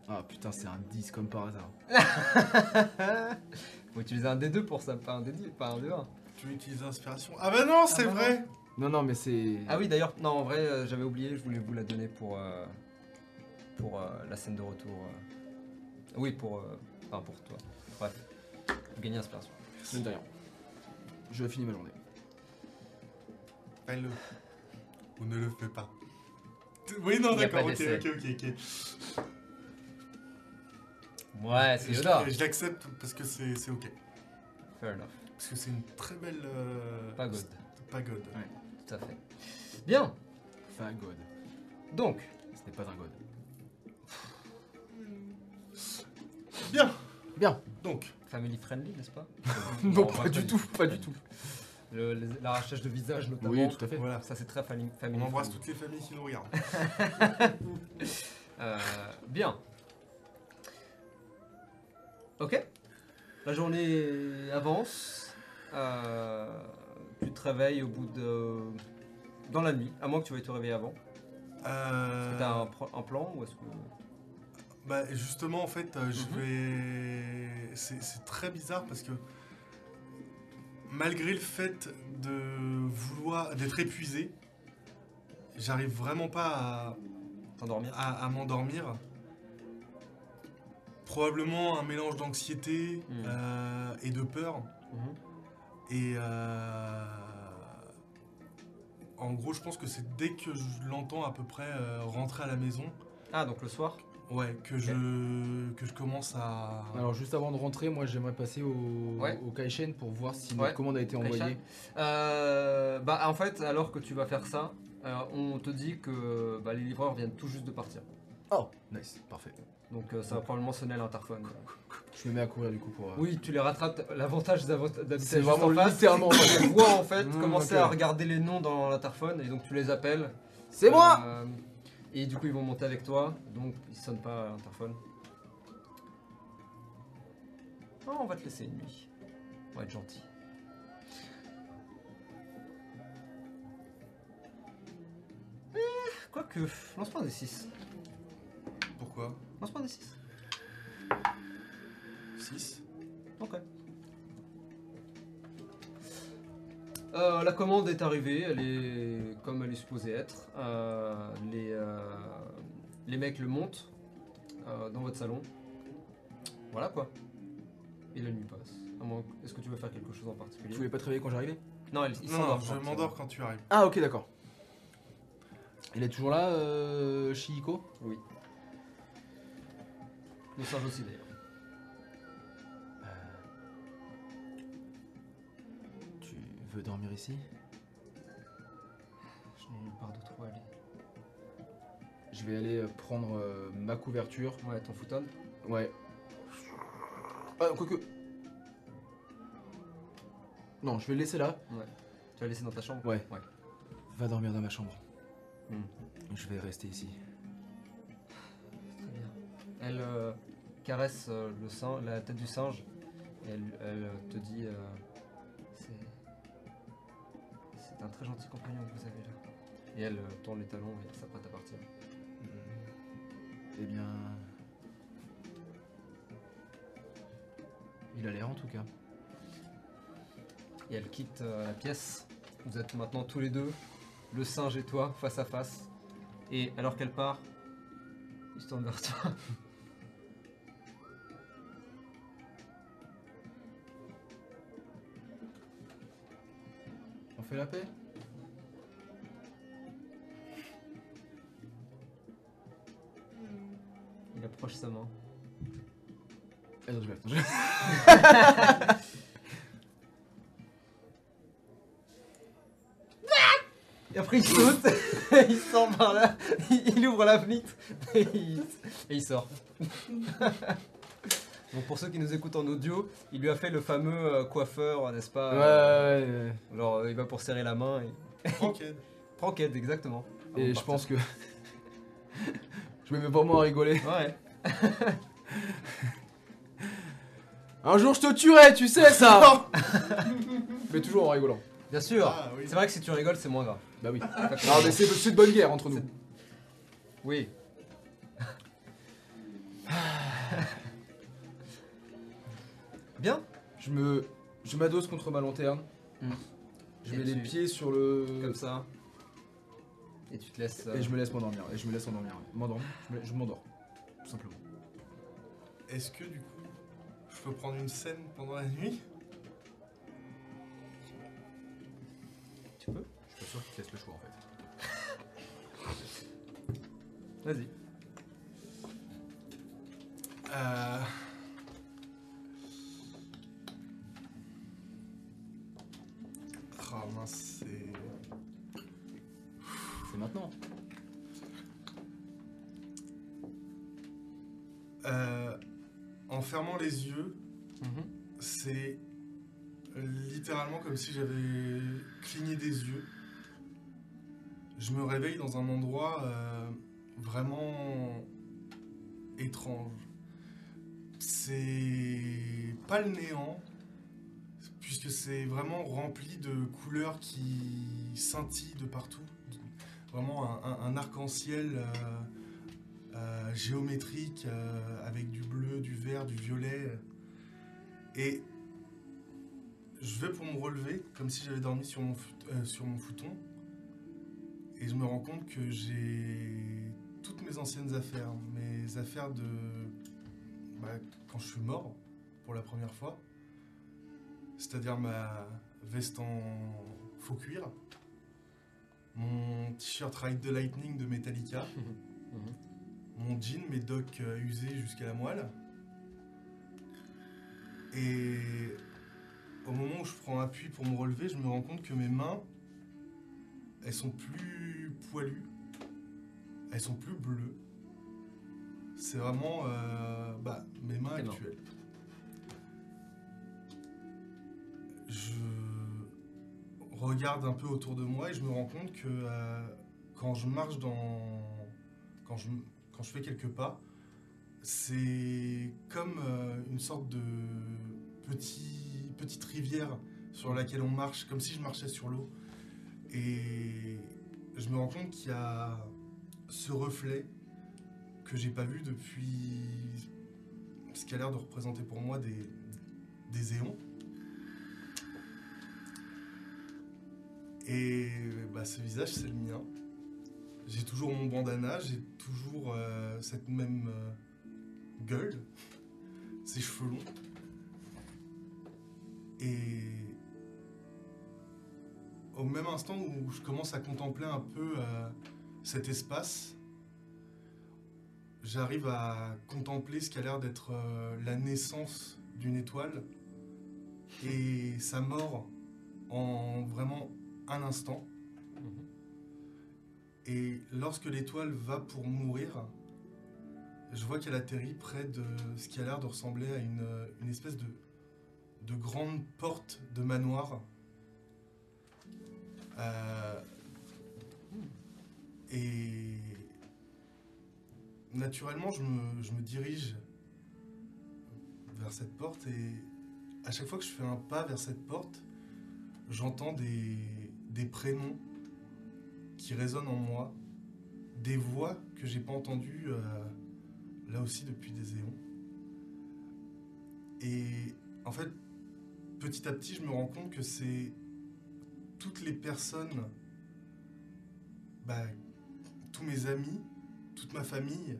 Ah putain, c'est un 10 comme par hasard. Faut utiliser un D2 pour ça, pas un D10, pas un D1. Tu veux utiliser l'inspiration Ah bah non, c'est bah vrai Non, non, mais c'est. Ah oui, d'ailleurs, non, en vrai, euh, j'avais oublié, je voulais vous la donner pour, euh, pour euh, la scène de retour. euh. Oui, pour, euh, enfin, pour toi. Bref, vous gagnez inspiration. Mine de rien. Je finis ma journée. Fais-le. Ou ne le fais pas. Oui, non, d'accord, ok, ok, ok, ok. Ouais, c'est Yoda. je l'accepte parce que c'est c'est ok. Fair enough. Parce que c'est une très belle. euh, Pagode. Pagode. Tout à fait. Bien, God. donc, Ce n'est pas un God. Bien Bien. Donc, family friendly, n'est-ce pas? Non, on pas du tout, pas du tout. L'arrachage de visage, notamment. Oui, tout à fait. voilà. Ça, c'est très family, family On embrasse friendly. toutes les familles qui nous regardent. Euh, bien. Ok. La journée avance. Euh, tu te réveilles au bout de. Dans la nuit, à moins que tu veuilles te réveiller avant. Est-ce que t'as un, pro- un plan ou est-ce que. Bah justement en fait euh, je Mhm. vais c'est c'est très bizarre parce que malgré le fait de vouloir d'être épuisé j'arrive vraiment pas T'endormir à- à m'endormir probablement un mélange d'anxiété Mhm. euh, et de peur Mhm. et euh, en gros je pense que c'est dès que je l'entends à peu près euh, rentrer à la maison Ah, donc le soir? Ouais que je que je commence à Alors, juste avant de rentrer, moi j'aimerais passer au, Ouais. au Kaishen pour voir si Ouais. notre commande a été envoyée. Euh, bah, en fait, alors que tu vas faire ça, Euh, on te dit que bah, les livreurs viennent tout juste de partir. Oh, nice, parfait. Donc euh, ça va probablement sonner à l'interphone. Je me mets à courir du coup pour. euh, Oui, tu les rattrapes. L'avantage d'avo- d'habiter C'est juste vraiment en face, littéralement c'est que tu vois en fait Mmh, commencer ok. à regarder les noms dans l'interphone et donc tu les appelles. C'est moi Euh, Et du coup ils vont monter avec toi, donc ils sonnent pas à l'interphone. Oh, on va te laisser une nuit. On va être gentil. Eh, Quoique, lance-moi des 6. Pourquoi Lance-moi un des 6. 6 Ok. Euh, la commande est arrivée, elle est comme elle est supposée être. Euh, les, euh, les mecs le montent euh, dans votre salon. Voilà quoi. Et la nuit passe. Est-ce que tu veux faire quelque chose en Tu particulier voulais pas te réveiller quand j'arrivais Non, il, il s'endort. je quand- m'endors quand tu arrives. Ah, ok, d'accord. Il est toujours là, euh, Shihiko? Oui. Le singe aussi d'ailleurs. Tu veux dormir ici? Je n'ai nulle part d'autre où aller. Je vais aller euh, prendre euh, ma couverture. Ouais, ton futon. Ouais. Ah, quoique. Non, je vais le laisser là. Tu vas laisser dans ta chambre? Ouais. Ouais. Va dormir dans ma chambre. Hmm. Je vais rester ici. Très bien. Elle euh, caresse euh, le la tête du singe et elle, elle, euh, te dit euh, c'est un très gentil compagnon que vous avez là. Et elle tourne les talons et s'apprête à partir. Eh bien. Il a l'air en tout cas. Et elle quitte euh, la pièce. Vous êtes maintenant tous les deux, le singe et toi, face à face. Et alors qu'elle part, il se tourne vers toi. fait la paix. Il approche sa main. Eh non, je vais- je- Et après il saute, il sort par là, il ouvre la fenêtre et il, et il sort. Donc pour ceux qui nous écoutent en audio, il lui a fait le fameux euh, coiffeur, n'est-ce pas Ouais, euh, ouais, ouais. Genre euh, il va pour serrer la main et... Tranquille. Franquette, exactement. Et je pense que. je me mets vraiment à rigoler. Ouais. Un jour je te tuerai, tu sais ça Mais toujours en rigolant. Bien sûr. Ah, oui. C'est vrai que si tu rigoles, c'est moins grave. Bah oui. Non mais c'est c'est de bonne guerre entre nous. Oui. Bien. Je me. Je m'adosse contre ma lanterne. Mm. Je Et mets les tu- pieds sur le. Comme ça. Et tu te laisses. euh, Et je me laisse m'endormir. Et je me laisse endormir. M'endormir. Je me- Je m'endors. Tout simplement. Est-ce que du coup, je peux prendre une scène pendant la nuit? Tu peux Je suis pas sûr qu'il te laisse le choix en fait. Vas-y. Euh... Ah mince, c'est... C'est maintenant. Euh, en fermant les yeux, c'est littéralement comme si j'avais cligné des yeux. Je me réveille dans un endroit euh, vraiment étrange. C'est pas le néant, puisque c'est vraiment rempli de couleurs qui scintillent de partout. Vraiment un, arc-en-ciel euh, euh, géométrique euh, avec du bleu, du vert, du violet. Et je vais pour me relever, comme si j'avais dormi sur mon, sur mon futon. Et je me rends compte que j'ai toutes mes anciennes affaires, mes affaires de bah, quand je suis mort pour la première fois, c'est-à-dire ma veste en faux cuir, mon t-shirt Ride the Lightning de Metallica, Mhm. mon jean, mes docks euh, usés jusqu'à la moelle. Et au moment où je prends appui pour me relever, je me rends compte que mes mains, elles sont plus poilues, elles sont plus bleues. C'est vraiment euh, bah, mes mains mains. Je regarde un peu autour de moi et je me rends compte que euh, quand je marche dans. Quand je, fais quelques pas, c'est comme euh, une sorte de petit, petite rivière sur laquelle on marche, comme si je marchais sur l'eau. Et je me rends compte qu'il y a ce reflet que j'ai pas vu depuis ce qui a l'air de représenter pour moi des éons. Et bah, ce visage, c'est le mien. J'ai toujours mon bandana, j'ai toujours euh, cette même euh, gueule, ces cheveux longs. Et au même instant où je commence à contempler un peu euh, cet espace, j'arrive à contempler ce qui a l'air d'être la naissance d'une étoile et sa mort en vraiment un instant. Et lorsque l'étoile va pour mourir, je vois qu'elle atterrit près de ce qui a l'air de ressembler à une, une espèce de, de grande porte de manoir. Euh, et naturellement, je me, je me dirige vers cette porte et à chaque fois que je fais un pas vers cette porte, j'entends des, des prénoms qui résonnent en moi, des voix que j'ai pas entendues euh, là aussi depuis des éons. Et en fait, petit à petit, je me rends compte que c'est toutes les personnes, bah, tous mes amis, toute ma famille,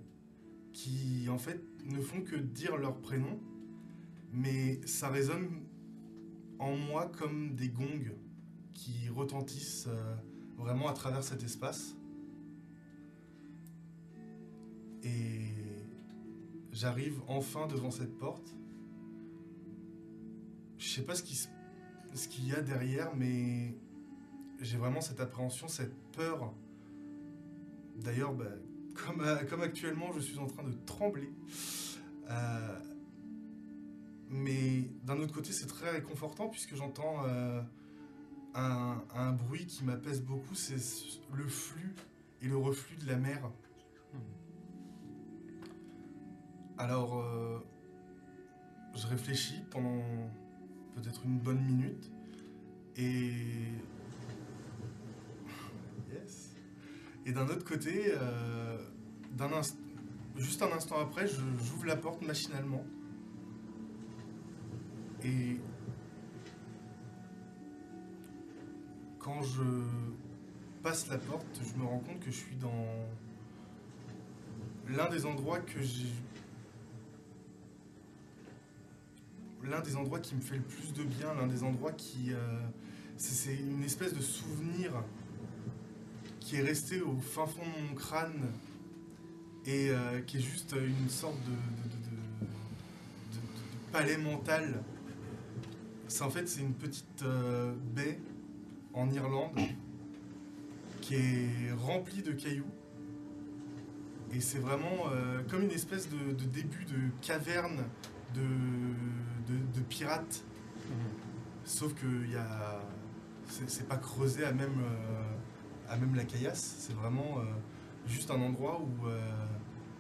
qui en fait ne font que dire leur prénom, mais ça résonne en moi comme des gongs qui retentissent euh, vraiment à travers cet espace. Et j'arrive enfin devant cette porte. Je sais pas ce qui se- ce qu'il y a derrière, mais j'ai vraiment cette appréhension, cette peur. D'ailleurs, bah, comme, euh, comme actuellement, je suis en train de trembler. Euh, mais d'un autre côté, c'est très réconfortant puisque j'entends un, un bruit qui m'apaise beaucoup, c'est ce- le flux et le reflux de la mer. Alors, euh, je réfléchis pendant peut-être une bonne minute et yes. Et d'un autre côté, euh, d'un juste un instant après, j'ouvre la porte machinalement et quand je passe la porte, je me rends compte que je suis dans l'un des endroits que j'ai l'un des endroits qui me fait le plus de bien, l'un des endroits qui euh, c'est une espèce de souvenir qui est resté au fin fond de mon crâne et euh, qui est juste une sorte de- de palais mental. C'est en fait c'est une petite euh, baie en Irlande qui est remplie de cailloux. Et c'est vraiment euh, comme une espèce de, début de caverne de, pirates. Sauf que c'est pas creusé à même, euh, à même la caillasse. C'est vraiment euh, juste un endroit où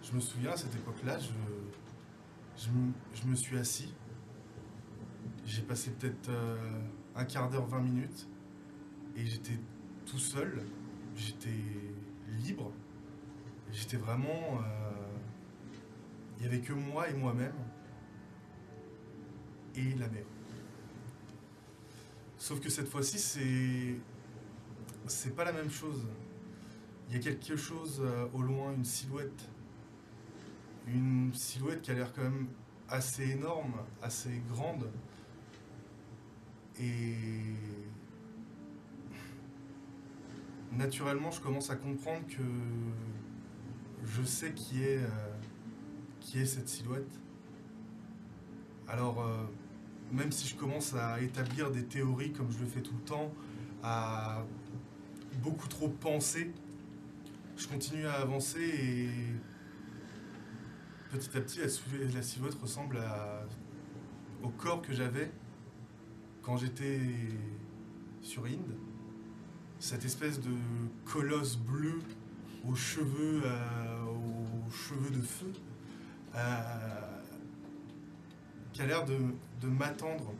je me souviens à cette époque-là, je, je, me- suis assis. J'ai passé peut-être un quart d'heure, 20 minutes. Et j'étais tout seul. J'étais libre. J'étais vraiment. euh, Il n'y avait que moi et moi-même. Et la mer. Sauf que cette fois-ci, c'est. C'est pas la même chose. Il y a quelque chose euh, au loin, une silhouette. Une silhouette qui a l'air quand même assez énorme, assez grande. Et. Naturellement, je commence à comprendre que je sais qui est, euh, qui est cette silhouette. Alors, euh, même si je commence à établir des théories comme je le fais tout le temps, à beaucoup trop pensé. Je continue à avancer et petit à petit la, silhouette ressemble au corps que j'avais quand j'étais sur Inde. Cette espèce de colosse bleu aux cheveux, euh, aux cheveux de feu, euh, qui a l'air de, de m'attendre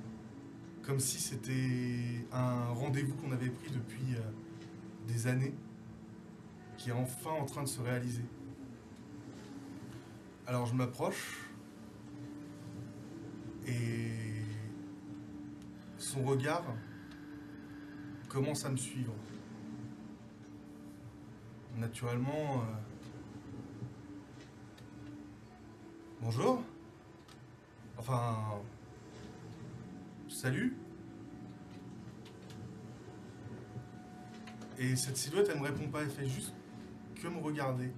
comme si c'était un rendez-vous qu'on avait pris depuis euh, des années, qui est enfin en train de se réaliser. Alors je m'approche et son regard commence à me suivre. Naturellement, euh, bonjour. Enfin, salut. Et cette silhouette, elle me répond pas, elle fait juste que me regarder.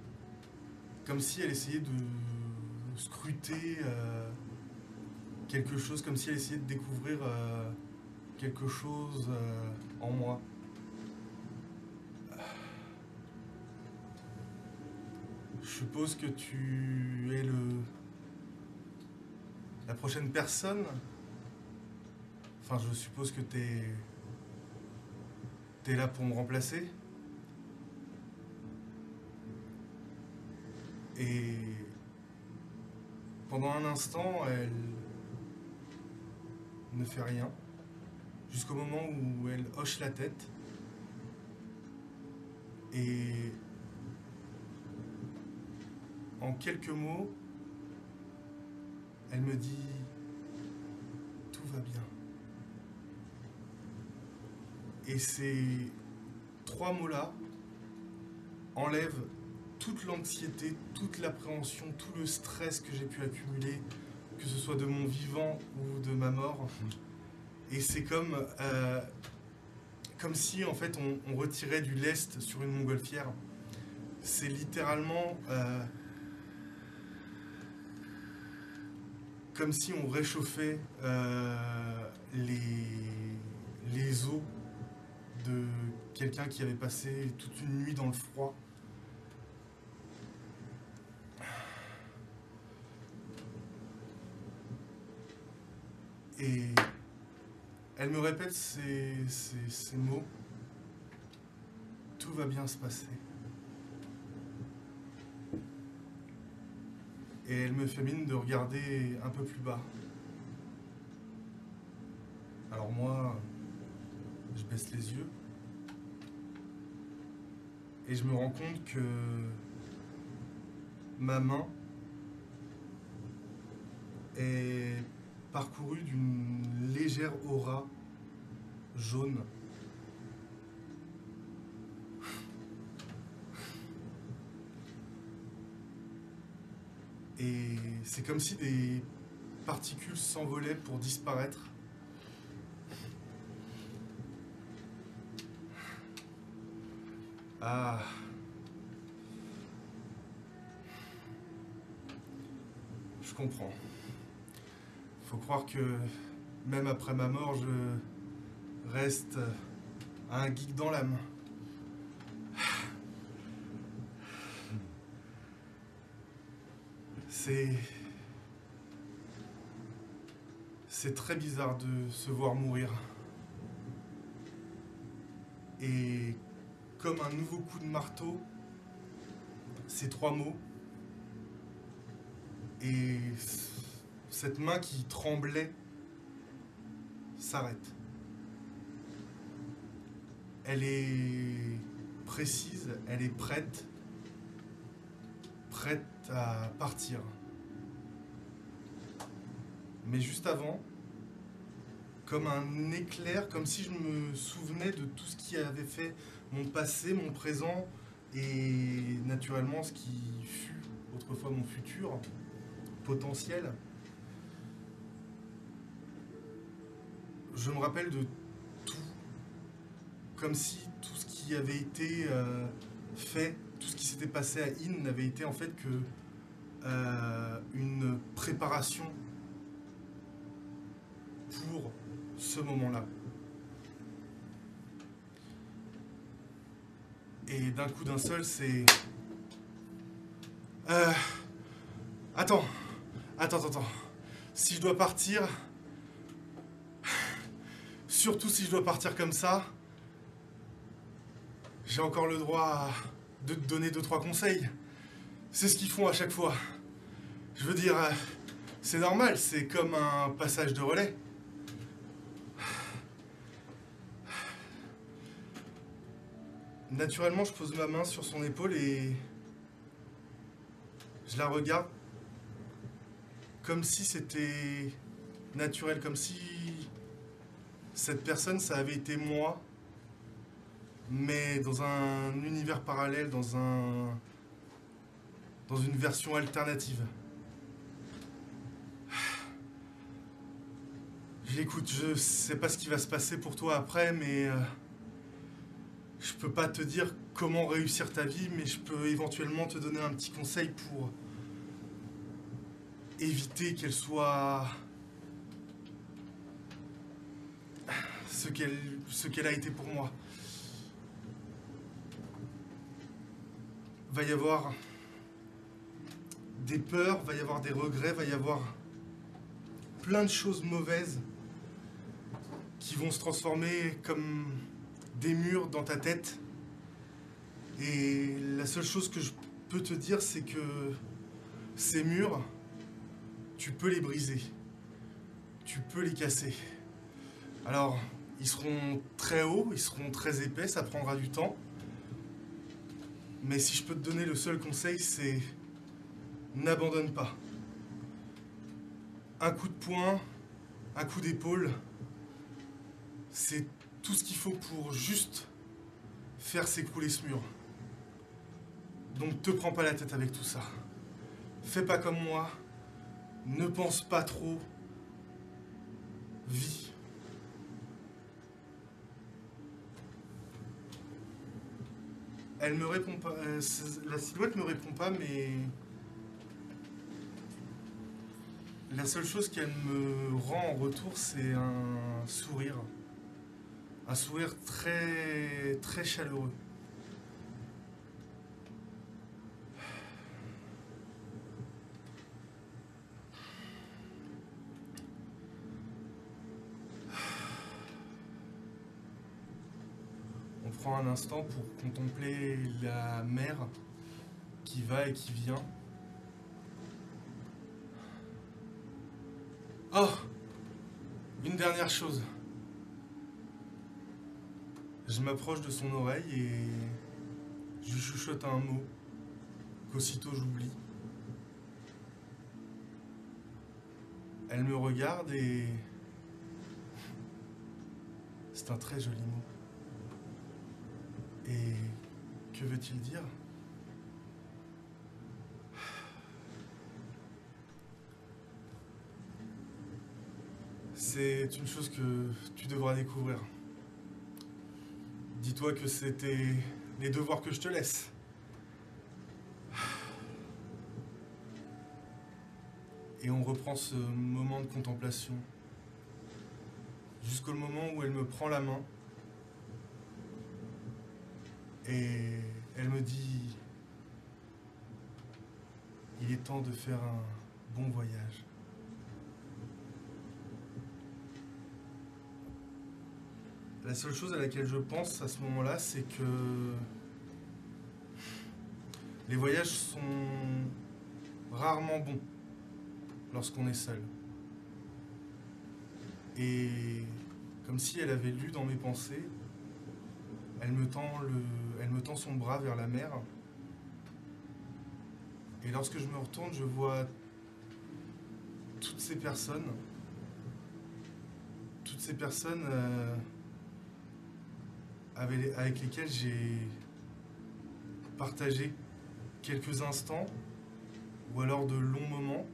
Comme si elle essayait de scruter euh, quelque chose, comme si elle essayait de découvrir euh, quelque chose en moi. Je suppose que tu es le la prochaine personne. Enfin, je suppose que t'es t'es là pour me remplacer. Et pendant un instant, elle ne fait rien, jusqu'au moment où elle hoche la tête. Et en quelques mots, elle me dit tout va bien. Et ces trois mots-là enlèvent toute l'anxiété, toute l'appréhension, tout le stress que j'ai pu accumuler, que ce soit de mon vivant ou de ma mort. Et c'est comme, euh, comme si en fait on, retirait du lest sur une montgolfière. C'est littéralement euh, comme si on réchauffait euh, les, les os de quelqu'un qui avait passé toute une nuit dans le froid. Et elle me répète ces, mots. Tout va bien se passer. Et elle me fait mine de regarder un peu plus bas. Alors moi, je baisse les yeux. Et je me rends compte que ma main est parcourue d'une légère aura jaune. Et c'est comme si des particules s'envolaient pour disparaître. Ah. Je comprends. Faut croire que même après ma mort, je reste un geek dans l'âme. C'est. Très bizarre de se voir mourir. Et comme un nouveau coup de marteau, ces trois mots. Et cette main qui tremblait s'arrête. Elle est précise, elle est prête, prête à partir. Mais juste avant, comme un éclair, comme si je me souvenais de tout ce qui avait fait mon passé, mon présent et naturellement ce qui fut autrefois mon futur potentiel. Je me rappelle de tout, comme si tout ce qui avait été euh, fait, tout ce qui s'était passé à In n'avait été en fait que euh, une préparation pour ce moment-là. Et d'un coup d'un seul, c'est. Euh. Attends. Attends, attends. Si je dois partir. Surtout si je dois partir comme ça. J'ai encore le droit de te donner deux, trois conseils. C'est ce qu'ils font à chaque fois. Je veux dire, euh, c'est normal, c'est comme un passage de relais. Naturellement, je pose ma main sur son épaule et je la regarde comme si c'était naturel, comme si cette personne, ça avait été moi, mais dans un univers parallèle, dans un dans une version alternative. J'écoute, je sais pas ce qui va se passer pour toi après, mais euh, je peux pas te dire comment réussir ta vie, mais je peux éventuellement te donner un petit conseil pour éviter qu'elle soit ce qu'elle ce qu'elle a été pour moi. Va y avoir des peurs, va y avoir des regrets, va y avoir plein de choses mauvaises qui vont se transformer comme des murs dans ta tête. Et la seule chose que je peux te dire, c'est que ces murs, tu peux les briser. Tu peux les casser. Alors, ils seront très hauts, ils seront très épais, ça prendra du temps. Mais si je peux te donner le seul conseil, c'est n'abandonne pas. Un coup de poing, un coup d'épaule, c'est tout ce qu'il faut pour juste faire s'écrouler ce mur. Donc te prends pas la tête avec tout ça. Fais pas comme moi. Ne pense pas trop. Vis. Elle me répond pas. euh, la silhouette me répond pas, mais la seule chose qu'elle me rend en retour, c'est un sourire. Un sourire très très chaleureux. On prend un instant pour contempler la mer qui va et qui vient. Oh Une dernière chose. Je m'approche de son oreille et je lui chuchote un mot qu'aussitôt j'oublie. Elle me regarde et c'est un très joli mot. Et que veut-il dire? C'est une chose que tu devras découvrir. Dis-toi que c'était les devoirs que je te laisse. Et on reprend ce moment de contemplation. Jusqu'au moment où elle me prend la main. Et elle me dit, il est temps de faire un bon voyage. La seule chose à laquelle je pense à ce moment-là, c'est que les voyages sont rarement bons lorsqu'on est seul. Et comme si elle avait lu dans mes pensées, elle me tend, son bras vers la mer. Et lorsque je me retourne, je vois toutes ces personnes, toutes ces personnes euh, avec, lesquelles j'ai partagé quelques instants ou alors de longs moments.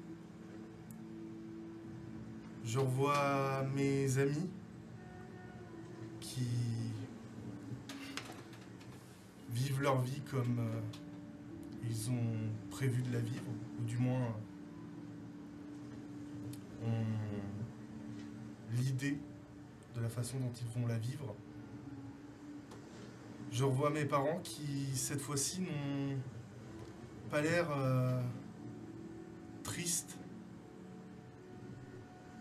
Je revois mes amis qui vivent leur vie comme euh, ils ont prévu de la vivre, ou du moins ont l'idée de la façon dont ils vont la vivre. Je revois mes parents qui, cette fois-ci, n'ont pas l'air euh, tristes.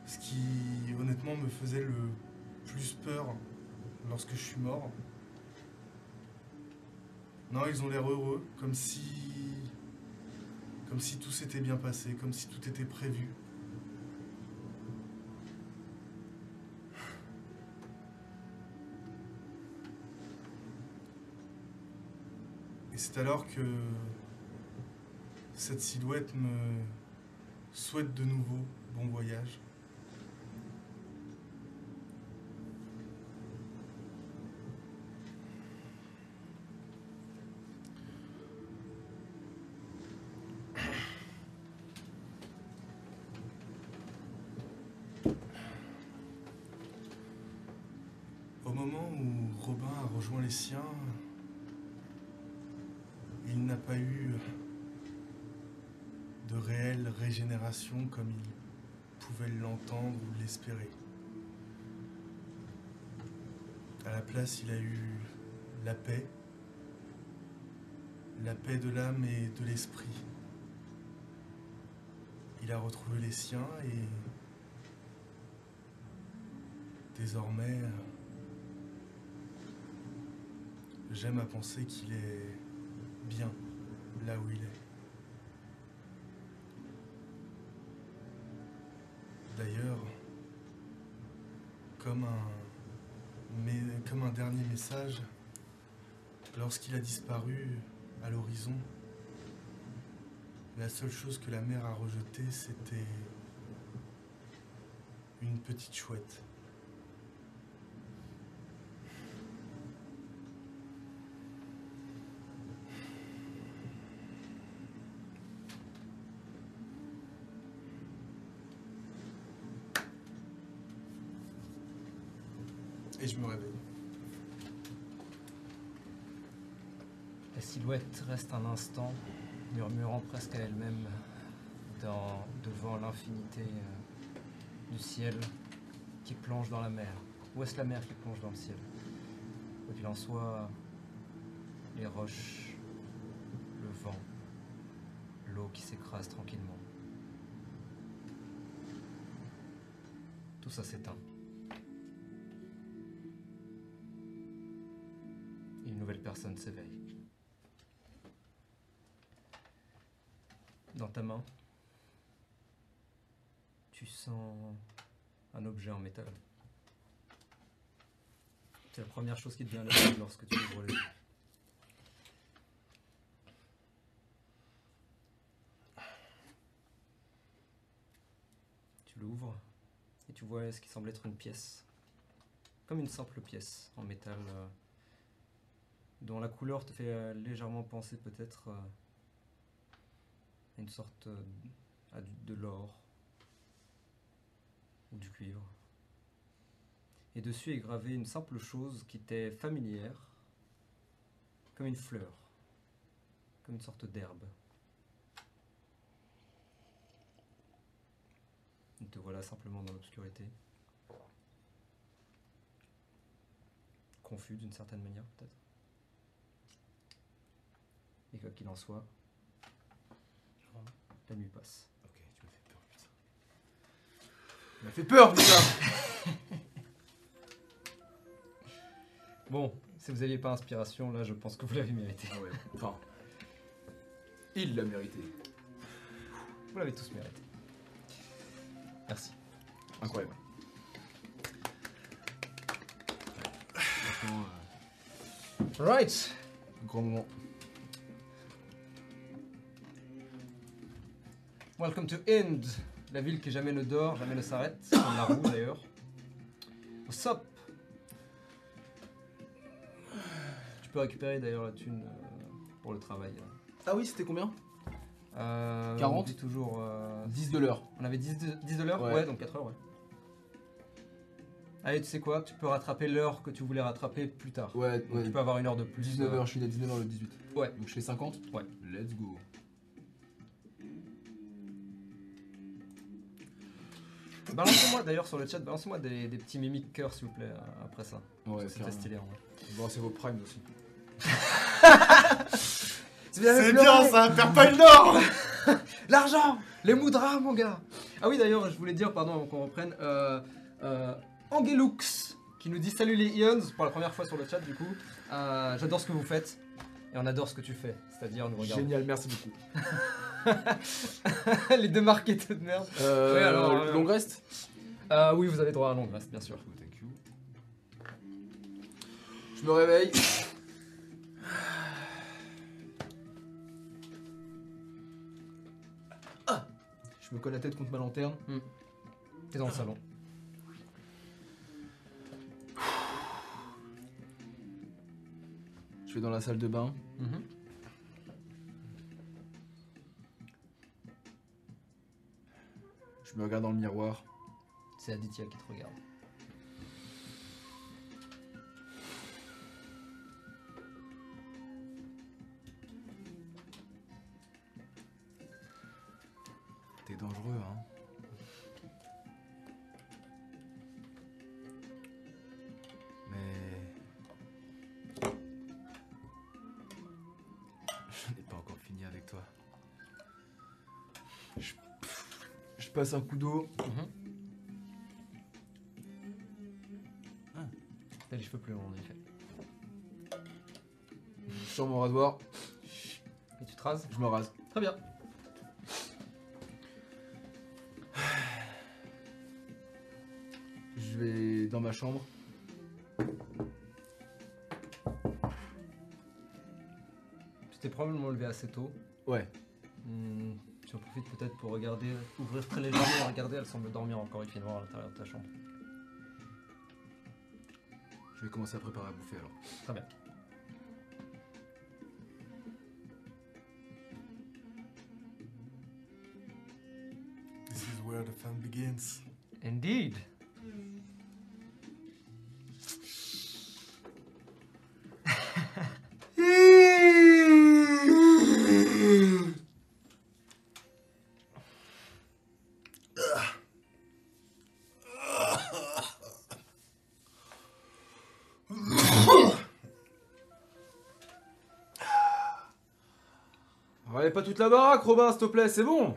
Ce qui, honnêtement, me faisait le plus peur lorsque je suis mort. Non, ils ont l'air heureux, comme si. comme si tout s'était bien passé, comme si tout était prévu. C'est alors que cette silhouette me souhaite de nouveau bon voyage. Régénération comme il pouvait l'entendre ou l'espérer. À la place, il a eu la paix, la paix de l'âme et de l'esprit. Il a retrouvé les siens et désormais, j'aime à penser qu'il est bien là où il est. D'ailleurs, comme un, mais- comme un dernier message, lorsqu'il a disparu à l'horizon, la seule chose que la mer a rejetée, c'était une petite chouette. Et je me réveille. La silhouette reste un instant, murmurant presque à elle-même devant l'infinité euh, du ciel qui plonge dans la mer. Ou est-ce la mer qui plonge dans le ciel? Quoi qu'il en soit, les roches, le vent, l'eau qui s'écrase tranquillement. Tout ça s'éteint. S'éveille. Dans ta main, tu sens un objet en métal. C'est la première chose qui te vient à lorsque tu ouvres les yeux. Tu l'ouvres et tu vois ce qui semble être une pièce. Comme une simple pièce en métal euh, dont la couleur te fait euh, légèrement penser peut-être euh, à une sorte euh, de l'or ou du cuivre. Et dessus est gravée une simple chose qui t'est familière, comme une fleur, comme une sorte d'herbe. Et te voilà simplement dans l'obscurité. Confus d'une certaine manière peut-être. Et quoi qu'il en soit, la nuit passe. Ok, tu m'as fait peur, putain. Tu m'as fait peur, putain Bon, si vous n'aviez pas inspiration, là je pense que vous l'avez mérité. Ah ouais, enfin. Il l'a mérité. Vous l'avez tous mérité. Merci. Incroyable. Right. grand moment. Welcome to Ind, la ville qui jamais ne dort, jamais ne s'arrête, comme la roue d'ailleurs. What's up Tu peux récupérer d'ailleurs la thune euh, pour le travail. Ah oui, c'était combien? Euh, 40? On dit toujours. euh, 10 de l'heure. on avait 10 de, 10 de l'heure? Ouais. ouais. donc 4 heures, ouais. Allez, tu sais quoi? Tu peux rattraper l'heure que tu voulais rattraper plus tard. Ouais, Donc, ouais. Tu peux avoir une heure de plus. 19h, euh, je suis à 19h le 18. Ouais. Donc je fais 50 Ouais. Let's go. Balancez-moi d'ailleurs sur le chat, balancez-moi des, des petits mimiques cœurs s'il vous plaît euh, après ça. Ouais, C'était stylé en vrai. Bon, c'est vos primes aussi. C'est bien ça, perds pas le nord L'argent Les moudras, mon gars Ah oui, d'ailleurs, je voulais dire, pardon, avant qu'on reprenne, euh, euh, Angelux, qui nous dit Salut les Ions, pour la première fois sur le chat, du coup. Euh, J'adore ce que vous faites, et on adore ce que tu fais, c'est-à-dire nous regarder. Génial, merci beaucoup. les deux marketeurs de merde. Euh, Ouais, alors, euh, long reste Euh, oui, vous avez droit à un long reste, bien sûr. Je me réveille. Ah Je me colle la tête contre ma lanterne. T'es dans le salon. Je vais dans la salle de bain. Mhm. Je me regarde dans le miroir. C'est Aditya qui te regarde. T'es dangereux, hein. Je passe un coup d'eau. T'as les cheveux plus longs, en effet. Je sors mon rasoir. Et tu te rases Je me rase. Très bien. Je vais dans ma chambre. Tu t'es probablement levé assez tôt. Ouais. Hmm, tu en profites peut-être pour regarder, ouvrir très légèrement et regarder, elle semble dormir encore, il fait noir à l'intérieur de ta chambre. Je vais commencer à préparer à bouffer alors. Très bien. This is where the fun begins. Indeed. Pas toute la baraque, Robin, s'il te plaît, c'est bon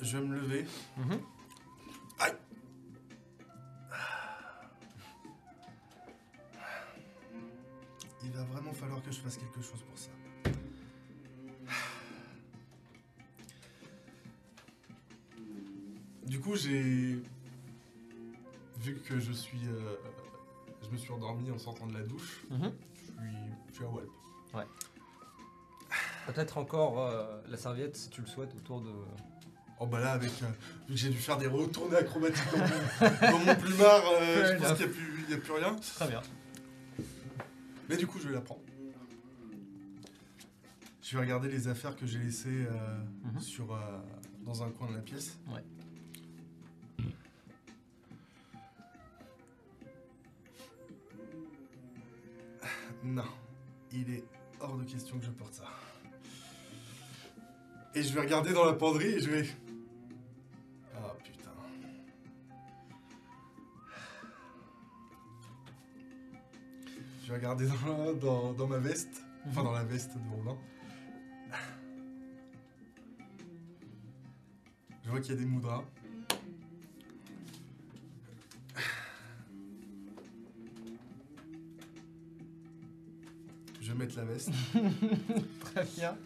Je vais me lever. Mhm. Aïe. Il va vraiment falloir que je fasse quelque chose pour ça. Du coup, j'ai vu que je suis, euh, je me suis endormi en sortant de la douche. Mhm. Je suis, je suis à Walp. Peut-être encore euh, la serviette, si tu le souhaites, autour de... Oh bah là, avec euh, vu que j'ai dû faire des retournées acrobatiques dans mon, dans mon plumard, euh, je pense qu'il n'y a, plus- a rien. Très bien. Mais du coup, je vais la prendre. Je vais regarder les affaires que j'ai laissées euh, Mhm. sur, euh, dans un coin de la pièce. Ouais. Il est hors de question que je porte ça. Et je vais regarder dans la penderie et je vais... Ah putain. Je vais regarder dans, ma veste, enfin dans la veste de Robin. Je vois qu'il y a des moudras. Mettre la veste Très bien.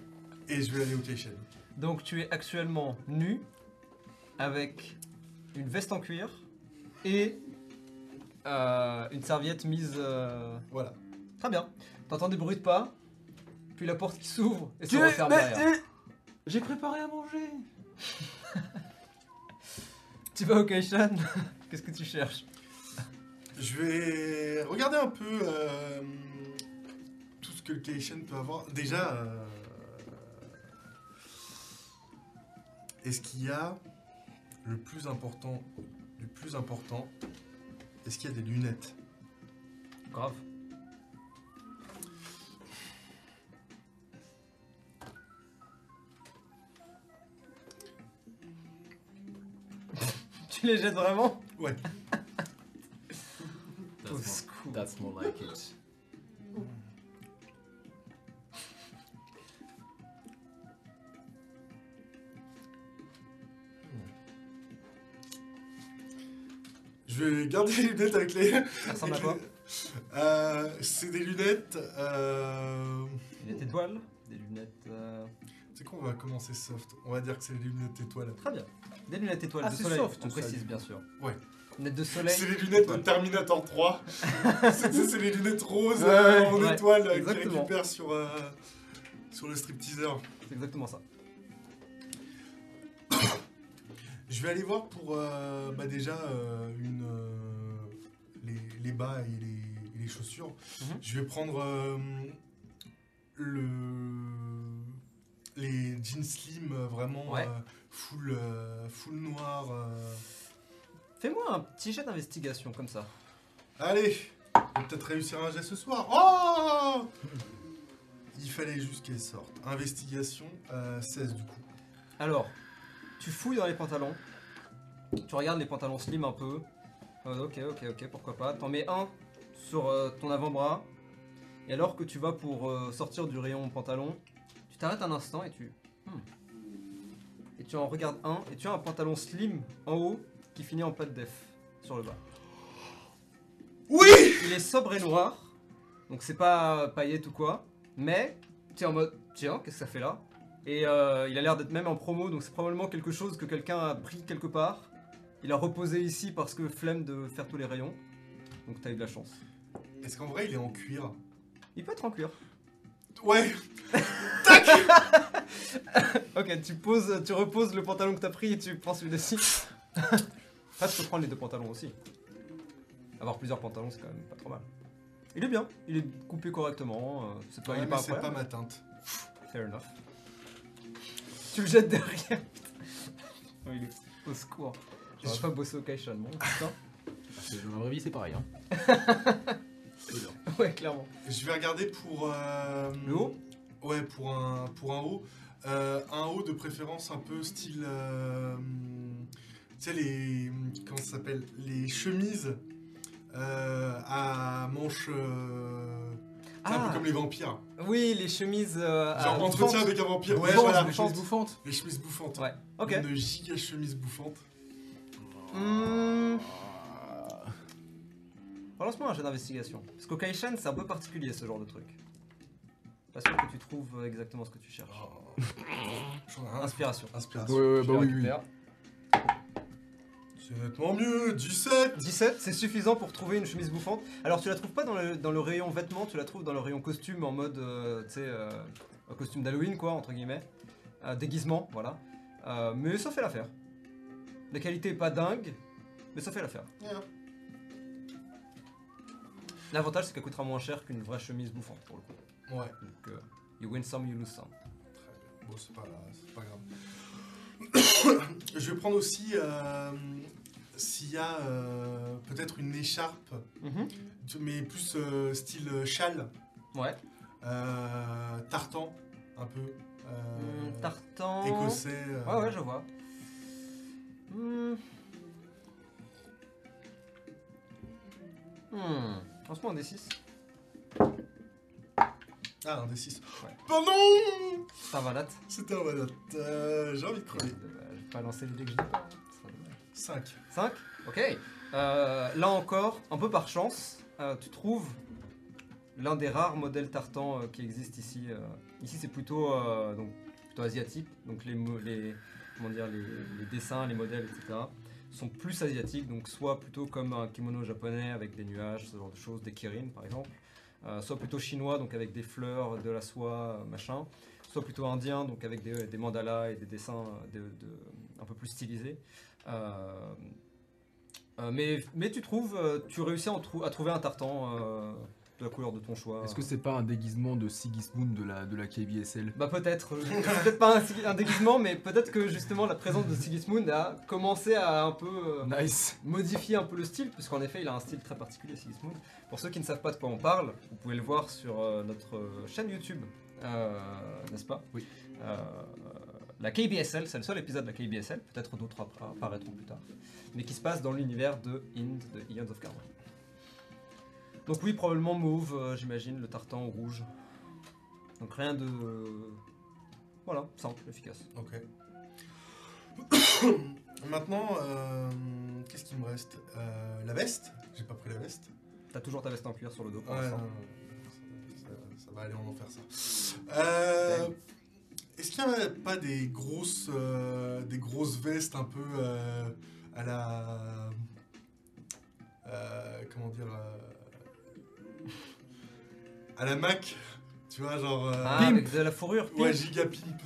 et je vais aller au Keishen. Donc tu es actuellement nu, avec une veste en cuir et euh, une serviette mise... euh, Voilà. Très bien. T'entends des bruits de pas, puis la porte qui s'ouvre et se Tu- referme derrière. J'ai préparé à manger Tu vas au Kaishan Qu'est-ce que tu cherches? Je vais regarder un peu euh, que le Keishen peut avoir. Déjà, euh, est-ce qu'il y a le plus important du plus important Est-ce qu'il y a des lunettes? Grave. tu les jettes vraiment? Ouais. More, that's more like it. Je vais garder les lunettes avec les. Ça ressemble à quoi Euh, C'est des lunettes. Euh... Lunettes étoiles, des lunettes. euh, C'est quoi, on va commencer soft. On va dire que c'est des lunettes étoiles. Très bien. Des lunettes étoiles Ah, de c'est soleil. soft, on précise bien sûr. Ouais. Lunettes de soleil. C'est les lunettes de. Terminator 3. c'est les lunettes roses Ouais, euh, ouais, en ouais, étoile qui récupèrent sur, euh, sur le stripteaseur. C'est exactement ça. Je vais aller voir pour euh, bah déjà euh, une, euh, les, les bas et les, et les chaussures. Mhm. Je vais prendre le, les jeans slim vraiment Ouais. full, full noir. Fais-moi un petit jet d'investigation comme ça. Allez, je vais peut-être réussir un jet ce soir. Oh Il fallait juste qu'elle sorte. Investigation euh, 16 du coup. Alors, tu fouilles dans les pantalons. Tu regardes les pantalons slim un peu. Euh, ok, ok, ok, pourquoi pas. T'en mets un sur euh, ton avant-bras. Et alors que tu vas pour euh, sortir du rayon pantalon, tu t'arrêtes un instant et tu. hmm. Et tu en regardes un. Et tu as un pantalon slim en haut qui finit en pas de def sur le bas. Oui Il est sobre et noir. Donc c'est pas paillette ou quoi. Mais tu es en mode tiens, qu'est-ce que ça fait là? Et euh, il a l'air d'être même en promo. Donc c'est probablement quelque chose que quelqu'un a pris quelque part. Il a reposé ici parce que flemme de faire tous les rayons. Donc t'as eu de la chance. Est-ce qu'en vrai il est en cuir? Il peut être en cuir. Ouais Ok, tu poses, tu reposes le pantalon que t'as pris et tu prends celui-ci. Après, tu peux prendre les deux pantalons aussi. Avoir plusieurs pantalons, c'est quand même pas trop mal. Il est bien, il est coupé correctement. euh, c'est pas, Ouais, il est pas c'est pas ma teinte. Fair enough. Tu le jettes derrière. oh, il est au secours. J'aurais pas bossé au Kaishan, bon, putain. Parce que dans la vraie vie, c'est pareil. Hein. ouais, clairement. Je vais regarder pour... euh, Le haut? Ouais, pour un, pour un haut. Euh, un haut de préférence un peu style... euh, tu sais, les... Comment ça s'appelle? Les chemises euh, à manches... euh, sais, un Ah. peu comme les vampires. Oui, les chemises. euh, Genre entretien bouffantes. avec un vampire. Ouais, Bouffantes, voilà. les choses bouffantes. Les chemises bouffantes. Ouais, ok. Une giga chemise bouffante. Hmm. Relance-moi un jeu d'investigation. Parce qu'au Kaishan, c'est un peu particulier ce genre de truc. Pas sûr que tu trouves exactement ce que tu cherches. Oh. J'en ai un. Inspiration. Inspiration. Ouais, ouais, Je bah le oui, oui. récupère. C'est nettement mieux. 17 17, c'est suffisant pour trouver une chemise bouffante. Alors tu la trouves pas dans le, dans le rayon vêtements, tu la trouves dans le rayon costume en mode, euh, tu sais, euh, un costume d'Halloween quoi, entre guillemets. Euh, déguisement, voilà. Euh, mais ça fait l'affaire. La qualité est pas dingue, mais ça fait l'affaire. Yeah. L'avantage c'est qu'elle coûtera moins cher qu'une vraie chemise bouffante pour le coup. Ouais. Donc, euh, you win some, you lose some. Bon, c'est pas, c'est pas grave. Je vais prendre aussi euh, s'il y a euh, peut-être une écharpe, mais plus euh, style châle, Ouais. euh, tartan, un peu. euh, Hmm, tartan. écossais. euh, Ouais, ouais, je vois. Hmm. Hmm. Lance-moi un D6. Ah, un des 6. Ouais. Pardon Ça va date. C'était un badate. Euh, J'ai envie de crever. Je vais pas lancer les dés que je dis pas. hein. Ce sera dommage. 5. 5 Ok. Euh, là encore, un peu par chance, euh, tu trouves l'un des rares modèles tartan euh, qui existent ici. Ici, c'est plutôt, donc, plutôt asiatique. Donc, les, les, comment dire, les, les dessins, les modèles, etc. sont plus asiatiques. Donc, soit plutôt comme un kimono japonais avec des nuages, ce genre de choses, des kirin par exemple. Euh, soit plutôt chinois, donc avec des fleurs, de la soie, machin. Soit plutôt indien, donc avec des, mandalas et des dessins euh, un peu plus stylisés. Euh, mais, mais tu trouves, tu réussis à, trouver un tartan de la couleur de ton choix. Est-ce que c'est pas un déguisement de Sigismund de la, de la KBSL Bah peut-être, peut-être pas un, déguisement, mais peut-être que justement la présence de Sigismund a commencé à un peu euh, Nice modifier un peu le style, puisqu'en effet il a un style très particulier Sigismund. Pour ceux qui ne savent pas de quoi on parle, vous pouvez le voir sur euh, notre euh, chaîne YouTube, euh, n'est-ce pas? Oui. La KBSL, c'est le seul épisode de la KBSL, peut-être d'autres appara- apparaîtront plus tard, mais qui se passe dans l'univers de Ind, de Eons of Carmine. Donc oui, probablement mauve, euh, j'imagine, le tartan ou rouge. Donc rien de... Voilà, simple, efficace. Ok. Maintenant, euh, qu'est-ce qu'il me reste? Euh, La veste J'ai pas pris la veste. T'as toujours ta veste en cuir sur le dos pour Ouais, l'instant. non, non, ça, va aller, en faire ça. Euh, Est-ce qu'il n'y a pas des grosses, euh, des grosses vestes un peu euh, à la. euh, comment dire euh, À la Mac Tu vois, genre. euh, Ah, Pimp. avec de la fourrure ouais, pimp. giga pimp.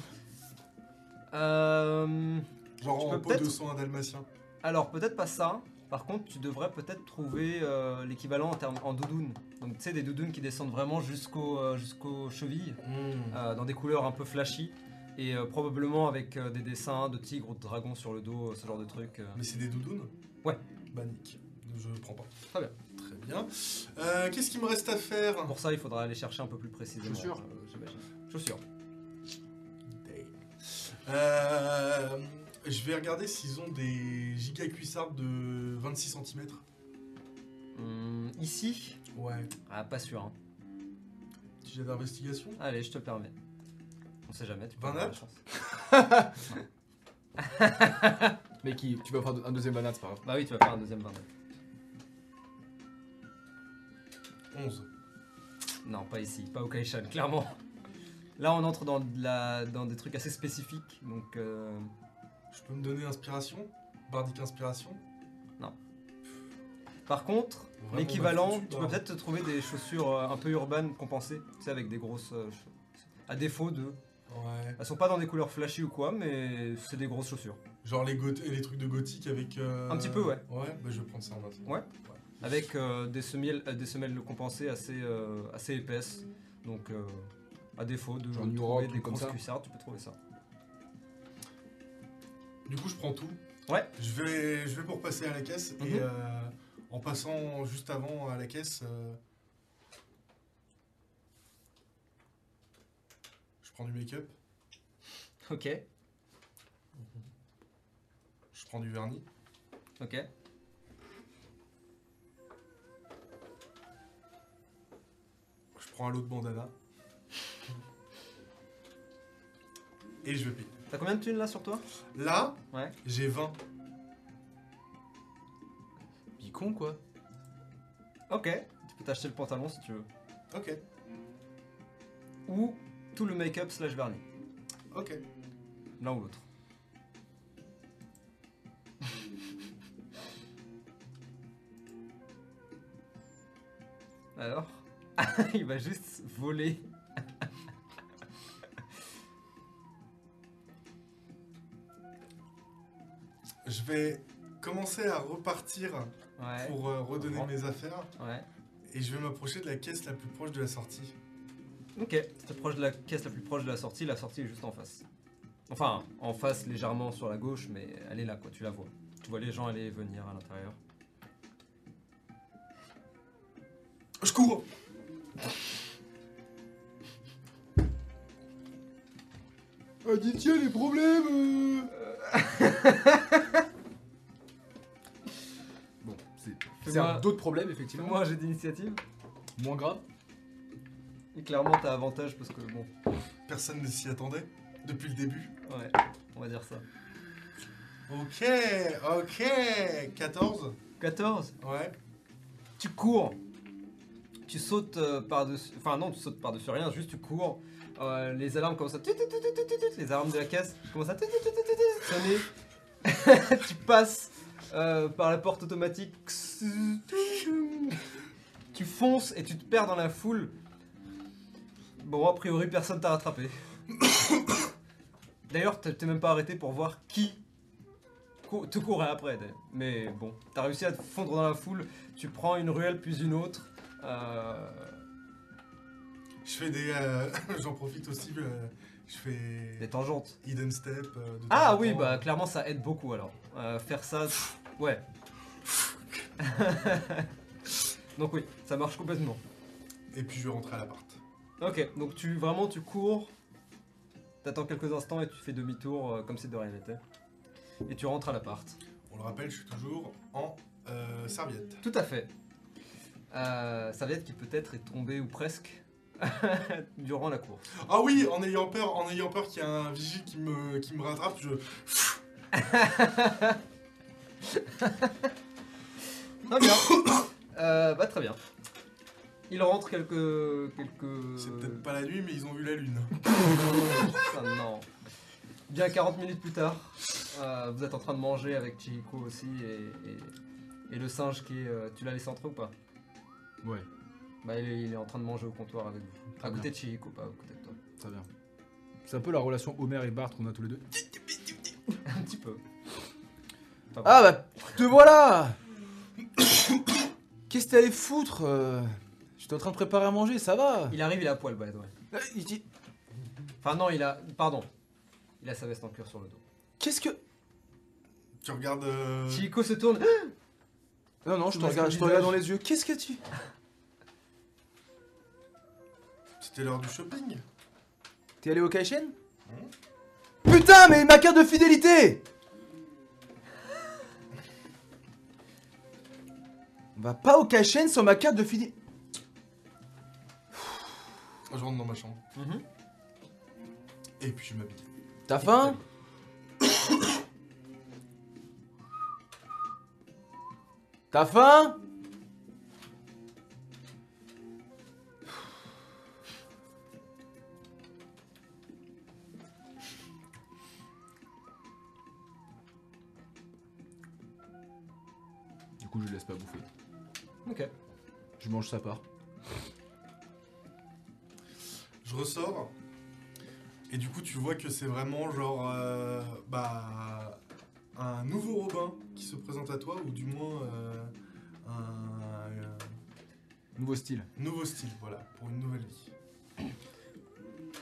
Euh, Genre Tu en peux peau peut-être- de sang à dalmatien. Alors peut-être pas ça. Par contre, tu devrais peut-être trouver euh, l'équivalent en termes en doudoune. Donc tu sais des doudounes qui descendent vraiment jusqu'au euh, jusqu'aux chevilles, euh, dans des couleurs un peu flashy et euh, probablement avec euh, des dessins de tigres ou de dragons sur le dos, euh, ce genre de truc. euh. Mais c'est des doudounes? Ouais. Bah nick. Je prends pas. Très bien. Bien. Euh, Qu'est-ce qu'il me reste à faire? Pour ça, il faudra aller chercher un peu plus précisément. Chaussures. euh, J'imagine. Chaussures. Euh, je vais regarder s'ils ont des giga cuissards de 26 cm. Hum, ici, Ouais. ah pas sûr. hein. Petit jet d'investigation. Allez, je te permets. On sait jamais. Tu peux avoir la neuf chance. Mais qui, tu vas faire un deuxième banane, c'est pas grave. Bah oui, tu vas faire un deuxième 29. 11. Non, pas ici, pas au Kaishan, clairement. Là, on entre dans, de la, dans des trucs assez spécifiques, donc euh, Je peux me donner inspiration? Bardic inspiration? Par contre, Vraiment l'équivalent, tu peux bah. peut-être te trouver des chaussures euh, un peu urbaines compensées, tu sais, avec des grosses. euh, ch- à défaut de. Ouais. Elles sont pas dans des couleurs flashy ou quoi, mais c'est des grosses chaussures. Genre les, goth- les trucs de gothique avec. euh, Un petit peu, ouais. Ouais, bah je vais prendre ça en maintenant. Ouais. Avec euh, des, semelles, euh, des semelles compensées assez, euh, assez épaisses. Donc, euh, à défaut de Genre trouver des grosses ça. cuissardes, tu peux trouver ça. Du coup, je prends tout. Ouais. Je vais, je vais pour passer à la caisse Mhm. et euh, en passant juste avant à la caisse, euh, je prends du make-up, Ok, je prends du vernis, ok. Prends un lot de bandana et je payer. T'as combien de thunes là sur toi? Là, Ouais. j'ai 20. Bicon, quoi. Ok, tu peux t'acheter le pantalon si tu veux. Ok, Ou tout le make-up slash vernis. ok. L'un ou l'autre. Alors? Il va juste voler. Je vais commencer à repartir Ouais. pour euh, redonner Comprends. mes affaires Ouais. et je vais m'approcher de la caisse la plus proche de la sortie. Ok, t'es proche de la caisse la plus proche de la sortie, la sortie est juste en face. Enfin, en face légèrement sur la gauche, mais elle est là quoi, tu la vois. Tu vois les gens aller et venir à l'intérieur. Je cours Ah, dit tiens, les problèmes Bon, c'est c'est Fais-moi- un- d'autres problèmes, effectivement. Un jet d'initiative. Moins grave. Et clairement t'as avantage parce que bon, Personne ne s'y attendait depuis le début. ouais, on va dire ça. Ok, ok. 14 14, Ouais. tu cours. Tu sautes euh, par-dessus. Enfin, non, tu sautes par-dessus rien, juste tu cours. Euh, les alarmes commencent à. Les alarmes de la caisse commencent à. sonner. tu passes euh, par la porte automatique. Tu fonces et tu te perds dans la foule. Bon, a priori, personne t'a rattrapé. D'ailleurs, t'es même pas arrêté pour voir qui te courait après. Mais bon, t'as réussi à te fondre dans la foule. Tu prends une ruelle puis une autre. Euh, Je fais des. euh, J'en profite aussi. euh, je fais. des tangentes. Hidden step. euh, de temps Ah en oui, temps. bah clairement ça aide beaucoup alors. Euh, faire ça, ouais. donc oui, ça marche complètement. Et puis je vais rentrer à l'appart. Ok, donc tu vraiment tu cours, t'attends quelques instants et tu fais demi-tour euh, comme si de rien n'était. Et tu rentres à l'appart. On le rappelle, je suis toujours en euh, serviette. Tout à fait. Euh, ça veut dire qu'il peut-être est tombé ou presque durant la course. Ah oui, en ayant peur, en ayant peur qu'il y ait un vigile qui me, qui me rattrape, je. Très bien. Euh, bah très bien. Il rentre quelques quelques. C'est peut-être pas la nuit, mais ils ont vu la lune. Ah, non. Bien 40 minutes plus tard, euh, vous êtes en train de manger avec Chihiko aussi et, et- et le singe qui est. euh, tu l'as laissé entrer ou pas? Ouais, Bah il est, il est en train de manger au comptoir avec vous. Très À bien. côté de Chihiko, pas à côté de toi. très bien. C'est un peu la relation Homer et Bart qu'on a tous les deux. Un petit peu. Enfin, Ah bah, te voilà Qu'est-ce que t'allais foutre euh? J'étais en train de préparer à manger, ça va Il arrive, il a à poil, the way. Euh, il dit- Enfin non, il a. Pardon. Il a sa veste en cuir sur le dos. Qu'est-ce que... Tu regardes. euh, Chihiko se tourne. Non, non, je te regarde, je te regarde dans les yeux. Qu'est-ce que tu... C'était l'heure du shopping. T'es allé au Kaishen Putain, mais ma carte de fidélité On va pas au Kaishen sans ma carte de fidélité. Je rentre dans ma chambre. Mhm. Et puis je m'habille. T'as faim? T'as faim? Du coup, je laisse pas bouffer. Ok. Je mange sa part. Je ressors. Et du coup, tu vois que c'est vraiment genre. euh, bah. Un nouveau Robin qui se présente à toi, ou du moins. euh, un. euh, Nouveau style. nouveau style, voilà, pour une nouvelle vie.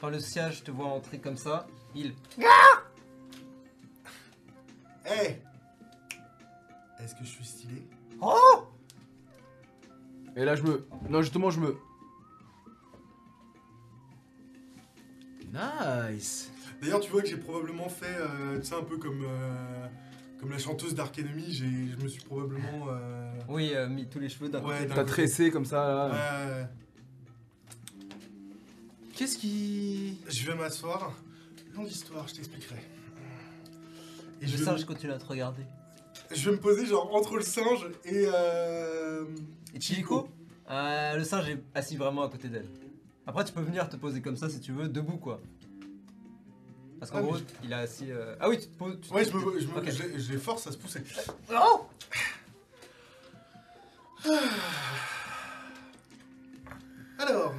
Quand le siège te voit entrer comme ça, il. Hé Est-ce que je suis stylé? Et là, je me. Non, justement, je me. Nice. D'ailleurs, tu vois que j'ai probablement fait, euh, tu sais, un peu comme, euh, comme la chanteuse Dark Enemy, j'ai- je me suis probablement. euh, Oui, euh, mis tous les cheveux d'un Ouais, côté. d'un T'as côté. tressé comme ça. là. euh, Qu'est-ce qui. je vais m'asseoir. Longue histoire, je t'expliquerai. Et Le je vais, singe continue à te regarder. je vais me poser genre entre le singe et. Euh, Et Chihiko Euh, Le singe est assis vraiment à côté d'elle. Après, tu peux venir te poser comme ça si tu veux, debout quoi. Parce qu'en Ah, mais gros, je- il a assis. euh, Ah oui, tu te poses. tu te- Ouais, je, me, je, me- je les force à se pousser. Oh Alors,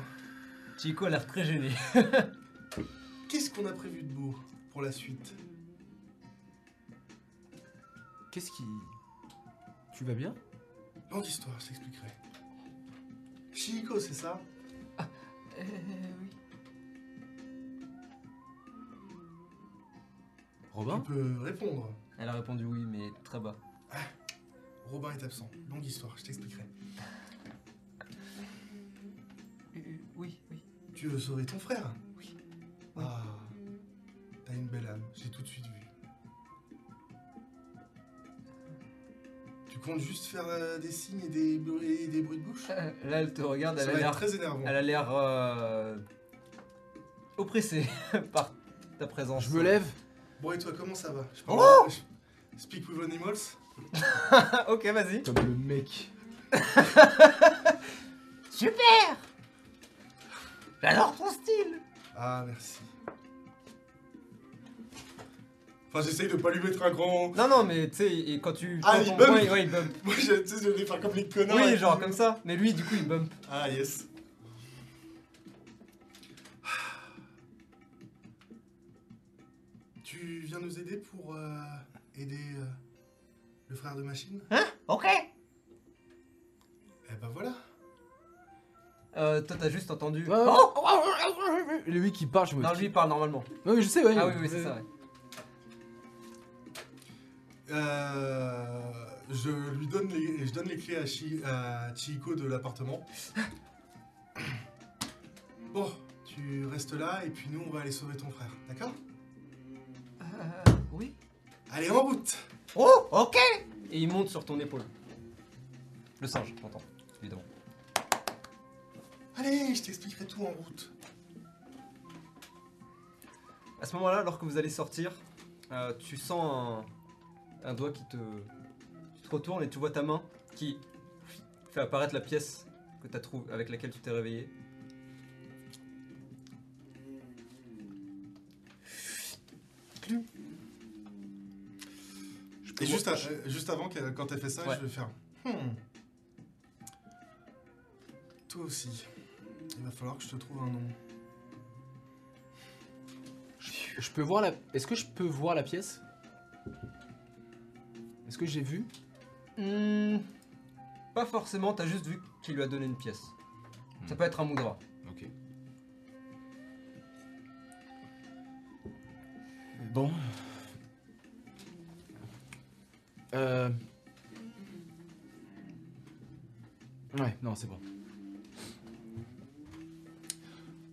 Chihiko a l'air très gêné. qu'est-ce qu'on a prévu de beau pour la suite? Qu'est-ce qui. Tu vas bien? Longue histoire, je t'expliquerai. Shihiko, c'est ça? Euh, oui. Robin Tu peux répondre. Elle a répondu oui, mais très bas. Robin est absent. Longue histoire, je t'expliquerai. Euh, oui, oui. Tu veux sauver ton frère? Oui. Ah, t'as une belle âme, j'ai tout de suite vu. Tu comptes juste faire euh, des signes et des, bruits, et des bruits de bouche? Euh, Là, elle te regarde, Ça elle a l'air. très énervant. Elle a l'air. euh, oppressée par ta présence. Je me lève. Bon, et toi, comment ça va? Je Oh parle- je- Speak with animals ok, vas-y. Comme le mec. Super J'adore ton style? Ah, merci. Enfin, j'essaye de pas lui mettre un grand. Non, non, mais tu sais, et quand tu. Ah, quand il bump. ouais, il bump. Moi, je- je vais faire comme les connards. Oui, genre comme ça. Mais lui, du coup, il bump. Ah, yes. Tu viens nous aider pour euh, aider euh, le frère de machine Hein? Ok Eh ben voilà. Euh, toi, t'as juste entendu. Ouais, ouais. Oh Lui qui parle, je me. non, lui, il parle normalement. Non, mais je sais, ouais. Ah oui, oui, c'est ça, ouais. Euh, je lui donne les, je donne les clés à, Chi, à Chihiko de l'appartement. Bon, tu restes là et puis nous on va aller sauver ton frère, d'accord? Euh, oui. Allez en route Oh, ok Et il monte sur ton épaule. Le singe, t'entends, évidemment. Allez, je t'expliquerai tout en route. À ce moment-là, alors que vous allez sortir, euh, tu sens un, un doigt qui te. Tu te retournes et tu vois ta main qui fait apparaître la pièce que t'as trouvé, avec laquelle tu t'es réveillé. Et juste, à- euh, juste avant, quand elle fait ça, Ouais. je vais faire. Hmm. Toi aussi. Il va falloir que je te trouve un nom. Je peux voir la. Est-ce que je peux voir la pièce? Est-ce que j'ai vu? Hmm, pas forcément, t'as juste vu qu'il lui a donné une pièce. Ça peut être un moudra. Ok. Bon. Euh... Ouais, non, c'est bon.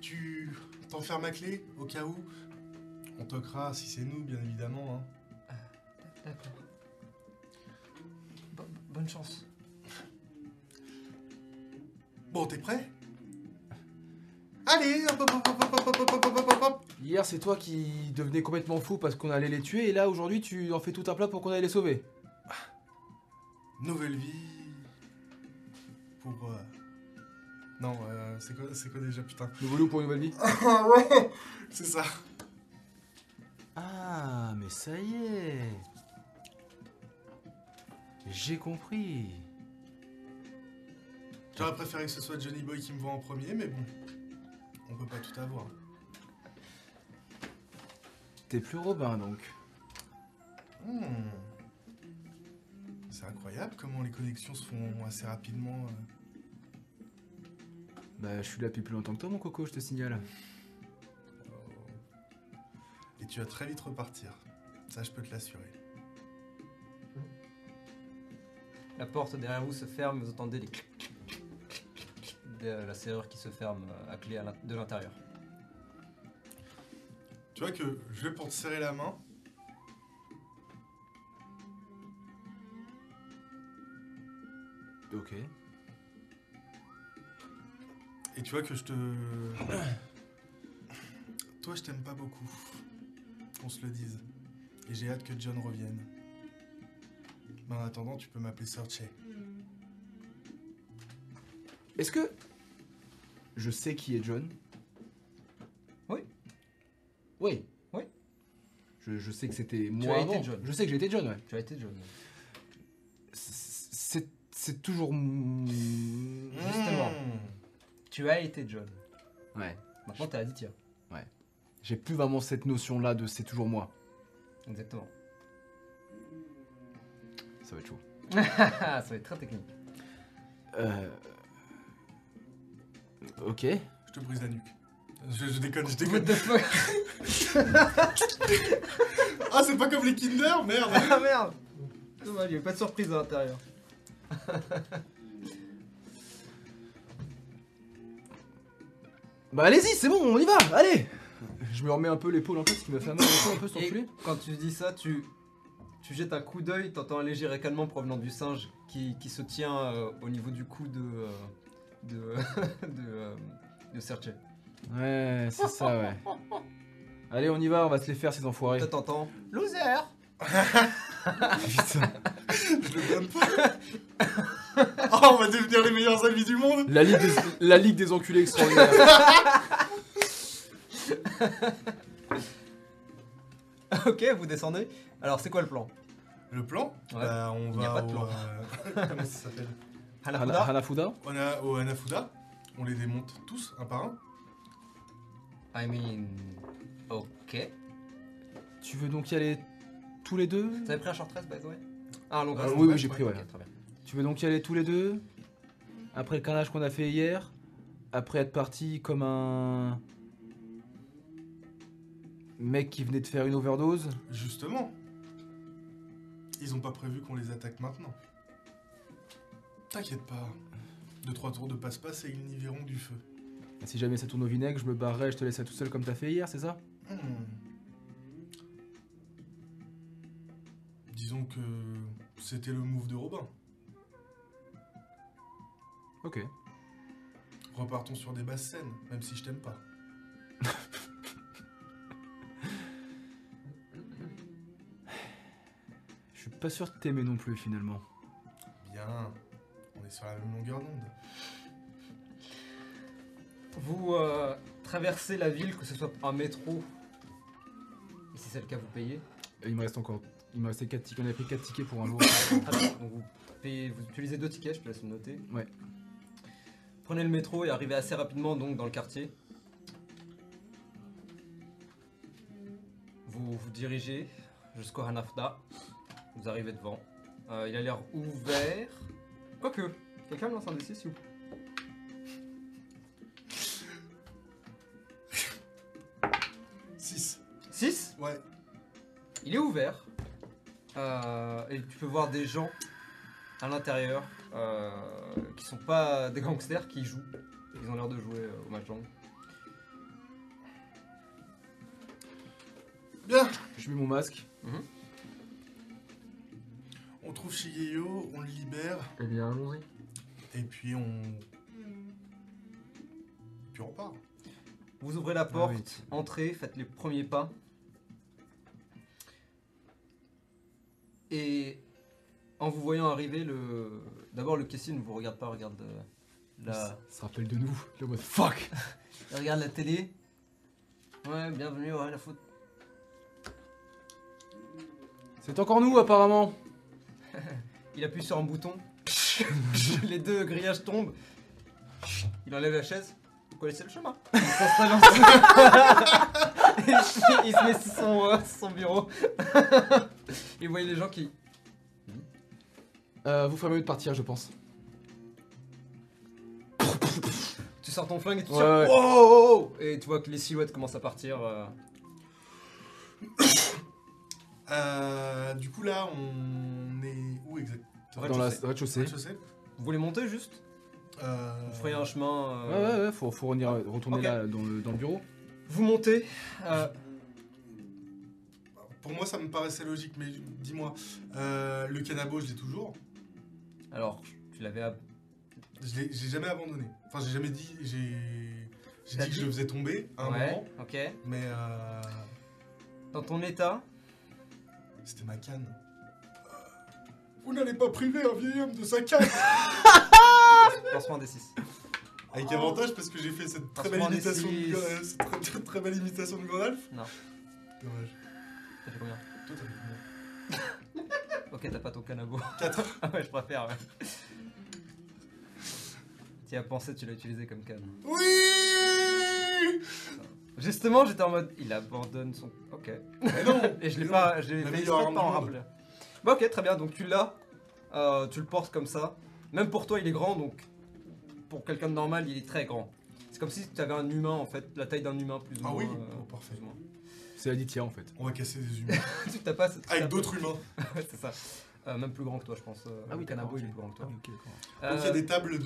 Tu t'enfermes à clé, au cas où On toquera si c'est nous, bien évidemment. Hein. Ah, d'accord. Bonne chance. Bon, t'es prêt? Allez, hop, Hier, c'est toi qui devenais complètement fou parce qu'on allait les tuer, et là, aujourd'hui, tu en fais tout un plat pour qu'on aille les sauver. Nouvelle vie. Pour. euh, Non, euh, c'est quoi, c'est quoi déjà, putain? Nouveau loup pour une nouvelle vie? Ah ouais C'est ça. Ah, mais ça y est. J'ai compris. J'aurais préféré que ce soit Johnny Boy qui me voit en premier, mais bon. On peut pas tout avoir. T'es plus Robin, donc. Hmm. C'est incroyable comment les connexions se font assez rapidement. euh. Bah, je suis là depuis plus longtemps que toi, mon coco, je te signale. Et tu vas très vite repartir. Ça, je peux te l'assurer. La porte derrière vous se ferme, vous entendez les clic, clic, clic, clic, clic, clic de la serrure qui se ferme euh, à clé de l'intérieur. Tu vois que je vais pour te serrer la main. Ok. Et tu vois que je te. Toi, je t'aime pas beaucoup. On se le dise. Et j'ai hâte que John revienne. Mais en attendant, tu peux m'appeler Sorche. Est-ce que. Je sais qui est John? Oui. Oui. Oui. Je, je sais que c'était as moi été avant. John. Je sais que j'ai été John, ouais. Tu as été John. C'est toujours. m- Justement. Mmh. Tu as été John. Ouais. Maintenant, t'es Aditya. J'ai plus vraiment cette notion-là de c'est toujours moi. Exactement. Ça va être chaud. Ça va être très technique. Euh. Ok. Je te brise la nuque. Je, je déconne, je What déconne. the fuck? Ah, c'est pas comme les Kinder, merde Ah merde Dommage, il n'y avait pas de surprise à l'intérieur. Bah allez-y, c'est bon, on y va, allez Je me remets un peu l'épaule en place, qui m'a fait mal un peu quand tu dis ça, tu, tu jettes un coup d'œil, t'entends un léger ricanement provenant du singe qui, qui se tient euh, au niveau du cou de. euh, de. de. euh, de Serge. Ouais, c'est ça, ouais. Allez, on y va, on va se les faire ces enfoirés. T'entends Loser Putain. Je le blâme pas. Oh, on va devenir les meilleurs amis du monde La ligue des, la ligue des enculés extraordinaire. Ok, vous descendez. Alors c'est quoi le plan? Le plan? Ouais. Bah, on Il n'y a va pas de au, plan. euh, comment ça s'appelle? Hanafuda Hana- Hanafuda On a au Hanafuda. On les démonte tous, un par un. I mean. Ok. Tu veux donc y aller tous les deux Vous avez pris un short rest by the way Ah, long Euh, rest. oui, oui, j'ai pris, ok, ouais. très bien. Tu veux donc y aller tous les deux Après le carnage qu'on a fait hier Après être parti comme un... Mec qui venait de faire une overdose Justement. Ils ont pas prévu qu'on les attaque maintenant. T'inquiète pas. Deux, trois tours de passe-passe et ils n'y verront du feu. Si jamais ça tourne au vinaigre, je me barrerai, je te laisserai tout seul comme t'as fait hier, c'est ça? Hmm. Disons que c'était le move de Robin. Ok. Repartons sur des basses scènes, même si je t'aime pas. Je suis pas sûr de t'aimer non plus finalement. Bien, on est sur la même longueur d'onde. Vous euh, traversez la ville, que ce soit par métro, et si c'est le cas, vous payez. Et il me reste encore. Il me restait 4 tickets. On a pris 4 tickets pour un jour. Donc vous, payez, vous utilisez deux tickets, je te laisse le noter. Ouais. Prenez le métro et arrivez assez rapidement donc dans le quartier. Vous vous dirigez jusqu'au Hanafda. Vous arrivez devant. Euh, il a l'air ouvert. Quoique, quelqu'un me lance un D6 s'il vous plaît. 6. 6 Ouais. Il est ouvert. Euh, et tu peux voir des gens à l'intérieur euh, qui sont pas des gangsters qui jouent. Ils ont l'air de jouer euh, au mahjong. Bien, Je mets mon masque. on trouve Shigeyo, on le libère, Eh bien, allons-y. et puis on. Puis on part. Vous ouvrez la porte, entrez, faites les premiers pas. Et en vous voyant arriver, le d'abord le caissier ne vous regarde pas, regarde euh, la, Ça se rappelle de nous. Le mode fuck. il regarde la télé. Ouais, bienvenue, ouais, la faute. C'est encore nous apparemment. Il appuie sur un bouton. Les deux grillages tombent. Il enlève la chaise. Vous connaissez le chemin. Il il, se- il se met sur son, euh, sur son bureau. Et vous voyez les gens qui. Euh, vous ferez mieux de partir, je pense. Tu sors ton flingue et tu Ouais, tires. ouais. Wow. Et tu vois que les silhouettes commencent à partir. euh. Euh, du coup, là, on est. Où exactement Dans la rez-de-chaussée. Rez-de-chaussée Vous voulez monter juste? Euh, Vous ferez un chemin. Ouais, euh, ouais, ouais, faut, faut revenir- retourner Ok. là dans le, dans le bureau. Vous montez. euh, Pour moi, ça me paraissait logique, mais dis-moi, euh, le canabo, je l'ai toujours. alors, tu l'avais. ab- Je l'ai j'ai jamais abandonné. Enfin, j'ai jamais dit. J'ai j'ai T'as dit que dit je le faisais tomber à un ouais, moment, ok. mais euh, Dans ton état, c'était ma canne. Vous n'allez pas priver un vieil homme de sa canne lancement des 6. Avec avantage parce que j'ai fait cette très belle Lancement des imitation de, six. euh, cette très, très- très belle imitation de Gandalf. Non. Dommage. T'as fait combien Toi, t'as fait combien Ok, t'as pas ton canabo. 4. Ah ouais, je préfère, ouais. Tu y as pensé, tu l'as utilisé comme canne. Oui Justement, j'étais en mode, il abandonne son. Ok. Mais non Et je l'ai pas, je l'ai pas en rappeler. Bah ok, très bien, donc tu l'as, euh, tu le portes comme ça. Même pour toi, il est grand, donc pour quelqu'un de normal, il est très grand. C'est comme si tu avais un humain en fait, la taille d'un humain plus ou Ah moins. oui euh, Oh, parfait. C'est Aditya en fait. On va casser des humains. tu t'as pas Avec d'autres humains. Ouais, c'est ça. Euh, même plus grand que toi, je pense. euh, Ah oui, d'accord, il est plus grand que toi. Ah. Euh, Donc il y a des tables de,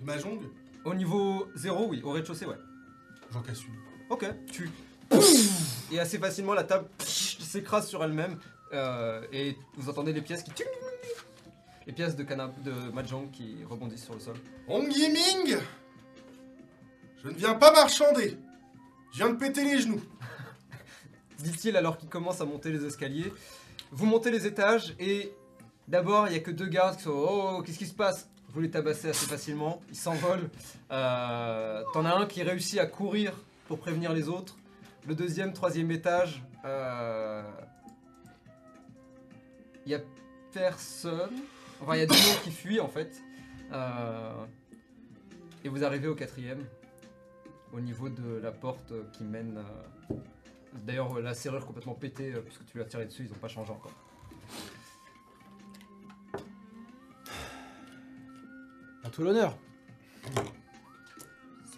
de mahjong. Au niveau 0, oui. Au rez-de-chaussée, ouais. J'en casse une. Ok, tu. Et assez facilement, la table s'écrase sur elle-même. euh, et vous entendez les pièces qui. Les pièces de, canap de Mahjong qui rebondissent sur le sol. Hong Yiming Je ne viens pas marchander. Je viens de péter les genoux. Dit-il alors qu'il commence à monter les escaliers. Vous montez les étages et d'abord, il n'y a que deux gardes qui sont Oh, qu'est-ce qui se passe? Vous les tabassez assez facilement. Ils s'envolent. Euh, T'en as un qui réussit à courir pour prévenir les autres. Le deuxième, troisième étage, euh, il n'y a personne. Enfin, il y a des gens qui fuient en fait. Euh, et vous arrivez au quatrième, au niveau de la porte qui mène. D'ailleurs, la serrure complètement pétée, euh, puisque tu lui as tiré dessus, ils n'ont pas changé encore. À tout l'honneur.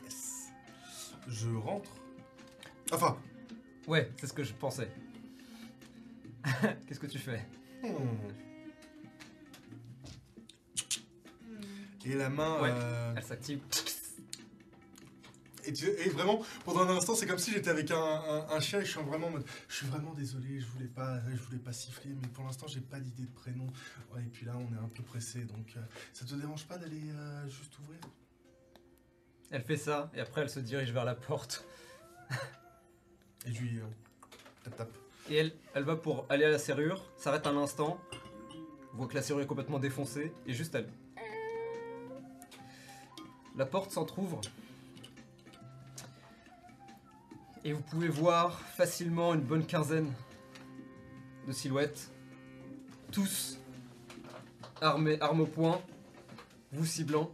Yes. Je rentre. Enfin. Ouais, c'est ce que je pensais. Qu'est-ce que tu fais? Hmm. Et la main. Ouais. euh, Elle s'active. Et, tu- et vraiment, pendant un instant, c'est comme si j'étais avec un, un- un chien et je suis vraiment en mode. Je suis vraiment désolé, je voulais pas, je voulais pas siffler, mais pour l'instant, j'ai pas d'idée de prénom. Ouais, et puis là, on est un peu pressé, donc euh, ça te dérange pas d'aller euh, juste ouvrir? Elle fait ça, et après elle se dirige vers la porte. Et je lui euh, tape tape. Et elle, elle va pour aller à la serrure, s'arrête un instant, voit que la serrure est complètement défoncée, et juste elle. La porte s'entr'ouvre. Et vous pouvez voir facilement une bonne quinzaine de silhouettes. Tous armés, armes au poing, vous ciblant.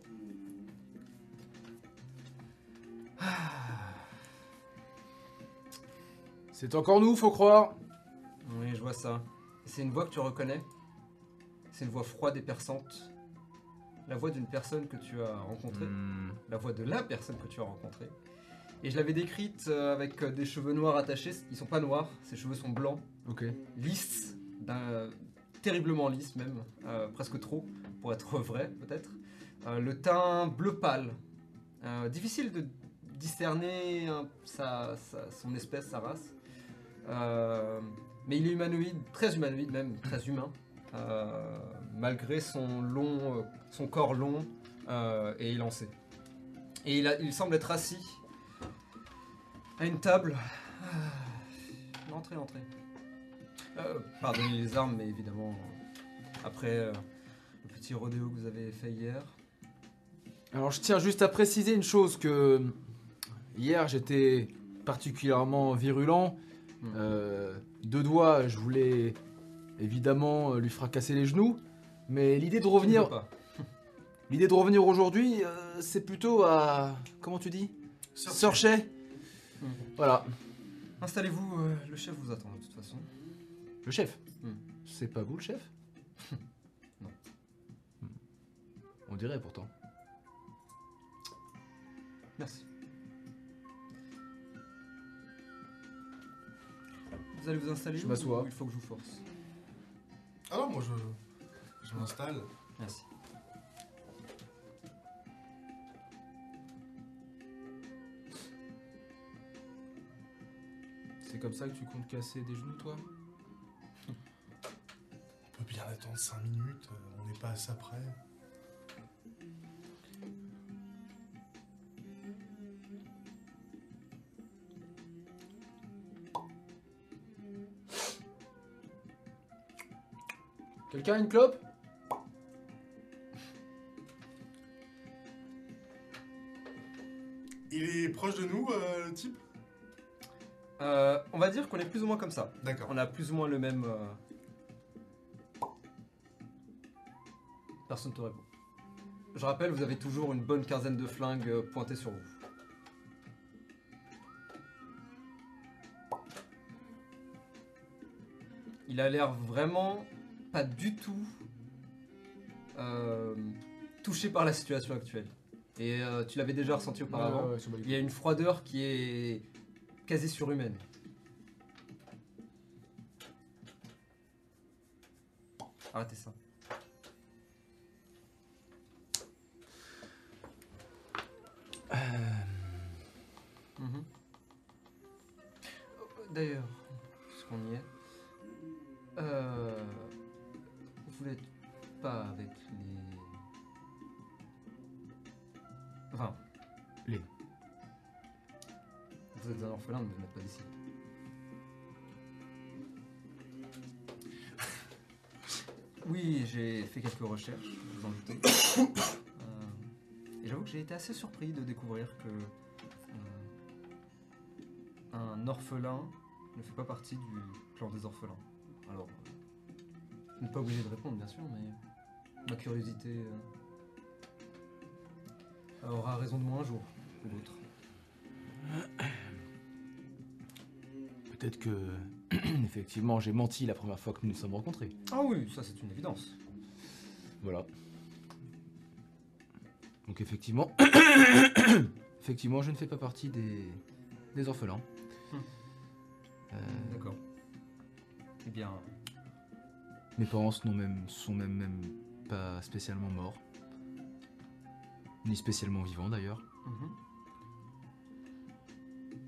C'est encore nous, faut croire. Oui, je vois ça. C'est une voix que tu reconnais. C'est une voix froide et perçante. La voix d'une personne que tu as rencontrée. Hmm. La voix de la personne que tu as rencontrée. Et je l'avais décrite euh, avec euh, des cheveux noirs attachés. Ils sont pas noirs, ses cheveux sont blancs, Ok. lisses, d'un- terriblement lisses même, euh, presque trop, pour être vrai peut-être. Euh, le teint bleu pâle. Euh, difficile de discerner hein, sa- sa- son espèce, sa race. Euh, mais il est humanoïde, très humanoïde même, très humain. euh, malgré son long, euh, son corps long euh, et élancé. Et il, a- il semble être assis à une table. Ah, Entrez, entrez. Euh, pardonnez les armes, mais évidemment, après euh, le petit rodéo que vous avez fait hier. Alors je tiens juste à préciser une chose que hier j'étais particulièrement virulent. Hmm. Euh, deux doigts, je voulais évidemment lui fracasser les genoux. Mais l'idée de revenir, l'idée de revenir aujourd'hui, c'est plutôt à comment tu dis, Sorchet. Hmm. Voilà, Installez-vous, euh, le chef vous attend de toute façon. le chef. Hmm. C'est pas vous le chef Non. Hmm. On dirait pourtant. Merci. Vous allez vous installer Je m'assois. Il faut que je vous force. Ah non, moi je, je m'installe. Merci. C'est comme ça que tu comptes casser des genoux, toi On peut bien attendre 5 minutes, euh, on n'est pas à ça près. Quelqu'un a une clope Il est proche de nous, euh, le type? Euh, on va dire qu'on est plus ou moins comme ça. D'accord. On a plus ou moins le même. euh, Personne te répond. Je rappelle, vous avez toujours une bonne quinzaine de flingues euh, pointées sur vous. Il a l'air vraiment pas du tout euh, touché par la situation actuelle. Et euh, tu l'avais déjà ressenti auparavant. Ouais, ouais, Il y a une froideur qui est quasi surhumaine. Arrêtez ça. Mhm. D'ailleurs, puisqu'on y est, euh, vous n'êtes pas avec Vous êtes un orphelin, mais vous n'êtes pas d'ici. Oui, j'ai fait quelques recherches, vous en doutez. Euh, et j'avoue que j'ai été assez surpris de découvrir que euh, un orphelin ne fait pas partie du clan des orphelins. Alors, euh, vous pas obligé de répondre, bien sûr, mais ma curiosité euh, aura raison de moi un jour ou l'autre. Peut-être que, effectivement, j'ai menti la première fois que nous nous sommes rencontrés. Ah oui, ça c'est une évidence. Voilà. Donc effectivement, effectivement, je ne fais pas partie des, des orphelins. Hmm. Euh, D'accord. Eh bien, mes parents sont même, sont même, même pas spécialement morts. Ni spécialement vivants d'ailleurs. mhm.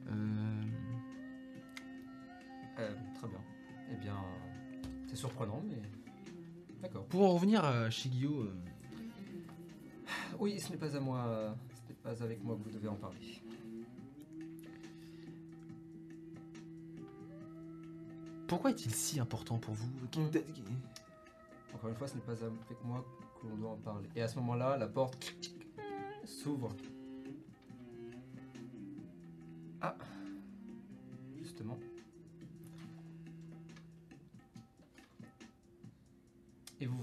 Euh, Euh, très bien. Eh bien, c'est surprenant, mais d'accord. pour en revenir à Shigio, euh, Oui, ce n'est pas à moi. ce n'est pas avec moi que vous devez en parler. Pourquoi est-il si important pour vous Qui- Hmm. Encore une fois, ce n'est pas avec moi que l'on doit en parler. Et à ce moment-là, la porte s'ouvre. Ah Justement.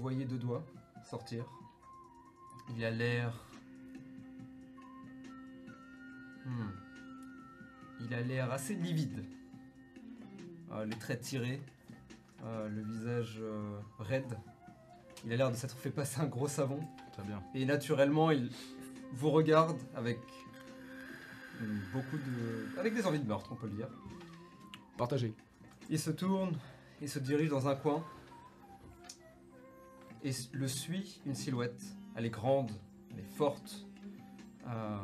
Voyez deux doigts sortir. Il a l'air. Hmm. Il a l'air assez livide. Euh, les traits tirés, euh, le visage euh, raide. Il a l'air de s'être fait passer un gros savon. Très bien. Et naturellement, il vous regarde avec hum, beaucoup de. avec des envies de meurtre, on peut le dire. Partagez. Il se tourne, il se dirige dans un coin. Et le suit une silhouette. Elle est grande, elle est forte. Euh,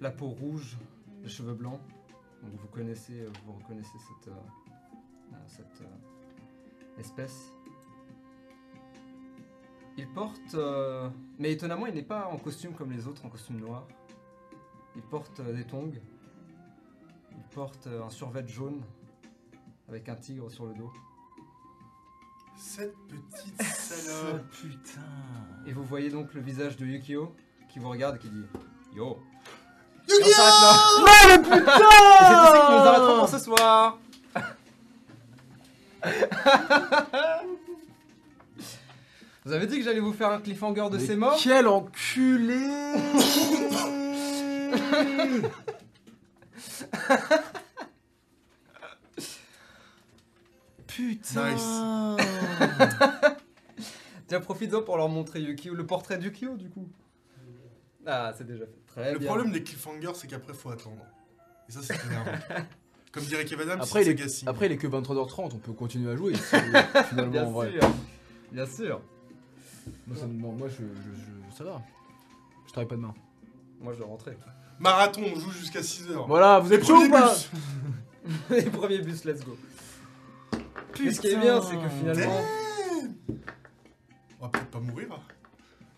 la peau rouge, les cheveux blancs. Donc vous connaissez, vous reconnaissez cette, euh, euh, cette euh, espèce. Il porte, euh, mais étonnamment, il n'est pas en costume comme les autres, en costume noir. Il porte euh, des tongs. Il porte euh, un survêt jaune avec un tigre sur le dos. Cette petite salope. putain. Et vous voyez donc le visage de Yukio qui vous regarde et qui dit Yo Et Yu-Gi-Oh on s'arrête là Et c'est ici que nous arrêterons pour ce soir Vous avez dit que j'allais vous faire un cliffhanger de Mais ces morts Quel enculé Putain Tiens, profite-en pour leur montrer Yukio, le portrait d'Yukio du coup. Ah, c'est déjà fait. Très Le bien. problème des cliffhangers, c'est qu'après, faut attendre. Et ça, c'est énervant. Comme dirait Kev Adams, Après, c'est il est, après, il est que 23h30, on peut continuer à jouer. finalement, Bien en vrai. sûr. Bien sûr. Moi, ça, moi je, je- je- ça va. Je travaille pas demain. Moi, je dois rentrer. Marathon, on joue jusqu'à 6h. Voilà, vous êtes chaud ou pas Les premiers bus, let's go. Mais ce qui est bien, c'est que finalement, On va peut-être pas mourir.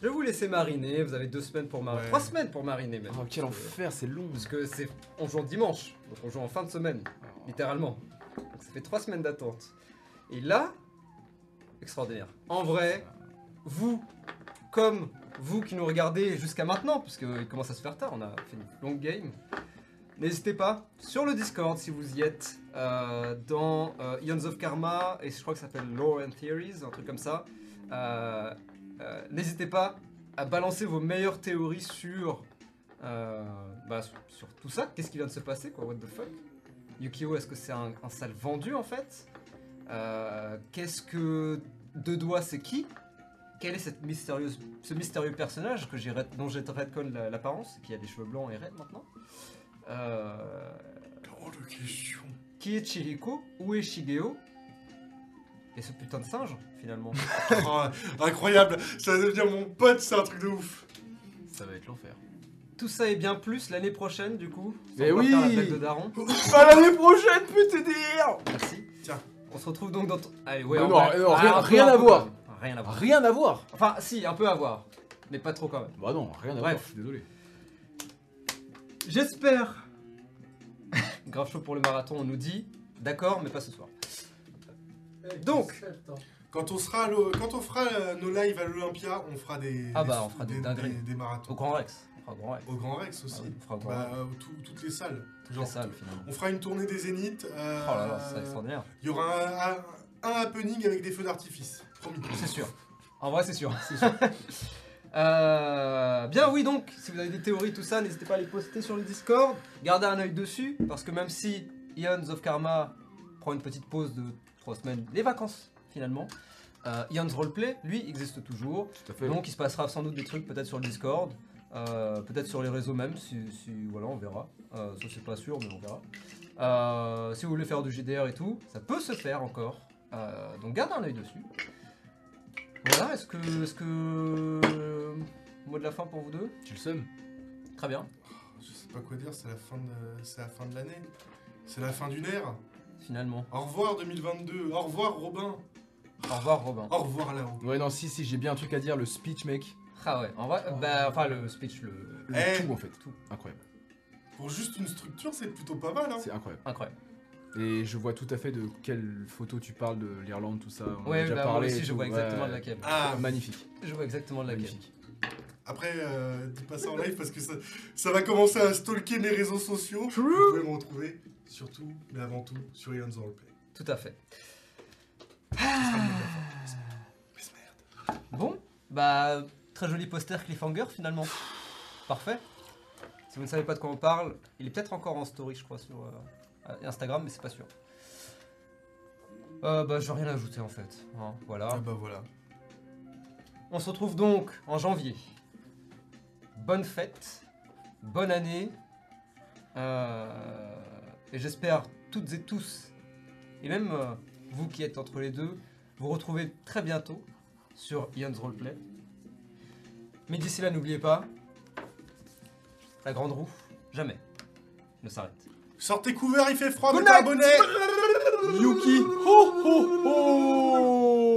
je vais vous laisser mariner. Vous avez deux semaines pour mariner. Ouais. Trois semaines pour mariner même. Oh, quel enfer, c'est long. Parce que c'est, on joue en dimanche, donc on joue en fin de semaine, littéralement. Donc ça fait trois semaines d'attente. Et là, extraordinaire. En vrai, vous, comme vous qui nous regardez jusqu'à maintenant, puisqu'il commence à se faire tard, on a fait une longue game. N'hésitez pas, sur le Discord, si vous y êtes, euh, dans euh, Ions of Karma, et je crois que ça s'appelle Lore and Theories, un truc comme ça. euh, N'hésitez pas à balancer vos meilleures théories sur, bah, sur, tout ça. Qu'est-ce qui vient de se passer, quoi? What the fuck? Yukio, est-ce que c'est un, sale vendu, en fait? Qu'est-ce que Deux Doigts, c'est qui? Quel est ce mystérieux personnage que dont j'ai redcon la- l'apparence, qui a des cheveux blancs et raides maintenant? Euh, de question. Qui est Chihiko Où est Shigeo? Et ce putain de singe, finalement. Oh, incroyable, ça va devenir mon pote, c'est un truc de ouf. Ça va être l'enfer. Tout ça et bien plus l'année prochaine, du coup. Mais oui faire la blague de Daron. Pas l'année prochaine, putain dire Merci. Tiens. On se retrouve donc dans... Allez, ouais, Non, en non, vrai. non, Ah, rien- un peu, rien un à peu, voir. quand même. Rien à voir. Rien à voir. Enfin, si, un peu à voir. Mais pas trop quand même. Bah non, rien à Bref. voir, je suis désolé. J'espère. Grave chaud pour le marathon, on nous dit. D'accord, mais pas ce soir. Donc. Quand on, sera à l'O- quand on fera euh, nos lives à l'Olympia, on fera des, Ah des- bah, on fera des dingueries. des marathons. Au Grand Rex. On fera au Grand Rex. Au Grand Rex aussi. Ah oui, on fera au Grand Bah, Rex. euh, tout- toutes les salles. Toutes Genre, les salles, finalement. On fera une tournée des Zéniths. euh, Oh là là, c'est extraordinaire. Il y aura un, un- un happening avec des feux d'artifice. Promis. C'est sûr. En vrai, c'est sûr. Euh, bien, oui, donc, si vous avez des théories, tout ça, n'hésitez pas à les poster sur le Discord. Gardez un œil dessus, parce que même si Ions of Karma prend une petite pause de 3 semaines, les vacances, finalement, euh, Ions Roleplay, lui, existe toujours. Tout à fait. Donc, il se passera sans doute des trucs, peut-être sur le Discord, euh, peut-être sur les réseaux même, si, si- voilà, on verra. Euh, ça, c'est pas sûr, mais on verra. Euh, si vous voulez faire du GDR et tout, ça peut se faire encore. Donc, gardez un œil dessus. Voilà, est-ce que, est-ce que. Mot de la fin pour vous deux Tu le seum Très bien. Je sais pas quoi dire, c'est la fin de, c'est la fin de l'année. C'est la fin d'une ère. Finalement. Au revoir 2022. Au revoir Robin. Au revoir, Robin. Au revoir là-haut. Ouais, non, si, si, j'ai bien un truc à dire, le speech, mec. Ah ouais, en vrai, bah, enfin le speech, le. Le Eh. tout en fait. Tout. Incroyable. Pour juste une structure, c'est plutôt pas mal. Hein. C'est incroyable. Incroyable. Et je vois tout à fait de quelle photo tu parles de l'Irlande, tout ça. On en a Ouais, déjà bah, moi aussi je vois exactement Ouais. de laquelle. Ah, Magnifique. Je vois exactement de laquelle. Magnifique. après, euh, dis pas ça en live parce que ça, ça va commencer à stalker mes réseaux sociaux. Vous pouvez me retrouver surtout, mais avant tout, sur Ion's Roleplay. Tout à fait. Merde. Bon, bah, très joli poster cliffhanger finalement. Parfait. Si vous ne savez pas de quoi on parle, il est peut-être encore en story, je crois, sur euh, Instagram, mais c'est pas sûr. Euh, bah, j'ai rien à ajouter en fait. hein, voilà. Ah bah voilà. On se retrouve donc en janvier. Bonne fête, bonne année. euh, et j'espère toutes et tous, et même euh, vous qui êtes entre les deux, vous retrouver très bientôt sur Ion's Roleplay. Mais d'ici là, n'oubliez pas, la grande roue, jamais ne s'arrête. Sortez couvert, il fait froid, mettez un Yuki. Ho ho ho.